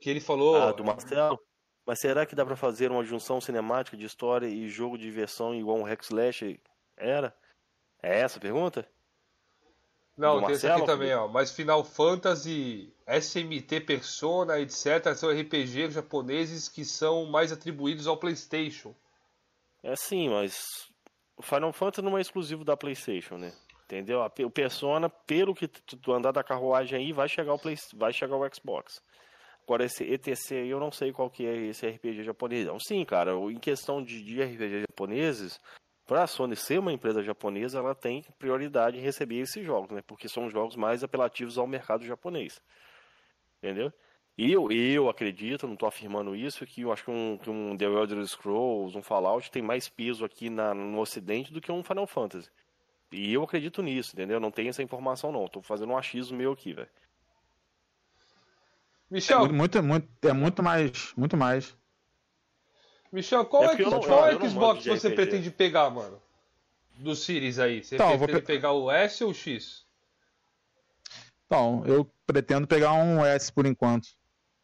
Que ele falou... Ah, do Marcelo? Mas será que dá pra fazer uma junção cinemática de história e jogo de diversão igual um Hack Slash? Era? É essa a pergunta? Não, tem esse aqui também, ó. Mas Final Fantasy, SMT Persona, etc. são RPGs japoneses que são mais atribuídos ao PlayStation. É sim, mas o Final Fantasy não é exclusivo da PlayStation, né? Entendeu? O Persona, pelo que tu andar da carruagem aí, vai chegar o Play... vai chegar o Xbox. Agora esse ETC aí eu não sei qual que é esse RPG japonês. Não, sim, cara, em questão de, de RPG japoneses, para a Sony ser uma empresa japonesa, ela tem prioridade em receber esses jogos, né? Porque são os jogos mais apelativos ao mercado japonês. Entendeu? E eu, eu acredito, não estou afirmando isso, que eu acho que um, que um The Elder Scrolls, um Fallout tem mais peso aqui na, no ocidente do que um Final Fantasy. E eu acredito nisso, entendeu? Não tenho essa informação não. Estou fazendo um achismo meu aqui, velho. Michel. É muito, muito, é muito mais. Muito mais. Michel, qual é, é, não, qual é Xbox você pretende pegar, mano? Do Series aí. Você então, pretende pe... pegar o S ou o X? Então, eu pretendo pegar um S por enquanto.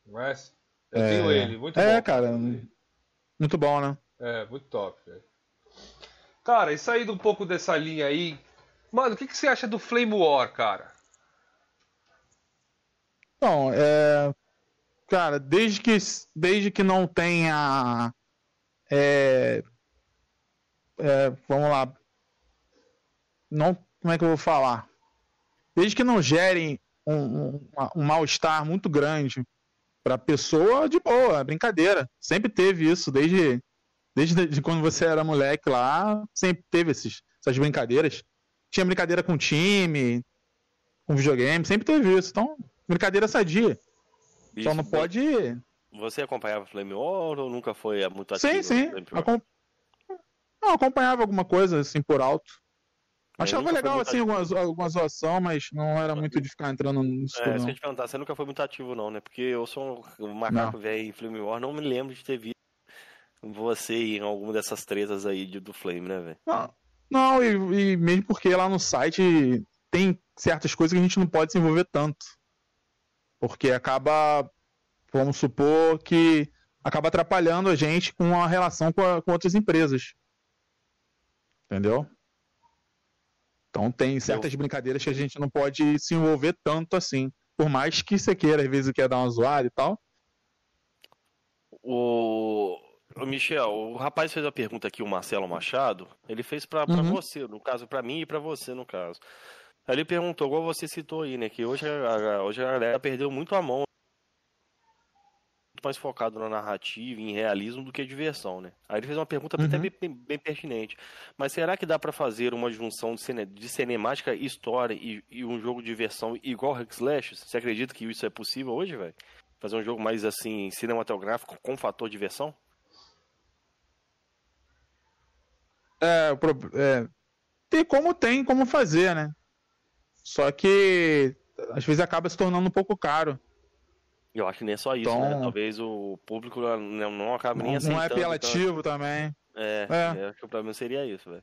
Um S? Eu é... tenho ele, muito é, bom. É, cara. Muito bom, né? É, muito top, velho. Cara, e saindo um pouco dessa linha aí. Mano, o que, que você acha do Flame War, cara? Bom, é, cara, desde que, desde que não tenha. É, é, vamos lá. Não, como é que eu vou falar? Desde que não gerem um, um, um mal-estar muito grande para a pessoa, de boa, brincadeira. Sempre teve isso, desde, desde quando você era moleque lá, sempre teve esses, essas brincadeiras. Tinha brincadeira com time, com videogame, sempre teve isso. Então, brincadeira sadia. Só não pode. Você acompanhava Flame War ou nunca foi muito ativo? Sim, sim. Acom... Não, acompanhava alguma coisa assim por alto. É, Achava legal assim algumas, algumas zoação, mas não era muito de ficar entrando nisso. É, isso que te perguntar, você nunca foi muito ativo, não, né? Porque eu sou um macaco velho em Flame War, não me lembro de ter visto você em alguma dessas tretas aí do Flame, né, velho? Não, não e, e mesmo porque lá no site tem certas coisas que a gente não pode se envolver tanto. Porque acaba, vamos supor que acaba atrapalhando a gente com a relação com, a, com outras empresas. Entendeu? Então tem certas Eu... brincadeiras que a gente não pode se envolver tanto assim. Por mais que você queira, às vezes quer dar uma zoada e tal. O... o Michel, o rapaz fez a pergunta aqui, o Marcelo Machado. Ele fez para uhum. você, no caso, para mim e para você, no caso. Ele perguntou, igual você citou aí, né? Que hoje a, hoje a galera perdeu muito a mão. Muito mais focado na narrativa, em realismo do que diversão, né? Aí ele fez uma pergunta uhum. até bem, bem, pertinente. Mas será que dá para fazer uma junção de, cine, de cinemática, história e, e, um jogo de diversão igual Hack Slash? Você acredita que isso é possível hoje, velho? Fazer um jogo mais assim, cinematográfico com fator diversão? É, é, tem como tem como fazer, né? Só que às vezes acaba se tornando um pouco caro. Eu acho que nem é só isso, né? então, né? Talvez o público não, não acabe nem aceitando. Não é apelativo também. É, é. acho que o problema seria isso, velho.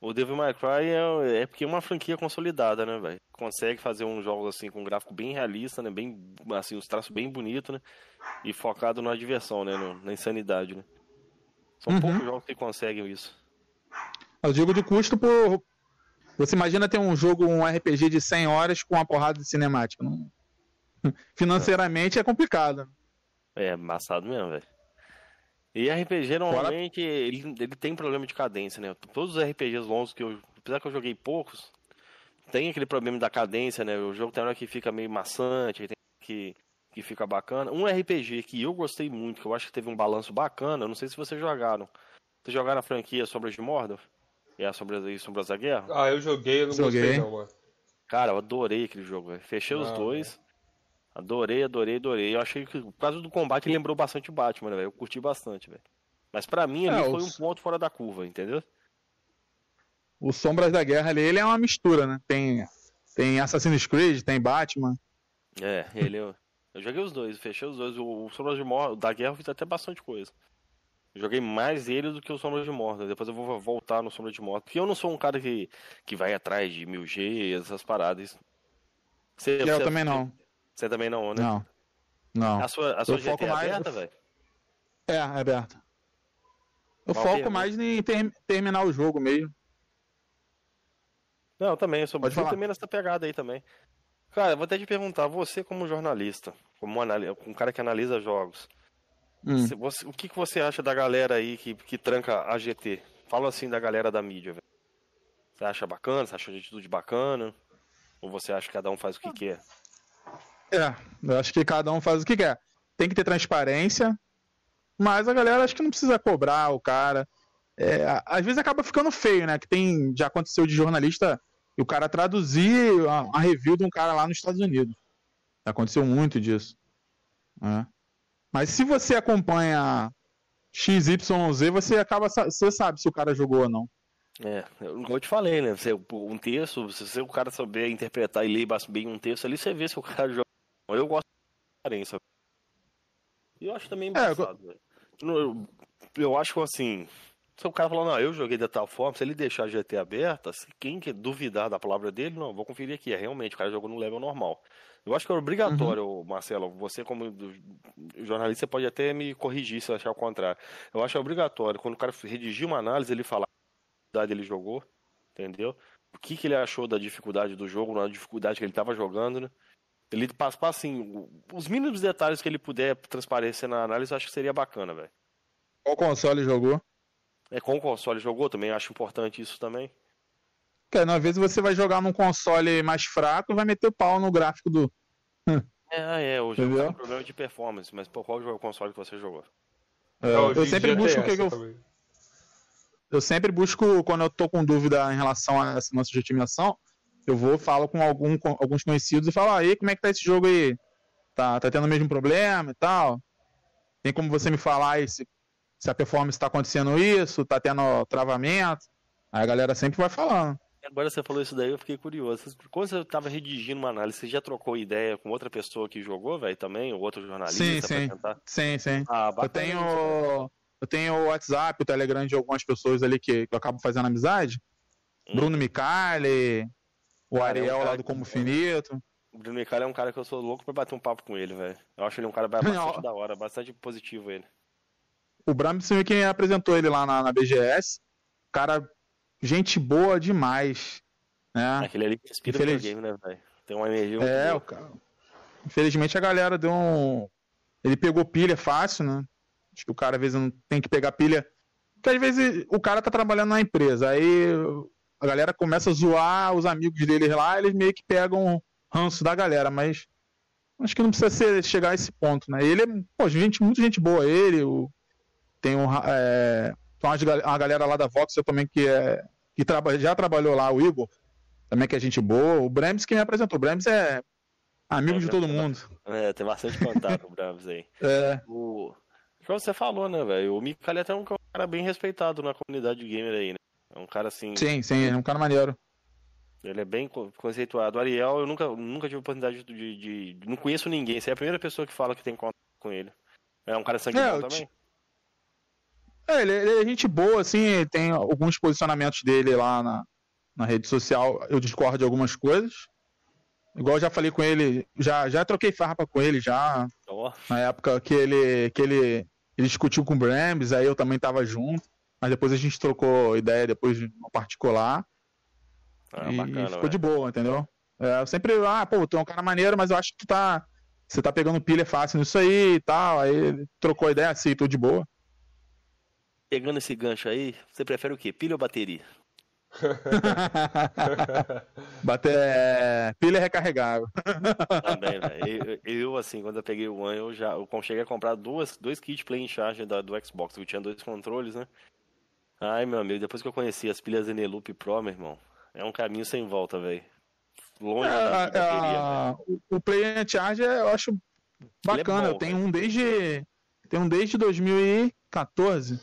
O Devil May Cry é, é porque é uma franquia consolidada, né, velho? Consegue fazer um jogo assim com um gráfico bem realista, né? Bem, assim, os traços bem bonitos, né? E focado na diversão, né? No, na insanidade, né? São uhum. poucos jogos que conseguem isso. Eu digo de custo por, você imagina ter um jogo, um RPG de 100 horas com uma porrada de cinemática. Não... Financeiramente é complicado. É, embaçado mesmo, velho. E RPG normalmente Fora... ele, ele tem problema de cadência, né? Todos os RPGs longos que eu. Apesar que eu joguei poucos, tem aquele problema da cadência, né? O jogo tem hora que fica meio maçante, tem que, que fica bacana. Um RPG que eu gostei muito, que eu acho que teve um balanço bacana, não sei se vocês jogaram. Vocês jogaram a franquia Sombras de Mordor? E a Sombras, Sombras da Guerra? Ah, eu joguei, eu não joguei. gostei não, mano. Cara, eu adorei aquele jogo, velho. Fechei os dois. Adorei, adorei, adorei. Eu achei que, por causa do combate, lembrou bastante Batman, velho. Eu curti bastante, velho. Mas pra mim, ali é, foi os... um ponto fora da curva, entendeu? O Sombras da Guerra ali, ele é uma mistura, né? Tem, tem Assassin's Creed, tem Batman. É, ele... Eu, eu joguei os dois, fechei os dois. O, o Sombras de Mor da Guerra eu fiz até bastante coisa. Joguei mais ele do que o Sombra de Morta. Depois eu vou voltar no Sombra de Morta. Porque eu não sou um cara que, que vai atrás de 1000G, essas paradas. Você, eu você, também não. Você também não, né? Não. Não. A sua, a sua GT é mais... aberta, velho? É, é aberta. Eu Qual foco pergunta? mais em ter, terminar o jogo mesmo. Não, também, eu sou Pode falar. também nessa pegada aí também. Cara, eu vou até te perguntar, você como jornalista, como um cara que analisa jogos, Hum. Você, o que, que você acha da galera aí que, que tranca a GT? Fala assim da galera da mídia, velho. Você acha bacana? Você acha a atitude bacana? Ou você acha que cada um faz o que quer? É, eu acho que cada um faz o que quer. Tem que ter transparência, mas a galera acho que não precisa cobrar o cara. É, às vezes acaba ficando feio, né? Que tem. Já aconteceu de jornalista e o cara traduzir a, a review de um cara lá nos Estados Unidos. Aconteceu muito disso. Né? Mas se você acompanha XYZ, você acaba. Você sabe se o cara jogou ou não. É, eu te falei, né? Você, um texto, se o cara souber interpretar e ler bem um texto ali, você vê se o cara Eu gosto da aparência. E eu acho também engraçado, é, eu... eu... eu acho assim. Se o cara falar, não, eu joguei de tal forma, se ele deixar a GT aberta, se quem que duvidar da palavra dele, não, vou conferir aqui. É realmente, o cara jogou no level normal. Eu acho que é obrigatório, uhum. Marcelo. Você, como jornalista, pode até me corrigir se achar o contrário. Eu acho obrigatório, quando o cara redigir uma análise, ele falar a ele jogou, entendeu? O que, que ele achou da dificuldade do jogo, na dificuldade que ele estava jogando, né? Ele passa, assim, os mínimos detalhes que ele puder transparecer na análise, eu acho que seria bacana, velho. Qual console jogou? É com o console jogou também, acho importante isso também. Porque, às vezes você vai jogar num console mais fraco e vai meter o pau no gráfico do. É, é, o jogo tem um problema de performance, mas por qual jogo console que você jogou? É, eu sempre busco o que, que eu. Também. Eu sempre busco, quando eu tô com dúvida em relação a essa nossa otimização, eu vou, falo com, algum, com alguns conhecidos e falo, aí, como é que tá esse jogo aí? Tá, tá tendo o mesmo problema e tal? Tem como você me falar aí se, se a performance tá acontecendo isso, tá tendo travamento? Aí a galera sempre vai falando. Agora você falou isso daí, eu fiquei curioso. Quando você estava redigindo uma análise, você já trocou ideia com outra pessoa que jogou, velho, também? Ou outro jornalista? Sim, sim. Sim, sim. Ah, eu tenho. Eu tenho o WhatsApp, o Telegram de algumas pessoas ali que, que eu acabo fazendo amizade. Hum. Bruno Micali, o Ariel é um lá do Como Finito. O Bruno Micali é um cara que eu sou louco pra bater um papo com ele, velho. Eu acho ele um cara bastante da hora, bastante positivo ele. O Brambson é quem apresentou ele lá na, na BGS. Cara gente boa demais. Né? Aquele ali que inspira Infeliz... game, né, velho? Tem uma energia muito É, o cara. Infelizmente a galera deu um. Ele pegou pilha fácil, né? Acho que o cara às vezes não tem que pegar pilha. Porque às vezes o cara tá trabalhando na empresa, aí a galera começa a zoar os amigos dele lá, eles meio que pegam ranço da galera, mas acho que não precisa ser, chegar a esse ponto, né? Ele é, pô, gente, muita gente boa, ele, o, tem um, é, uma galera lá da Vox também que é que traba, já trabalhou lá, o Igor, também que é gente boa. O Brems que me apresentou. O Brems é amigo é, de todo mundo. É, tem bastante contato o Brems aí. É. O... Como você falou, né, velho? O Mikael é até um cara bem respeitado na comunidade de gamer aí, né? É um cara assim. Sim, sim, é um cara maneiro. Ele é bem conceituado. O Ariel, eu nunca, nunca tive oportunidade de, de, de, Não conheço ninguém. Você é a primeira pessoa que fala que tem contato com ele. É um cara sangue é, também? É, ele, ele, é gente boa, assim, tem alguns posicionamentos dele lá na, na rede social, eu discordo de algumas coisas. Igual eu já falei com ele, já, já troquei farpa com ele já. Oh. Na época que ele, que ele, ele discutiu com o Brams, aí eu também tava junto. Mas depois a gente trocou ideia depois no particular. Ah, e bacana, ficou véio. de boa, entendeu? É, eu sempre, ah, pô, tu é um cara maneiro, mas eu acho que tu tá. Você tá pegando pilha fácil nisso aí e tal. Aí trocou ideia assim, tô de boa. Pegando esse gancho aí, você prefere o quê? Pilha ou bateria? Bater, é... pilha recarregável. Também, né? Eu, eu, assim, quando eu peguei o One, eu já eu cheguei a comprar duas, dois kits play in charge da, do Xbox, que tinha dois controles, né? Ai, meu amigo, depois que eu conheci as pilhas Eneloop Pro, meu irmão, é um caminho sem volta, velho. Longe é, da bateria, o, o Play in Charge eu acho bacana. É bom, eu tenho véio. um desde. Tenho um desde 2014.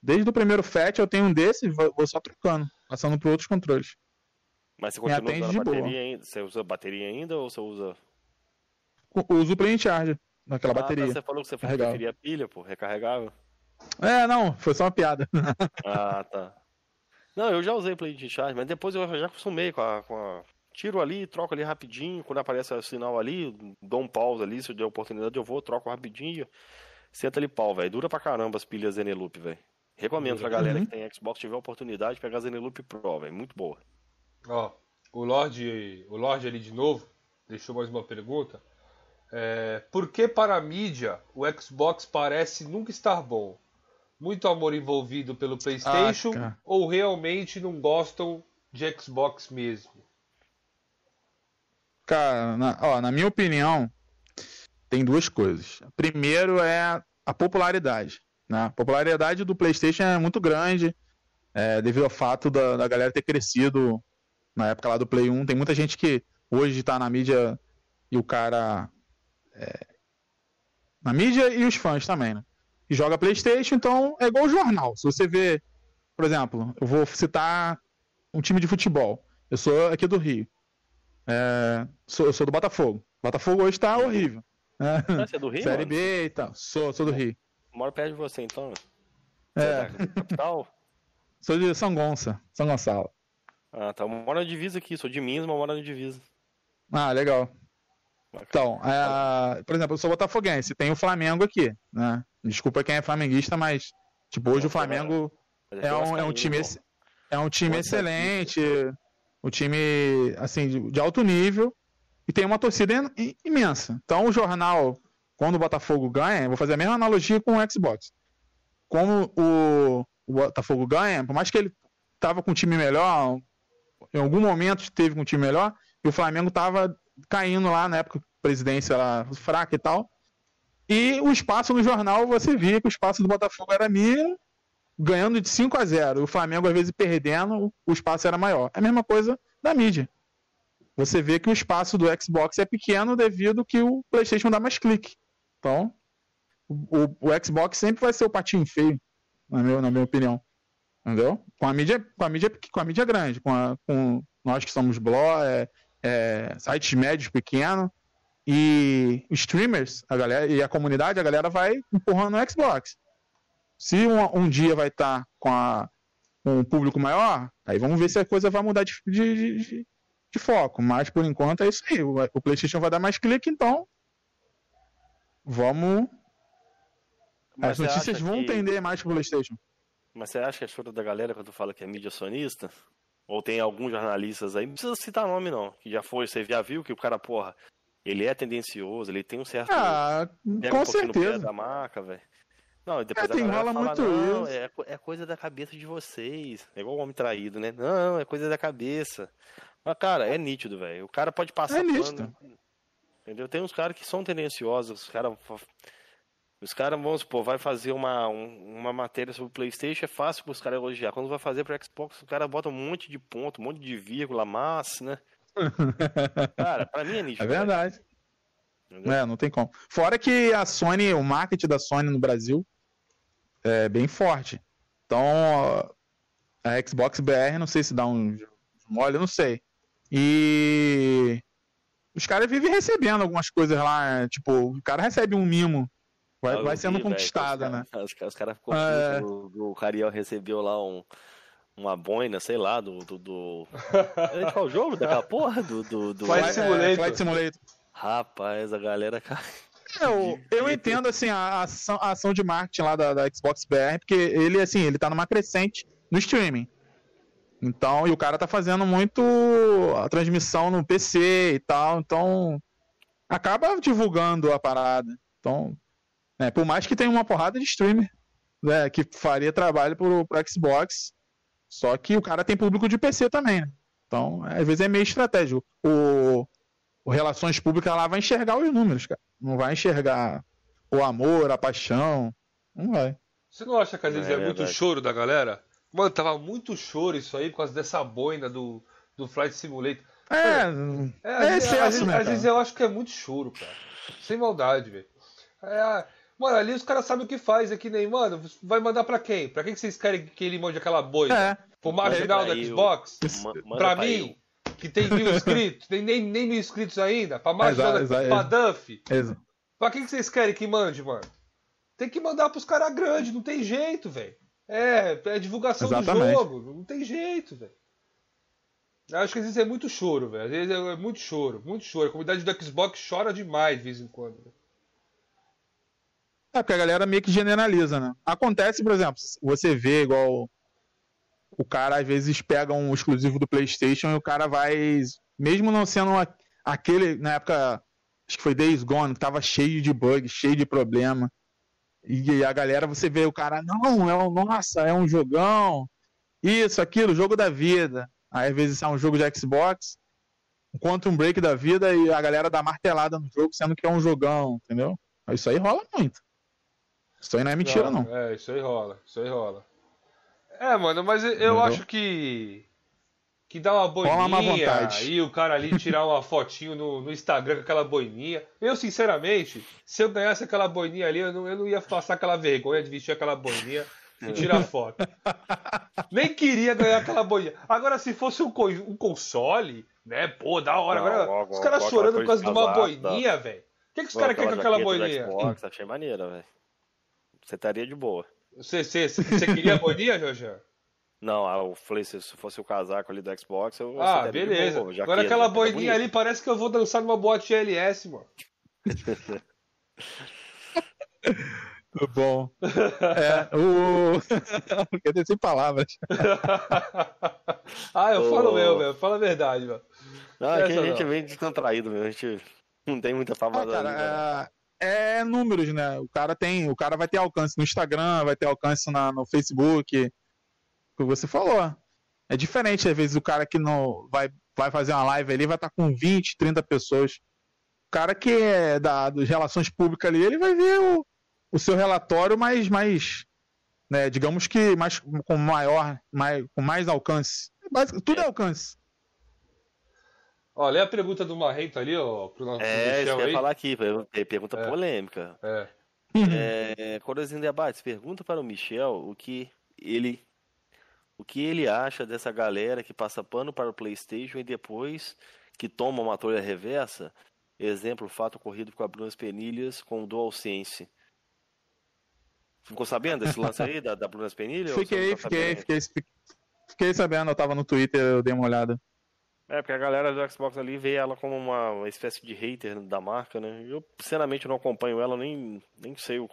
Desde o primeiro FAT eu tenho um desse vou só trocando, passando para outros controles. Mas você continua usando bateria ainda? Você usa bateria ainda ou você usa. Uso o Play Charge naquela ah, bateria. Você falou que você preferia pilha, pô, recarregável. É, não, foi só uma piada. ah, tá. Não, eu já usei Play Charge, mas depois eu já acostumei com a, com a... Tiro ali, troco ali rapidinho, quando aparece o sinal ali, dou um pause ali, se eu der oportunidade eu vou, troco rapidinho. Senta ali pau, velho. Dura pra caramba as pilhas Eneloop, velho. Recomendo pra galera uhum. que tem Xbox, tiver a oportunidade, de pegar a Zeneloop Pro, velho. Muito boa. Ó, o Lorde, o Lorde ali de novo, deixou mais uma pergunta. É, por que para a mídia o Xbox parece nunca estar bom? Muito amor envolvido pelo PlayStation ah, ou realmente não gostam de Xbox mesmo? Cara, na, ó, na minha opinião, tem duas coisas. Primeiro é a popularidade. Né? A popularidade do PlayStation é muito grande, é, devido ao fato da, da, galera ter crescido na época lá do Play 1. Tem muita gente que hoje está na mídia e o cara. É, na mídia e os fãs também, né? E joga PlayStation, então é igual jornal. Se você vê, por exemplo, eu vou citar um time de futebol. Eu sou aqui do Rio. É, sou, eu sou do Botafogo. Botafogo hoje está horrível. É, você é do Rio? Série mano? B e tal. Sou, sou do Rio. Moro perto de você, então. É. é capital? Sou de São Gonça, São Gonçalo. Ah, tá. Eu moro na divisa aqui, sou de Minas, mas moro na divisa. Ah, legal. Então, é, por exemplo, eu sou botafoguense, tem o Flamengo aqui, né? Desculpa quem é flamenguista, mas tipo, hoje o Flamengo é, é um, é um time é um time excelente, o time assim de, de alto nível, e tem uma torcida imensa. Então o jornal, quando o Botafogo ganha, vou fazer a mesma analogia com o Xbox. Como o, o Botafogo ganha, por mais que ele tava com um time melhor, em algum momento esteve com um time melhor, e o Flamengo tava caindo lá na época, presidência lá, fraca e tal. E o espaço no jornal, você via que o espaço do Botafogo era mínimo, ganhando de 5 a 0. O Flamengo, às vezes, perdendo, o espaço era maior. É a mesma coisa da mídia. Você vê que o espaço do Xbox é pequeno devido que o PlayStation dá mais clique. Então, o, o Xbox sempre vai ser o patinho feio, na minha, na minha opinião. Entendeu? Com a mídia, com a mídia, com a mídia grande, com, a, com nós que somos blog, é, é, sites médios pequenos e streamers, a galera e a comunidade, a galera vai empurrando no Xbox. Se um, um dia vai estar tá com, a, um público maior, aí vamos ver se a coisa vai mudar de, de, de, de foco. Mas por enquanto é isso aí. O, o, PlayStation vai dar mais clique, então vamos. Mas As notícias vão que... tender mais pro PlayStation. Mas você acha que é choro da galera quando fala que é mídia sonista? Ou tem alguns jornalistas aí, não precisa citar nome não, que já foi, você já viu que o cara, porra, ele é tendencioso, ele tem um certo. Ah, com um certeza. da marca, velho. Não, depois é, tem rola fala, muito não, isso. É, é coisa da cabeça de vocês. É igual o homem traído, né? Não, é coisa da cabeça. Mas, cara, é nítido, velho. O cara pode passar. É nítido. entendeu? Tem uns caras que são tendenciosos, os caras. Os caras, vamos supor, vai fazer uma, uma matéria sobre o Playstation, é fácil para os caras elogiar. Quando vai fazer para Xbox, o cara bota um monte de ponto, um monte de vírgula, massa, né? cara, pra mim é nítido. É verdade. É, não tem como. Fora que a Sony, o marketing da Sony no Brasil é bem forte. Então, a Xbox BR, não sei se dá um mole, eu não sei. E os caras vivem recebendo algumas coisas lá, tipo, o cara recebe um mimo. Vai, vai sendo vi, conquistada, né? Os, os caras ficou é... o, o Cariel recebeu lá um, uma boina, sei lá, do. do, do... É qual jogo? Daquela porra? Do. do, do... Flight, Simulator. É, Flight Simulator. Rapaz, a galera. Eu, eu entendo assim a ação, a ação de marketing lá da, da, Xbox BR, porque ele assim, ele tá numa crescente no streaming. Então, e o cara tá fazendo muito a transmissão no PC e tal, então acaba divulgando a parada. Então, né, por mais que tenha uma porrada de streamer né, que faria trabalho pro, pro Xbox, só que o cara tem público de PC também, né? Então, às vezes é meio estratégico. O, o Relações Públicas lá vai enxergar os números, cara. Não vai enxergar o amor, a paixão. Não vai. Você não acha que às vezes é, é muito choro da galera? Mano, tava muito choro isso aí por causa dessa boina do, do Flight Simulator. É, é, é excesso, às, vezes, né, às vezes eu acho que é muito choro, cara. Sem maldade, velho. É, mano, ali os caras sabem o que faz, é que nem, mano, vai mandar pra quem? Pra quem que vocês querem que ele mande aquela boina? É. Pro marginal do Xbox? pra mim? que tem mil inscritos, tem nem, nem mil inscritos ainda, pra marginal pra Duff. Exato. Pra quem que vocês querem que mande, mano? Tem que mandar pros caras grandes, não tem jeito, velho. É, é divulgação Exatamente. do jogo, não tem jeito, velho. Acho que às vezes é muito choro, velho. Às vezes é muito choro, muito choro. A comunidade do Xbox chora demais de vez em quando. Véio. É, porque a galera meio que generaliza, né? Acontece, por exemplo, você vê igual o cara às vezes pega um exclusivo do PlayStation e o cara vai, mesmo não sendo uma, aquele, na época, acho que foi Days Gone, que tava cheio de bugs, cheio de problema. E a galera, você vê o cara, não, é um, nossa, é um jogão, isso, aquilo, jogo da vida. Aí às vezes é um jogo de Xbox, um Quantum Break da vida e a galera dá martelada no jogo, sendo que é um jogão, entendeu? Isso aí rola muito. Isso aí não é mentira, não. não. É, isso aí rola, isso aí rola. É, mano, mas eu Entendeu? acho que. Que dá uma boininha e o cara ali tirar uma fotinho no, no, Instagram com aquela boininha. Eu, sinceramente, se eu ganhasse aquela boininha ali, eu não, eu não ia passar aquela vergonha de vestir aquela boininha e tirar foto. Nem queria ganhar aquela boininha. Agora, se fosse um, um console, né? Pô, da hora. Agora, não, os caras chorando por causa de uma boininha, velho. O que, que os caras querem com aquela boininha? Xbox, achei maneira, velho. Você estaria de boa. Você, você, você queria a boninha, Jorge? Não, ah, eu falei, se fosse o casaco ali do Xbox, eu Ah, beleza. Boa, Agora aquela boininha ali parece que eu vou dançar numa boate LS, mano. Bom. É, o. Sem palavras. ah, eu falo mesmo, velho. Fala a verdade, mano. Não, aqui a gente é bem descontraído mesmo, a gente não tem muita fama. Ah, é, é, números, né? O cara tem, o cara vai ter alcance no Instagram, vai ter alcance na, no Facebook, que você falou. É diferente, às vezes, o cara que não vai, vai fazer uma live ali vai estar com 20, 30 pessoas. O cara que é da, das relações públicas ali, ele vai ver o, o seu relatório mais, mais né, digamos que mais, com maior, mais, com mais alcance. Tudo é alcance. Olha a pergunta do Marrento ali, ó, pro nosso É, isso que eu ia falar aqui, pergunta é. polêmica. É. é Corozinho Debates, pergunta para o Michel o que ele o que ele acha dessa galera que passa pano para o PlayStation e depois que toma uma tolha reversa. Exemplo, fato ocorrido com a Bruna Penilhas com o DualSense. Ficou sabendo desse lance aí da, da Bruna Penilhas? Fiquei, tá fiquei, fiquei, fiquei sabendo, eu tava no Twitter, eu dei uma olhada. É, porque a galera do Xbox ali vê ela como uma, espécie de hater da marca, né? Eu, sinceramente, não acompanho ela, nem, nem sei o,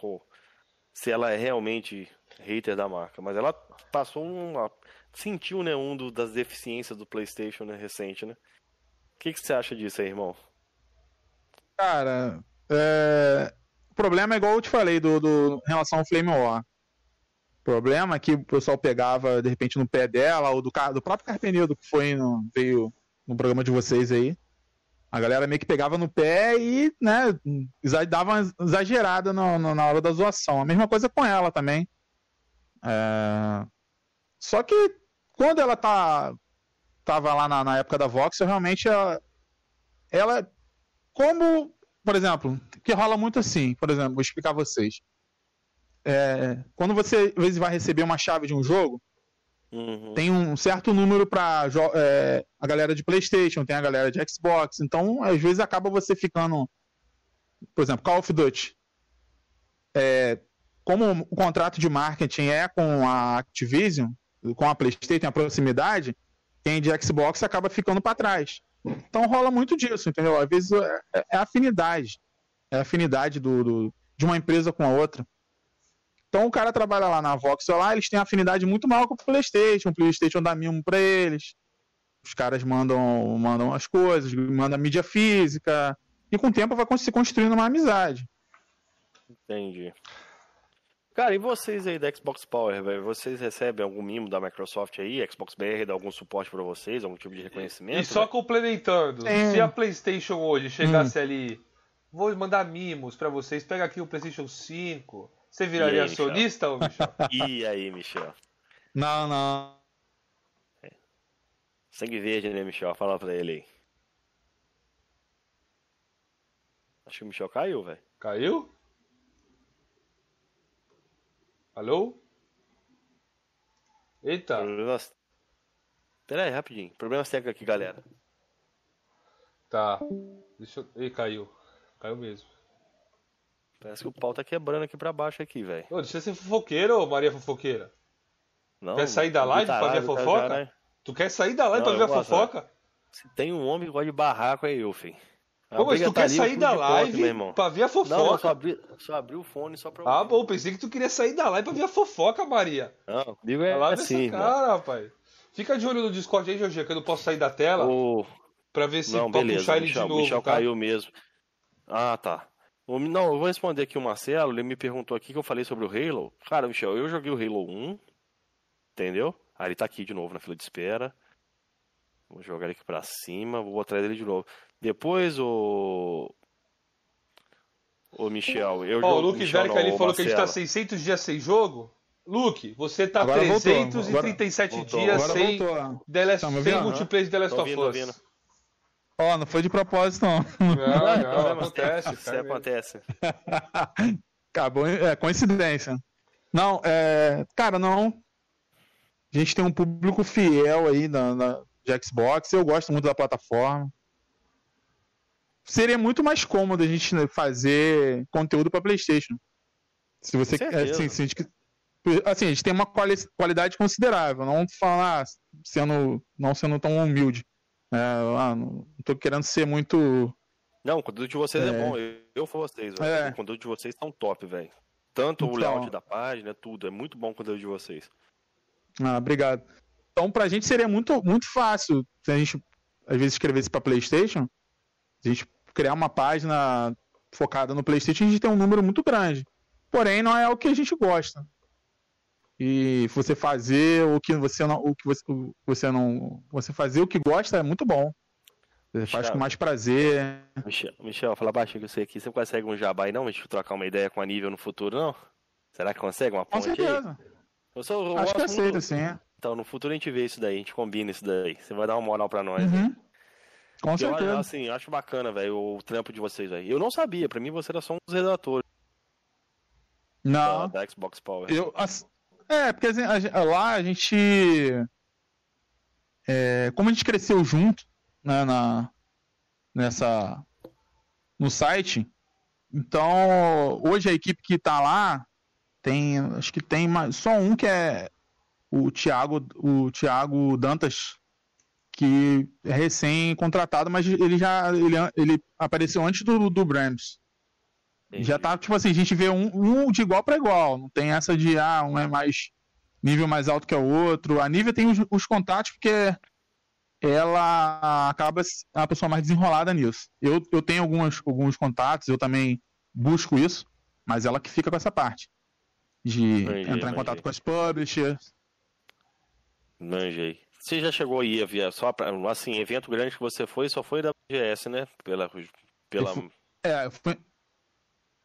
se ela é realmente hater da marca. Mas ela passou uma. sentiu, né, um do, das deficiências do PlayStation né, recente, né? O que, que você acha disso aí, irmão? Cara, é... o problema é igual eu te falei do, do em relação ao Flame War. Problema é que o pessoal pegava, de repente, no pé dela, ou do, do próprio Carpenedo, que foi no, veio no programa de vocês aí. A galera meio que pegava no pé e, né, dava uma exagerada no, no, na hora da zoação. A mesma coisa com ela também. É... Só que quando ela tá tava lá na, na época da Vox, realmente ela, ela como, por exemplo, que rola muito assim, por exemplo, vou explicar a vocês. É, quando você às vezes vai receber uma chave de um jogo, Uhum. Tem um certo número para é, a galera de PlayStation, tem a galera de Xbox. Então, às vezes, acaba você ficando. Por exemplo, Call of Duty. É, como o contrato de marketing é com a Activision, com a PlayStation, a proximidade, quem de Xbox acaba ficando para trás. Então rola muito disso, entendeu? Às vezes é, é afinidade. É afinidade do, do, de uma empresa com a outra. Então o cara trabalha lá na Voxel lá, eles têm afinidade muito maior com o PlayStation, o PlayStation dá mimo para eles. Os caras mandam, mandam as coisas, mandam mídia física, e com o tempo vai se construindo uma amizade. Entendi. Cara, e vocês aí da Xbox Power, velho? Vocês recebem algum mimo da Microsoft aí? Xbox BR dá algum suporte para vocês? Algum tipo de reconhecimento? E só véio? complementando, é. se a PlayStation hoje chegasse hum. ali, vou mandar mimos para vocês, pega aqui o PlayStation 5, você viraria aí, acionista, ou Michel? E aí, Michel? Não, não. É. Sangue verde, né, Michel? Fala pra ele aí. Acho que o Michel caiu, velho. Caiu? Alô? Eita. Problemas... Pera aí, rapidinho. Problemas técnicos aqui, galera. Tá. Deixa eu... Ih, caiu. Caiu mesmo. Parece que o pau tá quebrando aqui pra baixo aqui, velho. Deixa você ser fofoqueiro, ô Maria Fofoqueira. Não, quer sair da live pra ver a fofoca? Já, né? Tu quer sair da live não, pra ver a fofoca? Se tem um homem que gosta de barraco, é eu, filho. Pô, mas tu tá quer sair da live ponto, pra ver a fofoca? Não, só abri, só abri o fone só pra Ah, bom, pensei que tu queria sair da live pra ver a fofoca, Maria. Não, comigo é a assim, cara, rapaz. Fica de olho no Discord aí, Jorge, que eu não posso sair da tela. O... Pra ver se não, beleza, puxar ele Michel, de novo. Michel tá? caiu mesmo. Ah, tá. Não, eu vou responder aqui o Marcelo, ele me perguntou aqui que eu falei sobre o Halo. Cara, Michel, eu joguei o Halo 1, entendeu? Aí ele tá aqui de novo na fila de espera. Vou jogar ele aqui pra cima, vou atrás dele de novo. Depois o. Ô Michel, eu oh, o Luke Verca ali falou que a gente tá 600 dias sem jogo. Luke, você tá Agora 337 voltou. dias Agora sem, voltou. The Last, tá sem multiplayer de The Last of Us. Ó, oh, não foi de propósito, não. Não, não, acontece. Isso acontece. Acabou, é coincidência. Não, é. Cara, não. A gente tem um público fiel aí na, na, de Xbox. Eu gosto muito da plataforma. Seria muito mais cômodo a gente né, fazer conteúdo para PlayStation. Se você. Assim, se a gente, assim, a gente tem uma quali qualidade considerável. Não falar sendo, não sendo tão humilde. Ah, não tô querendo ser muito. Não, o conteúdo de vocês é, é bom. Eu, eu vocês, é. O conteúdo de vocês tão top, velho. Tanto então... o layout da página, tudo. É muito bom o conteúdo de vocês. Ah, obrigado. Então, pra gente seria muito, muito fácil se a gente às vezes escrevesse para PlayStation, a gente criar uma página focada no PlayStation, a gente tem um número muito grande. Porém, não é o que a gente gosta. E você fazer o que você não, o que você, você não, você fazer o que gosta é muito bom. Você Michel, faz com mais prazer. Michel, Michel, fala baixinho que eu sei aqui. Você consegue um jabá aí não? A gente trocar uma ideia com a nível no futuro, não? Será que consegue uma ponte Com certeza. Aí? Eu sou, eu Acho que aceita, sim. Então, no futuro a gente vê isso daí, a gente combina isso daí. Você vai dar uma moral pra nós. Uhum. Né? Com eu, certeza. Assim, acho bacana, velho, o trampo de vocês aí. Eu não sabia, pra mim você era só um dos redatores. Não. Da, da Xbox Power. Eu, é, porque assim, a, lá a gente. É, como a gente cresceu junto né, na, nessa, no site, então hoje a equipe que tá lá tem. Acho que tem mais, só um que é o Thiago, o Thiago Dantas, que é recém-contratado, mas ele já ele, ele apareceu antes do, do Brams. Já tá, tipo assim, a gente vê um, um de igual para igual. Não tem essa de, ah, um é mais nível mais alto que o outro. A Nívia tem os, os contatos porque ela acaba a pessoa mais desenrolada nisso. Eu, eu tenho alguns, alguns contatos, eu também busco isso, mas ela que fica com essa parte. De manjei, entrar em contato com as publishers. Manjei. Você já chegou aí, via só pra, assim, evento grande que você foi, só foi da BGS, né? Pela. pela... Eu fui, é, eu fui,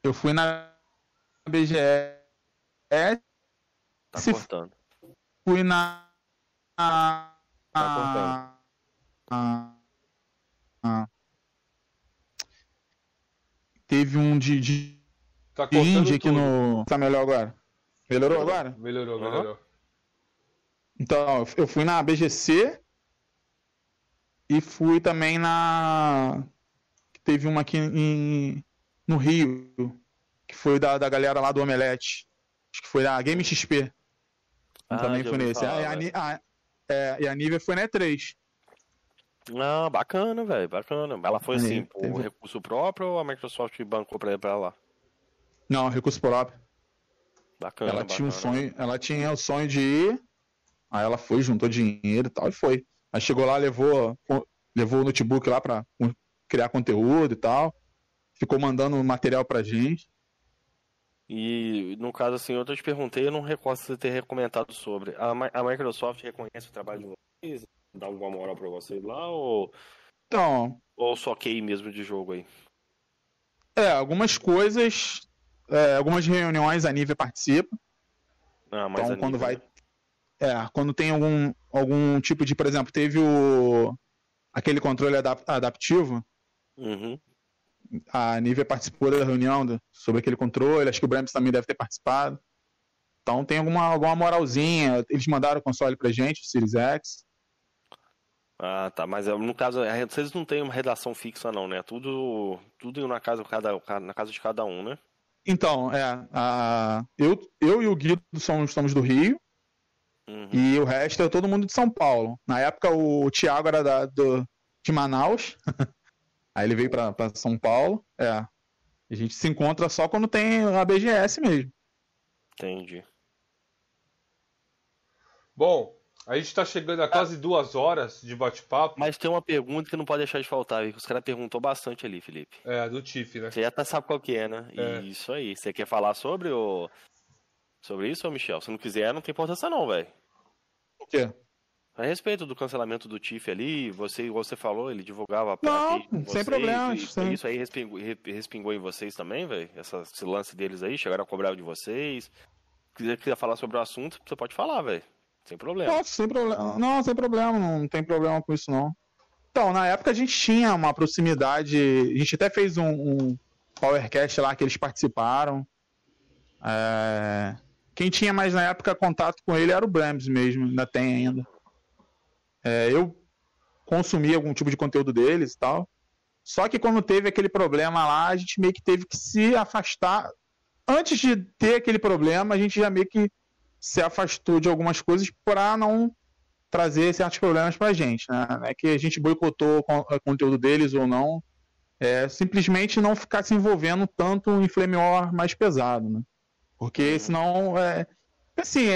eu fui na BGS. Tá cortando. Fui na. Tá cortando. Ah, ah, teve um de, de, tá de Índia aqui no. Tá melhor agora? Melhorou, melhorou agora? Melhorou, melhorou. Uhum. Então, eu fui na BGC e fui também na. Teve uma aqui em... no Rio, que foi da, da galera lá do Omelete. Acho que foi a Game XP. Ah, também foi nesse. Falar, a, a, a, é, e a Nivea foi na E3. Ah, bacana, velho, bacana. Ela foi assim, por teve... recurso próprio ou a Microsoft bancou pra, pra lá? Não, recurso próprio. Bacana. Ela bacana. tinha um sonho, ela tinha o sonho de ir Aí ela foi, juntou dinheiro e tal, e foi. Aí chegou lá, levou, levou o notebook lá pra criar conteúdo e tal. Ficou mandando material pra gente. E no caso, assim, eu te perguntei, eu não recordo você ter recomendado sobre. A, a Microsoft reconhece o trabalho de vocês? Dá alguma moral pra vocês lá? Ou. Então. Ou só QI mesmo de jogo aí? É, algumas coisas. É, algumas reuniões a nível participa. Ah, mas então, quando vai. Né? É, quando tem algum, algum tipo de, por exemplo, teve o aquele controle adap adaptivo. Uhum. A Nivea participou da reunião do, sobre aquele controle, acho que o Brams também deve ter participado. Então tem alguma, alguma moralzinha. Eles mandaram o console pra gente, o Series X. Ah, tá. Mas no caso, vocês não têm uma redação fixa, não, né? Tudo, tudo na casa, cada, na casa de cada um, né? Então, é. A, eu, eu e o Guido somos, somos do Rio. Uhum. E o resto é todo mundo de São Paulo. Na época o Thiago era da, do, de Manaus. Aí ele veio para São Paulo. É. A gente se encontra só quando tem a BGS mesmo. Entendi. Bom, a gente tá chegando a quase duas horas de bate-papo. Mas tem uma pergunta que não pode deixar de faltar, que os caras perguntou bastante ali, Felipe. É, do Tiff, né? Você já tá, sabe qual que é, né? É. Isso aí. Você quer falar sobre o... Sobre isso, Michel? Se não quiser, não tem importância não, velho. O quê? A respeito do cancelamento do TIF ali, você, igual você falou, ele divulgava Não, sem vocês, problema. E, isso aí respingou, respingou em vocês também, velho? Esse lance deles aí, chegaram a cobrar de vocês. Se quiser falar sobre o assunto, você pode falar, velho. Sem problema. Não, sem problema. Não, sem problema, não tem problema com isso, não. Então, na época a gente tinha uma proximidade. A gente até fez um, um Powercast lá que eles participaram. É... Quem tinha mais na época contato com ele era o Brams mesmo, ainda tem ainda. É, eu consumi algum tipo de conteúdo deles e tal. Só que quando teve aquele problema lá, a gente meio que teve que se afastar. Antes de ter aquele problema, a gente já meio que se afastou de algumas coisas para não trazer certos problemas pra gente, né? Não é que a gente boicotou o conteúdo deles ou não. É simplesmente não ficar se envolvendo tanto em Flame War mais pesado, né? Porque senão. É, assim, é,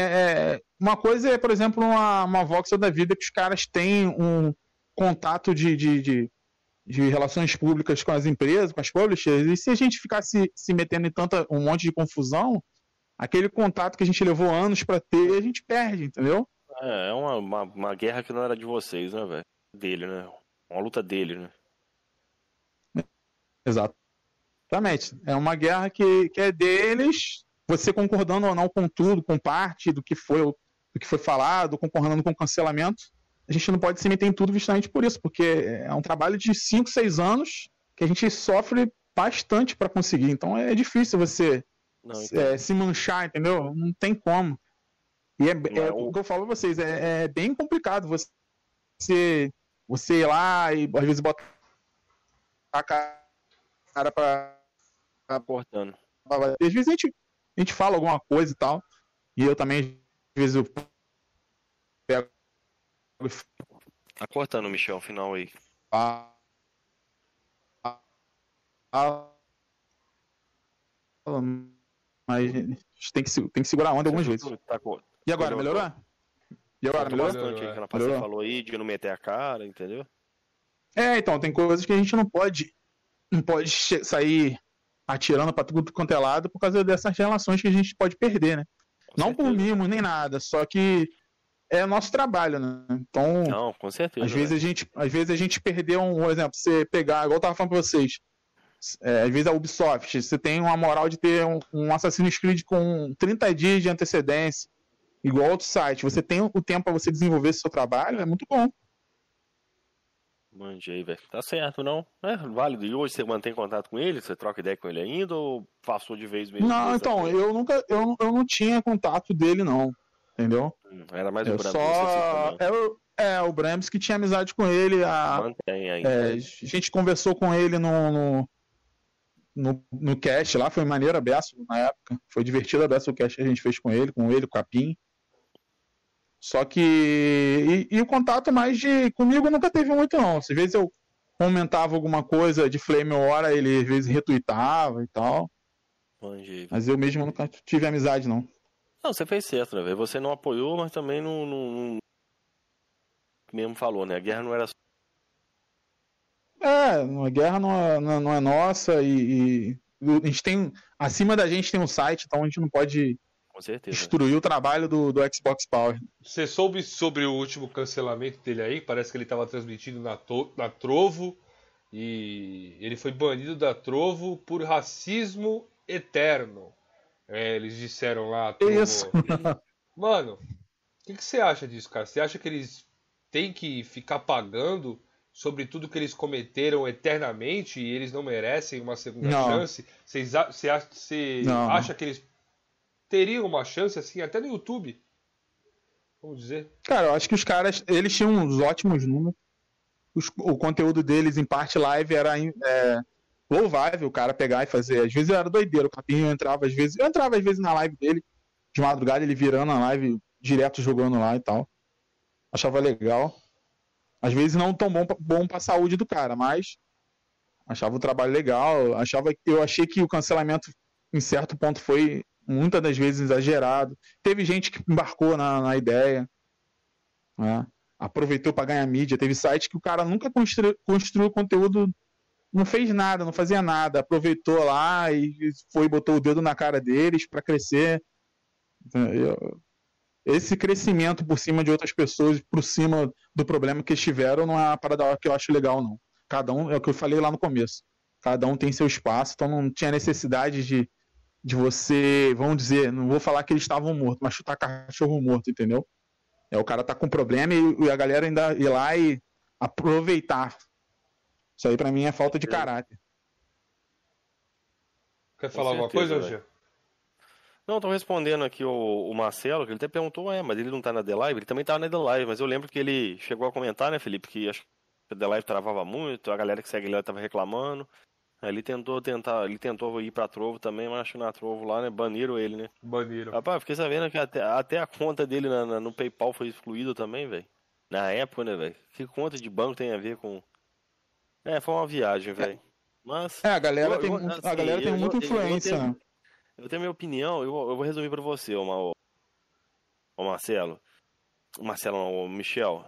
é, uma coisa é, por exemplo, uma, uma voxel da vida que os caras têm um, contato de, de, de, de, relações públicas com as empresas, com as publishers, e se a gente ficasse se metendo em tanta, um monte de confusão, aquele contato que a gente levou anos para ter, a gente perde, entendeu? É, é uma, uma, uma, guerra que não era de vocês, né, velho? Dele, né? Uma luta dele, né? Exatamente. É uma guerra que, que é deles, você concordando ou não com tudo, com parte do que foi, do que foi falado, concordando com o cancelamento, a gente não pode se meter em tudo justamente por isso, porque é um trabalho de 5, 6 anos que a gente sofre bastante para conseguir. Então é difícil você não, é, se manchar, entendeu? Não tem como. E é, é o que eu falo pra vocês, é, é, bem complicado você, você ir lá e às vezes botar a cara pra. pra cortando. Às vezes a gente, a gente fala alguma coisa e tal. E eu também, às vezes, eu pego. Tá cortando, Michel, final aí. Ah, ah, mas tem que, tem que segurar a onda algumas vezes. Tá, e agora, melhorou? E agora, melhorou? aí que melhorou? falou aí, de não meter a cara, entendeu? É, então, tem coisas que a gente não pode não pode sair atirando pra tudo quanto é lado por causa dessas relações que a gente pode perder, né? Com não certeza. por mimo nem nada, só que é nosso trabalho, né? Então, não, com certeza. Às vezes a gente, às vezes a gente perdeu um, por exemplo, você pegar, igual eu tava falando pra vocês, é, às vezes a Ubisoft, você tem uma moral de ter um, um Assassin's Creed com 30 dias de antecedência, igual outro site, você tem o tempo para você desenvolver seu trabalho, é muito bom. Manjei, velho. Tá certo, não? É válido. E hoje você mantém contato com ele? Você troca ideia com ele ainda ou passou de vez mesmo? Não, então, eu nunca, eu, eu não tinha contato dele, não. Entendeu? Hum, era mais eu o Brams. Só... É, o, é, o Brams que tinha amizade com ele. A, Mantém ainda. É, a gente conversou com ele no, no, no, no cast lá, foi maneiro a beça na época. Foi divertido a beça o cast que a gente fez com ele, com ele, com o Capim. Só que. E, e, o contato mais de. Comigo nunca teve muito, não. Às vezes eu comentava alguma coisa de Flame Hora, ele às vezes retuitava e tal. Mas eu mesmo nunca tive amizade, não. Não, você fez certo, né, Você não apoiou, mas também não, não, não. Mesmo falou, né? A guerra não era. É, a guerra não é, não é nossa e, e, a gente tem. Acima da gente tem um site, então a gente não pode com certeza. Destruiu o trabalho do, do Xbox Power. Você soube sobre o último cancelamento dele aí? Parece que ele estava transmitindo na, to, na Trovo e ele foi banido da Trovo por racismo eterno. É, eles disseram lá. Trovo. Isso. Mano, o que, que, você acha disso, cara? Você acha que eles têm que ficar pagando sobre tudo que eles cometeram eternamente e eles não merecem uma segunda não. chance? Você, acha que eles teriam uma chance assim, até no YouTube. Vamos dizer. Cara, eu acho que os caras, eles tinham uns ótimos números. Os, o conteúdo deles em parte live era é, louvável o cara pegar e fazer. Às vezes era doideiro, o Capinho entrava às vezes. Eu entrava às vezes na live dele, de madrugada, ele virando a live direto jogando lá e tal. Achava legal. Às vezes não tão bom, bom pra saúde do cara, mas achava o trabalho legal. Achava, eu achei que o cancelamento em certo ponto foi muitas das vezes exagerado. Teve gente que embarcou na, na ideia, né? aproveitou para ganhar mídia. Teve site que o cara nunca constru, construiu conteúdo, não fez nada, não fazia nada, aproveitou lá e foi botou o dedo na cara deles para crescer. esse crescimento por cima de outras pessoas, por cima do problema que eles tiveram, não é uma parada que eu acho legal, não. Cada um, é o que eu falei lá no começo. Cada um tem seu espaço, então não tinha necessidade de de você, vamos dizer, não vou falar que eles estavam mortos, mas chutar cachorro morto, entendeu? É, o cara tá com problema e, e a galera ainda ir lá e aproveitar. Isso aí para mim é falta de caráter. Quer falar alguma coisa, Roger? Não, tô respondendo aqui o, o, Marcelo, que ele até perguntou, é, mas ele não tá na The Live? Ele também tá na The Live, mas eu lembro que ele chegou a comentar, né, Felipe, que acho que a The Live travava muito, a galera que segue ele tava reclamando. Ele tentou tentar, ele tentou ir pra Trovo também, mas acho que na Trovo lá, né? Baniram ele, né? Baniram. Rapaz, fiquei sabendo que até, até a conta dele na, na, no PayPal foi excluída também, velho. Na época, né, velho? Que conta de banco tem a ver com. É, foi uma viagem, velho. Mas. É, a galera eu, tem, eu, assim, a galera tem muita influência, eu, tenho, eu tenho minha opinião, eu, eu vou resumir pra você, o, o Marcelo. O Marcelo, não, o Michel.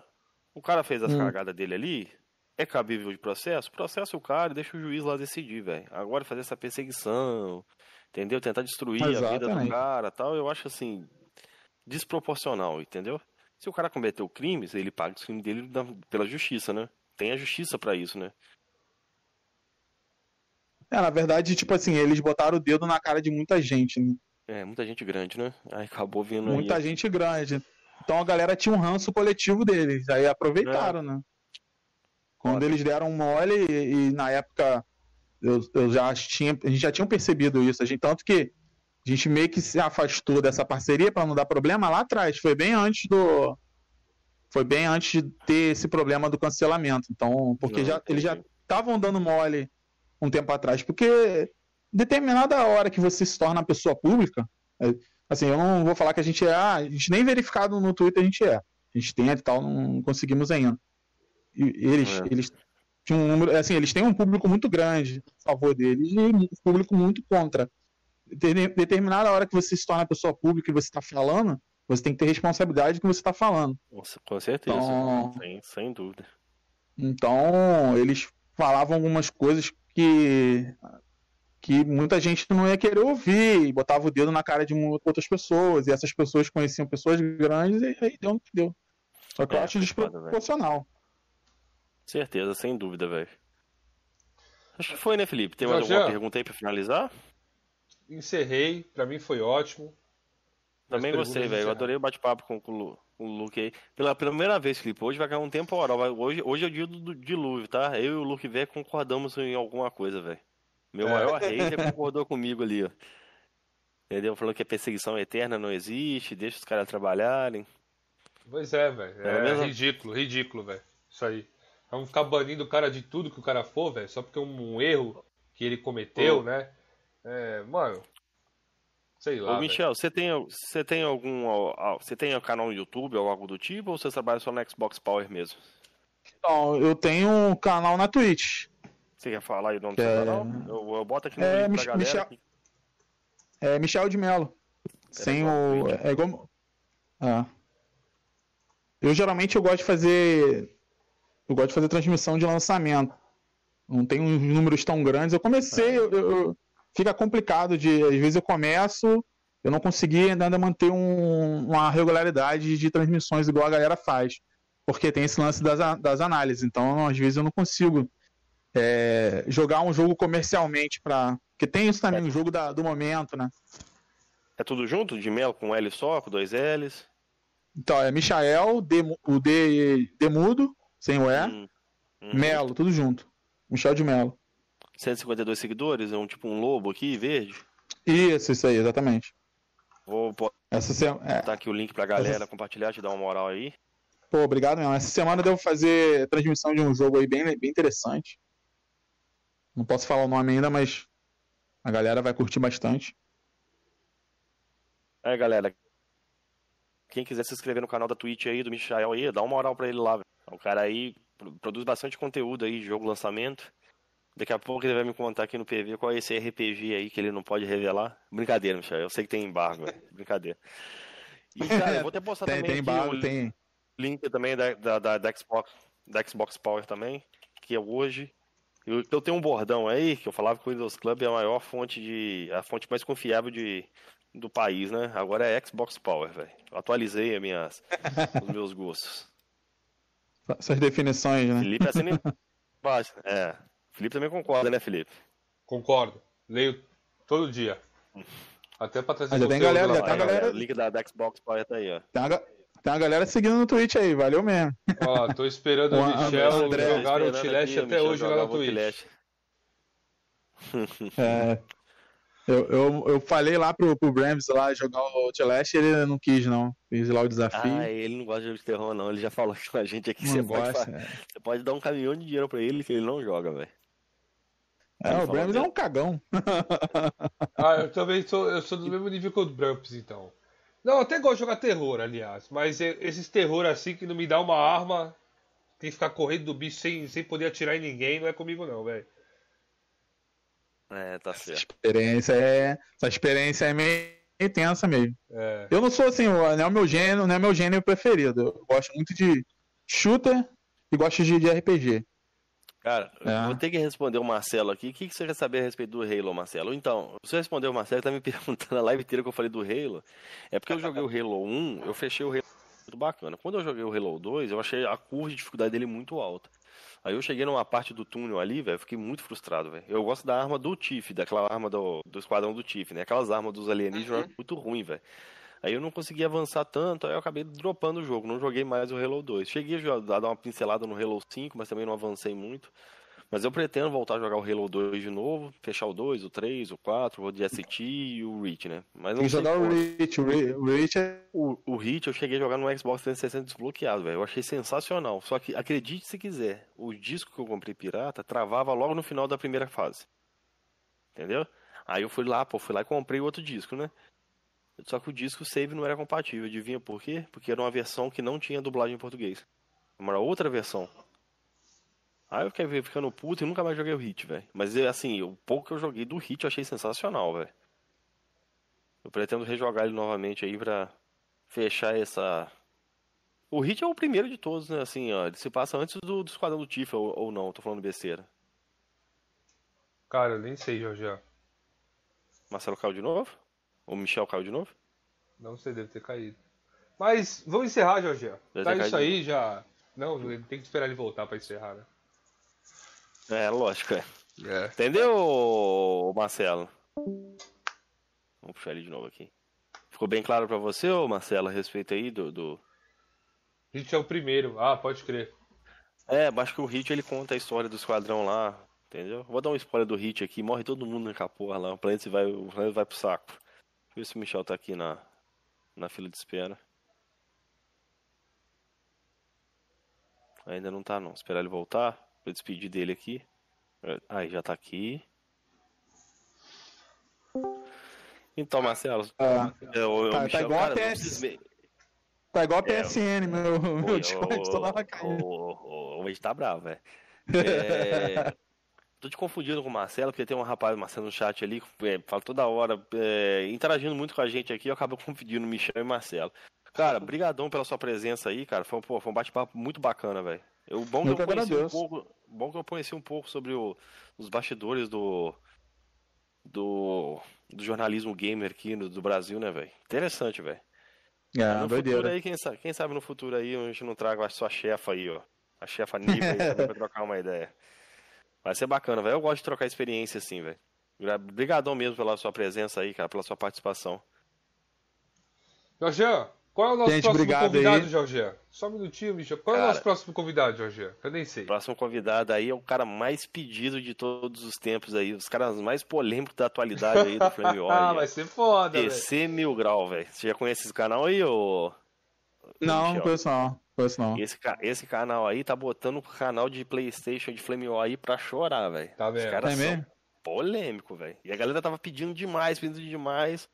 O cara fez as Hum. cagadas dele ali, é cabível de processo? Processa o cara e deixa o juiz lá decidir, velho. Agora fazer essa perseguição, entendeu? Tentar destruir a vida do Exatamente. cara tal, eu acho assim, desproporcional, entendeu? Se o cara cometeu crimes, ele paga os crimes dele pela justiça, né? Tem a justiça pra isso, né? É, na verdade, tipo assim, eles botaram o dedo na cara de muita gente, né? É, muita gente grande, né? Aí acabou vindo Muita aí. gente grande. Então a galera tinha um ranço coletivo deles. Aí aproveitaram, né? Quando eles deram mole, e, e na época eu, eu já tinha, a gente já tinha percebido isso. A gente, tanto que a gente meio que se afastou dessa parceria para não dar problema lá atrás. Foi bem antes do. Foi bem antes de ter esse problema do cancelamento. Então, porque Não, já, eles já estavam dando mole um tempo atrás. Porque determinada hora que você se torna pessoa pública, é, assim, eu não vou falar que a gente é, ah, a gente nem verificado no Twitter a gente é. A gente tenta e tal, não conseguimos ainda. Eles, É. eles tinham um número, assim, eles têm um público muito grande a favor deles e um público muito contra. Determinada hora que você se torna pessoa pública e você está falando, você tem que ter responsabilidade do que você está falando. Nossa, com certeza. Então- Sem, sem dúvida. Então, eles falavam algumas coisas que que muita gente não ia querer ouvir, e botava o dedo na cara de outras pessoas, e essas pessoas conheciam pessoas grandes, e aí deu no que deu. Só que eu É, acho foda, desproporcional. Certeza, sem dúvida, velho. Acho que foi, né, Felipe? Tem mais alguma pergunta aí pra finalizar? Encerrei, pra mim foi ótimo. Também gostei, velho. Eu adorei o bate-papo com, com o Lu- o Luke aí. Pela primeira vez, Felipe, hoje vai cair um temporal. Hoje, hoje é o dia do, dilúvio, tá? Eu e o Luke velho concordamos em alguma coisa, velho. Meu É. maior hater concordou comigo ali, ó. Entendeu? Falando que a perseguição eterna não existe, deixa os caras trabalharem. Pois é, velho. É É, ridículo, ridículo, velho. Isso aí. Vamos ficar banindo o cara de tudo que o cara for, velho, só porque um, um erro que ele cometeu, Ô. né? É, mano. Sei lá. Ô. Michel, você tem, você tem algum. Você tem um canal no YouTube ou algo do tipo, ou você trabalha só no Xbox Power mesmo? Então, eu tenho um canal na Twitch. Você quer falar aí o nome do É. seu canal? Eu, eu boto aqui no É, link Mich- pra galera. Michel- É Michel de Mello. Sem igual o. É igual. É. Eu geralmente eu gosto de fazer. Eu gosto de fazer transmissão de lançamento. Não tem uns números tão grandes. Eu comecei, eu- eu- fica complicado de. Às vezes eu começo, eu não consegui ainda manter um- uma regularidade de transmissões igual a galera faz. Porque tem esse lance das, das análises. Então, às vezes, eu não consigo é, jogar um jogo comercialmente para. Porque tem isso também, o jogo da- do momento, né? É tudo junto? De Mel com L só, com dois L's? Então, é Michael, D- o D, D mudo, sem o E, Hum. Melo, tudo junto. Michel de Melo. 152 seguidores, é um tipo um lobo aqui, verde. Isso, isso aí, exatamente. Vou botar Essa semana. aqui o link pra galera compartilhar, te dar uma moral aí. Pô, obrigado mesmo. Essa semana eu devo fazer transmissão de um jogo aí bem, bem interessante. Não posso falar o nome ainda, mas a galera vai curtir bastante. Aí, galera. Quem quiser se inscrever no canal da Twitch aí, do Michael aí, dá uma moral pra ele lá. velho. O cara aí pro- produz bastante conteúdo aí, jogo lançamento. Daqui a pouco ele vai me contar aqui no PV qual é esse RPG aí que ele não pode revelar. Brincadeira, Michel. Eu sei que tem embargo, velho. Brincadeira. E, cara, eu vou até postar Tem, também tem aqui barro, o tem. link também da, da, da, da Xbox, da Xbox Power também, que é hoje. Eu, eu tenho um bordão aí, que eu falava que o Windows Club é a maior fonte de. a fonte mais confiável de, do país, né? Agora é Xbox Power, velho. Atualizei as minhas, os meus gostos. Essas definições, né? Felipe assina embaixo. É. Felipe também concorda, né, Felipe? Concordo. Leio todo dia. Até pra trazer Mas já tem galera, já tá galera- o link da, da Xbox Power tá aí, ó. Tem uma, ga- tem uma galera seguindo no Twitch aí, valeu mesmo. Ó, tô esperando o Michel André- jogar o aqui, até Michel hoje lá jogar na o Twitch. É, eu, eu, eu falei lá pro, pro Brams lá jogar o Outlast e ele não quis, não. Fiz lá o desafio. Ah, ele não gosta de jogo de terror, não. Ele já falou com a gente aqui que não você pode, gosta. fa- você pode dar um caminhão de dinheiro pra ele que ele não joga, velho. É, Ele o Brams é dele. um cagão. Ah, eu também sou, eu sou do mesmo nível que o Brumps, então. Não, eu até gosto de jogar terror, aliás. Mas é- esses terror assim que não me dá uma arma, tem que ficar correndo do bicho sem, sem poder atirar em ninguém, não é comigo não, velho. É, tá Essa certo. experiência é, essa experiência é meio, meio tensa mesmo. É. Eu não sou assim, não é o meu gênero, não é meu gênero preferido. Eu gosto muito de shooter e gosto de, de RPG. Cara, é. vou ter que responder o Marcelo aqui. O que, que você quer saber a respeito do Halo, Marcelo? Então, você respondeu o Marcelo, tá me perguntando a live inteira que eu falei do Halo. É porque eu joguei o Halo 1, eu fechei o Halo muito bacana. Quando eu joguei o Halo 2, eu achei a curva de dificuldade dele muito alta. Aí eu cheguei numa parte do túnel ali, velho, fiquei muito frustrado, velho. Eu gosto da arma do Tiff, daquela arma do, do esquadrão do Tiff, né? Aquelas armas dos alienígenas uhum. muito ruim, velho. Aí eu não consegui avançar tanto, aí eu acabei dropando o jogo, não joguei mais o Halo 2. Cheguei a dar uma pincelada no Halo 5, mas também não avancei muito. Mas eu pretendo voltar a jogar o Halo 2 de novo, fechar o 2, o 3, o 4, o DST e o Reach, né? Mas não Tem jogar o Reach, o Reach é... O, o Reach eu cheguei a jogar no Xbox 360 desbloqueado, velho. Eu achei sensacional. Só que, acredite se quiser, o disco que eu comprei pirata travava logo no final da primeira fase. Entendeu? Aí eu fui lá, pô, fui lá e comprei outro disco, né? Só que o disco save não era compatível. Adivinha por quê? Porque era uma versão que não tinha dublagem em português. Uma outra versão. Aí eu fiquei ficando puto e nunca mais joguei o Hit, velho. Mas assim, o pouco que eu joguei do Hit eu achei sensacional, velho. Eu pretendo rejogar ele novamente aí pra fechar essa. O Hit é o primeiro de todos, né? Assim, ó. Ele se passa antes do, do Esquadrão do Tifa ou, ou não, tô falando besteira. Cara, eu nem sei, Jorge. Marcelo caiu de novo? O Michel caiu de novo? Não sei, deve ter caído. Mas vamos encerrar, Jorge. Tá isso aí já. Não, tem que esperar ele voltar pra encerrar, né? É, lógico, é. é. Entendeu, Marcelo? Vamos puxar ele de novo aqui. Ficou bem claro para você, ô Marcelo, a respeito aí do, do. Hit é o primeiro, ah, pode crer. É, acho que o Hit ele conta a história do esquadrão lá, entendeu? Vou dar um spoiler do Hit aqui, morre todo mundo naquela porra lá, o planeta vai, o planeta vai pro saco. Deixa eu ver se o Michel tá aqui na, na fila de espera. Ainda não tá não, esperar ele voltar. Vou despedir dele aqui. Aí, já tá aqui. Então, Marcelo. Ah, eu, tá, Michel, tá, igual cara, a PS... tá igual a PSN, é, meu, meu Discord caindo. Hoje tá bravo, velho. É... Tô te confundindo com o Marcelo, porque tem um rapaz, Marcelo, no chat ali, é, fala toda hora, é, interagindo muito com a gente aqui, eu acabo confundindo Michel e Marcelo. Cara, brigadão pela sua presença aí, cara. Foi, pô, foi um bate-papo muito bacana, velho. O bom que eu conheci um pouco, bom que eu conheci um pouco sobre o, os bastidores do, do, do jornalismo gamer aqui no, do Brasil, né, velho? Interessante, velho. É, no doideira. futuro aí, quem sabe, quem sabe no futuro aí a gente não traga a sua chefa aí, ó. A chefa Nipa aí pra trocar uma ideia. Vai ser bacana, velho. Eu gosto de trocar experiência assim, velho. Obrigadão mesmo pela sua presença aí, cara, pela sua participação. Jorge, qual é o nosso Gente, próximo convidado, aí. Jorge? Só um minutinho, bicho. Qual cara, é o nosso próximo convidado, Jorge? Eu nem sei. O próximo convidado aí é o cara mais pedido de todos os tempos aí. Os caras mais polêmicos da atualidade aí do Flame ah, vai ser foda, PC Mil Grau, velho. Você já conhece esse canal aí, ô... Não, não conheço não. Conheço não. Esse, esse canal aí tá botando o canal de Playstation de Flame War aí pra chorar, velho. Tá vendo? Os caras é mesmo? polêmico, velho. E a galera tava pedindo demais, pedindo demais.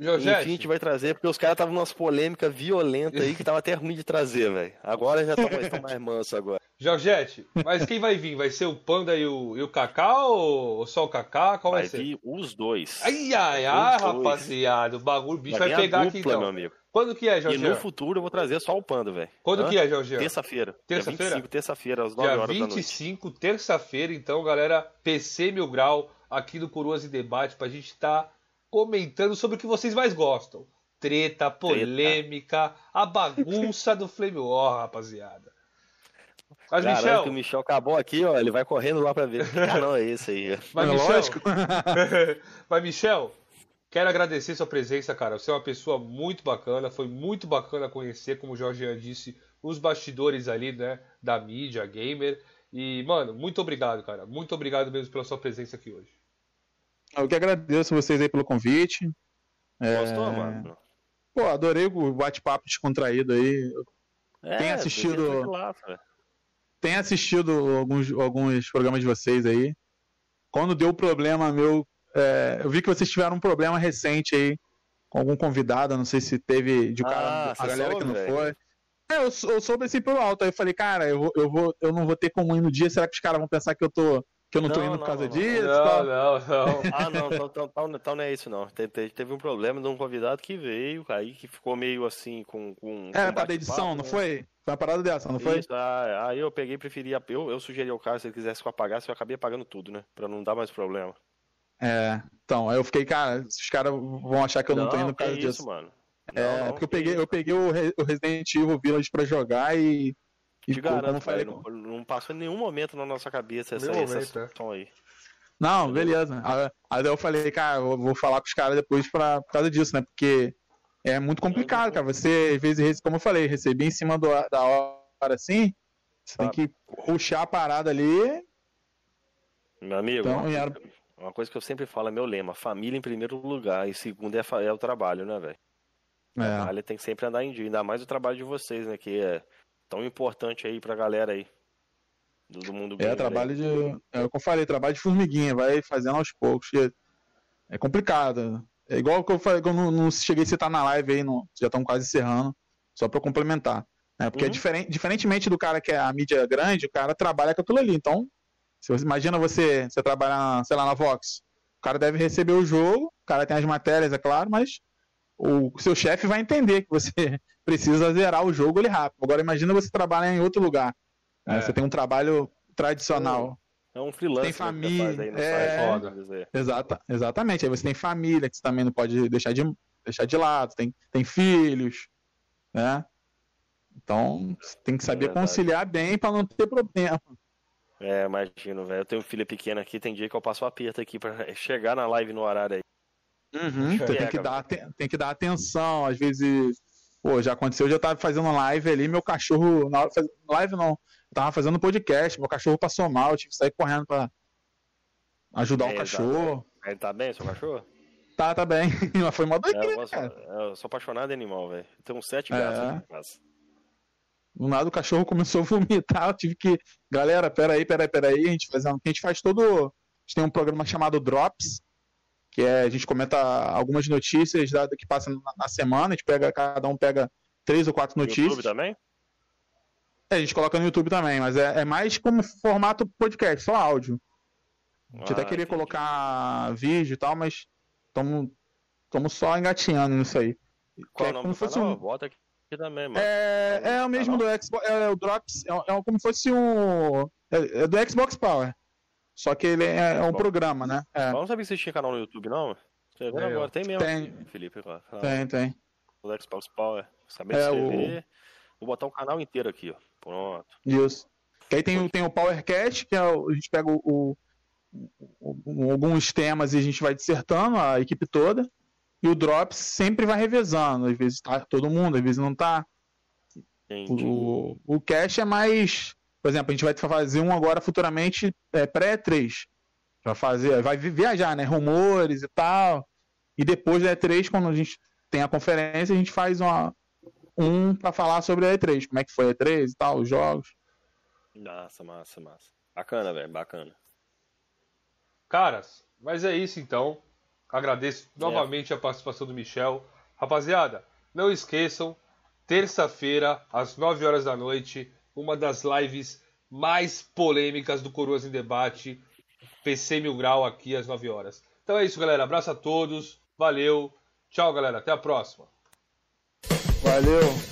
Jorge. Enfim, a gente vai trazer, porque os caras estavam numa polêmica violenta aí que tava até ruim de trazer, velho. Agora já estão mais manso agora. Jorgette, mas quem vai vir? Vai ser o Panda e o, e o Kaká ou só o Kaká? Qual vai, vai ser? Vai vir os dois. Ai, ai, ai, rapaziada. O bagulho, o bicho vai, vai pegar dupla, aqui então. meu amigo. Quando que é, Jorge? E no futuro eu vou trazer só o Panda, velho. Quando Hã? que é, Jorge? Terça-feira. Terça-feira? 25, terça-feira, às 9 Dia horas 25, terça-feira, então, galera, PC Mil Grau, aqui do Coroas e Debate, pra gente estar tá comentando sobre o que vocês mais gostam. Treta, polêmica, Treta. a bagunça do Flame War, rapaziada. Mas, Caramba, Michel... que o Michel acabou aqui, ó, ele vai correndo lá pra ver que canal é esse aí. Mas, é Michel... lógico. Mas, Michel, quero agradecer sua presença, cara. Você é uma pessoa muito bacana, foi muito bacana conhecer, como o Jorge disse, os bastidores ali, né, da mídia, gamer. E, mano, muito obrigado, cara. Muito obrigado mesmo pela sua presença aqui hoje. Eu que agradeço vocês aí pelo convite. É, Gostou, é... mano? Pô, adorei o bate-papo descontraído aí. É, tem assistido. tem assistido alguns, alguns programas de vocês aí. Quando deu problema meu. É, eu vi que vocês tiveram um problema recente aí com algum convidado, não sei se teve de cara, ah, a galera soube, que não véio. foi. É, eu, eu soube assim pelo alto. Aí eu falei, cara, eu, eu, vou, eu não vou ter como ir no dia, será que os caras vão pensar que eu tô Que eu não, não tô indo por causa não, disso? Não, tá? não, não. Ah, não, então, então, então, então não é isso, não. Teve, teve um problema de um convidado que veio, aí que ficou meio assim com. com é, com da edição, não né? foi? Foi uma parada dessa, não foi? Isso, ah, aí eu peguei e preferi. Eu, eu sugeri ao cara se ele quisesse que eu apagasse, eu acabei apagando tudo, né? Pra não dar mais problema. É, então, aí eu fiquei, cara, os caras vão achar que eu não, não tô indo por causa isso, disso. mano. É, não, não, porque eu peguei, eu peguei o, Resident Evil Village pra jogar e. E Te garanto, falei, não, não passou em nenhum momento na nossa cabeça essa, momento, essa é. aí. Não, beleza. Aí eu falei, cara, eu vou falar com os caras depois pra, por causa disso, né? Porque é muito complicado, cara. Você, às vezes, como eu falei, receber em cima do, da hora assim, você tem que puxar a parada ali. Meu amigo, então, era... uma coisa que eu sempre falo é meu lema: família em primeiro lugar, e segundo é, é o trabalho, né, velho? É. Trabalho tem que sempre andar em dia, ainda mais o trabalho de vocês, né? Que é tão importante aí pra galera aí. Do, do mundo É, trabalho de. É o que eu falei, trabalho de formiguinha, vai fazendo aos poucos. É complicado. É igual que eu falei, que eu não, não cheguei a citar na live aí, no, já estão quase encerrando, só pra complementar. Né? Porque é uhum. é diferente, diferentemente do cara que é a mídia grande, o cara trabalha com aquilo ali. Então, se você imagina você, você trabalhar, sei lá, na Vox, o cara deve receber o jogo, o cara tem as matérias, é claro, mas o seu chefe vai entender que você precisa zerar o jogo ali rápido. Agora imagina você trabalhar em outro lugar. Né? É. Você tem um trabalho tradicional. É um freelancer. Tem família. É, exata, exatamente. Aí você tem família que você também não pode deixar de, deixar de lado. Tem, tem filhos, né? Então tem que saber é conciliar bem para não ter problema. É, imagino, velho. Eu tenho um filho pequeno aqui, tem dia que eu passo aperto aqui para chegar na live no horário aí. Uhum, então tem, que dar, tem, tem, que dar atenção, às vezes. Pô, já aconteceu, eu já tava fazendo live ali, meu cachorro. Na hora, live não, eu tava fazendo podcast, meu cachorro passou mal, eu tive que sair correndo pra ajudar é, o cachorro. Ele tá bem, seu cachorro? Tá, tá bem. Mas foi mó doideira, é, eu, eu sou apaixonado em animal, velho. Tem uns sete gatos é. casa. Do nada o cachorro começou a vomitar, eu tive que. Galera, peraí, peraí, peraí. A gente faz, a gente faz todo. A gente tem um programa chamado Drops, que é a gente comenta algumas notícias da, que passam na, na, semana, a gente pega, cada um pega três ou quatro notícias. No YouTube também? É, a gente coloca no YouTube também, mas é, é mais como formato podcast, só áudio. A gente ah, até queria entendi. colocar vídeo e tal, mas estamos só engatinhando nisso aí. Qual é, o nome como fosse canal? Um... Bota aqui também, mano. É, é o mesmo do Xbox, é o Drops, é, é como se fosse um... É, é do Xbox Power. Só que ele é, é um programa, né? É. Não sabia se tinha canal no YouTube, não? Você vendo agora? Tem mesmo. Tem. Felipe, lá. Tem, tem. O Xbox Power. Saber é, escrever. O... Vou botar um canal inteiro aqui, ó. Pronto. Isso. Que aí tem, tem o PowerCast, que é o, a gente pega o, o, alguns temas e a gente vai dissertando, a equipe toda. E o Drops sempre vai revezando. Às vezes tá todo mundo, às vezes não tá. Entendi. O, o Cash é mais por exemplo, a gente vai fazer um agora futuramente é, pré-3. Vai fazer, vai viajar, né? Rumores e tal. E depois da E3, quando a gente tem a conferência, a gente faz uma, um para falar sobre a E3, como é que foi a E3 e tal, os jogos. Massa, massa, massa. Bacana, velho, bacana. Caras, mas é isso então. Agradeço é. novamente a participação do Michel. Rapaziada, não esqueçam, terça-feira, às 9 horas da noite, uma das lives mais polêmicas do Coroas em Debate. PC Mil Grau aqui às 9 horas. Então é isso, galera. Abraço a todos. Valeu. Tchau, galera. Até a próxima. Valeu.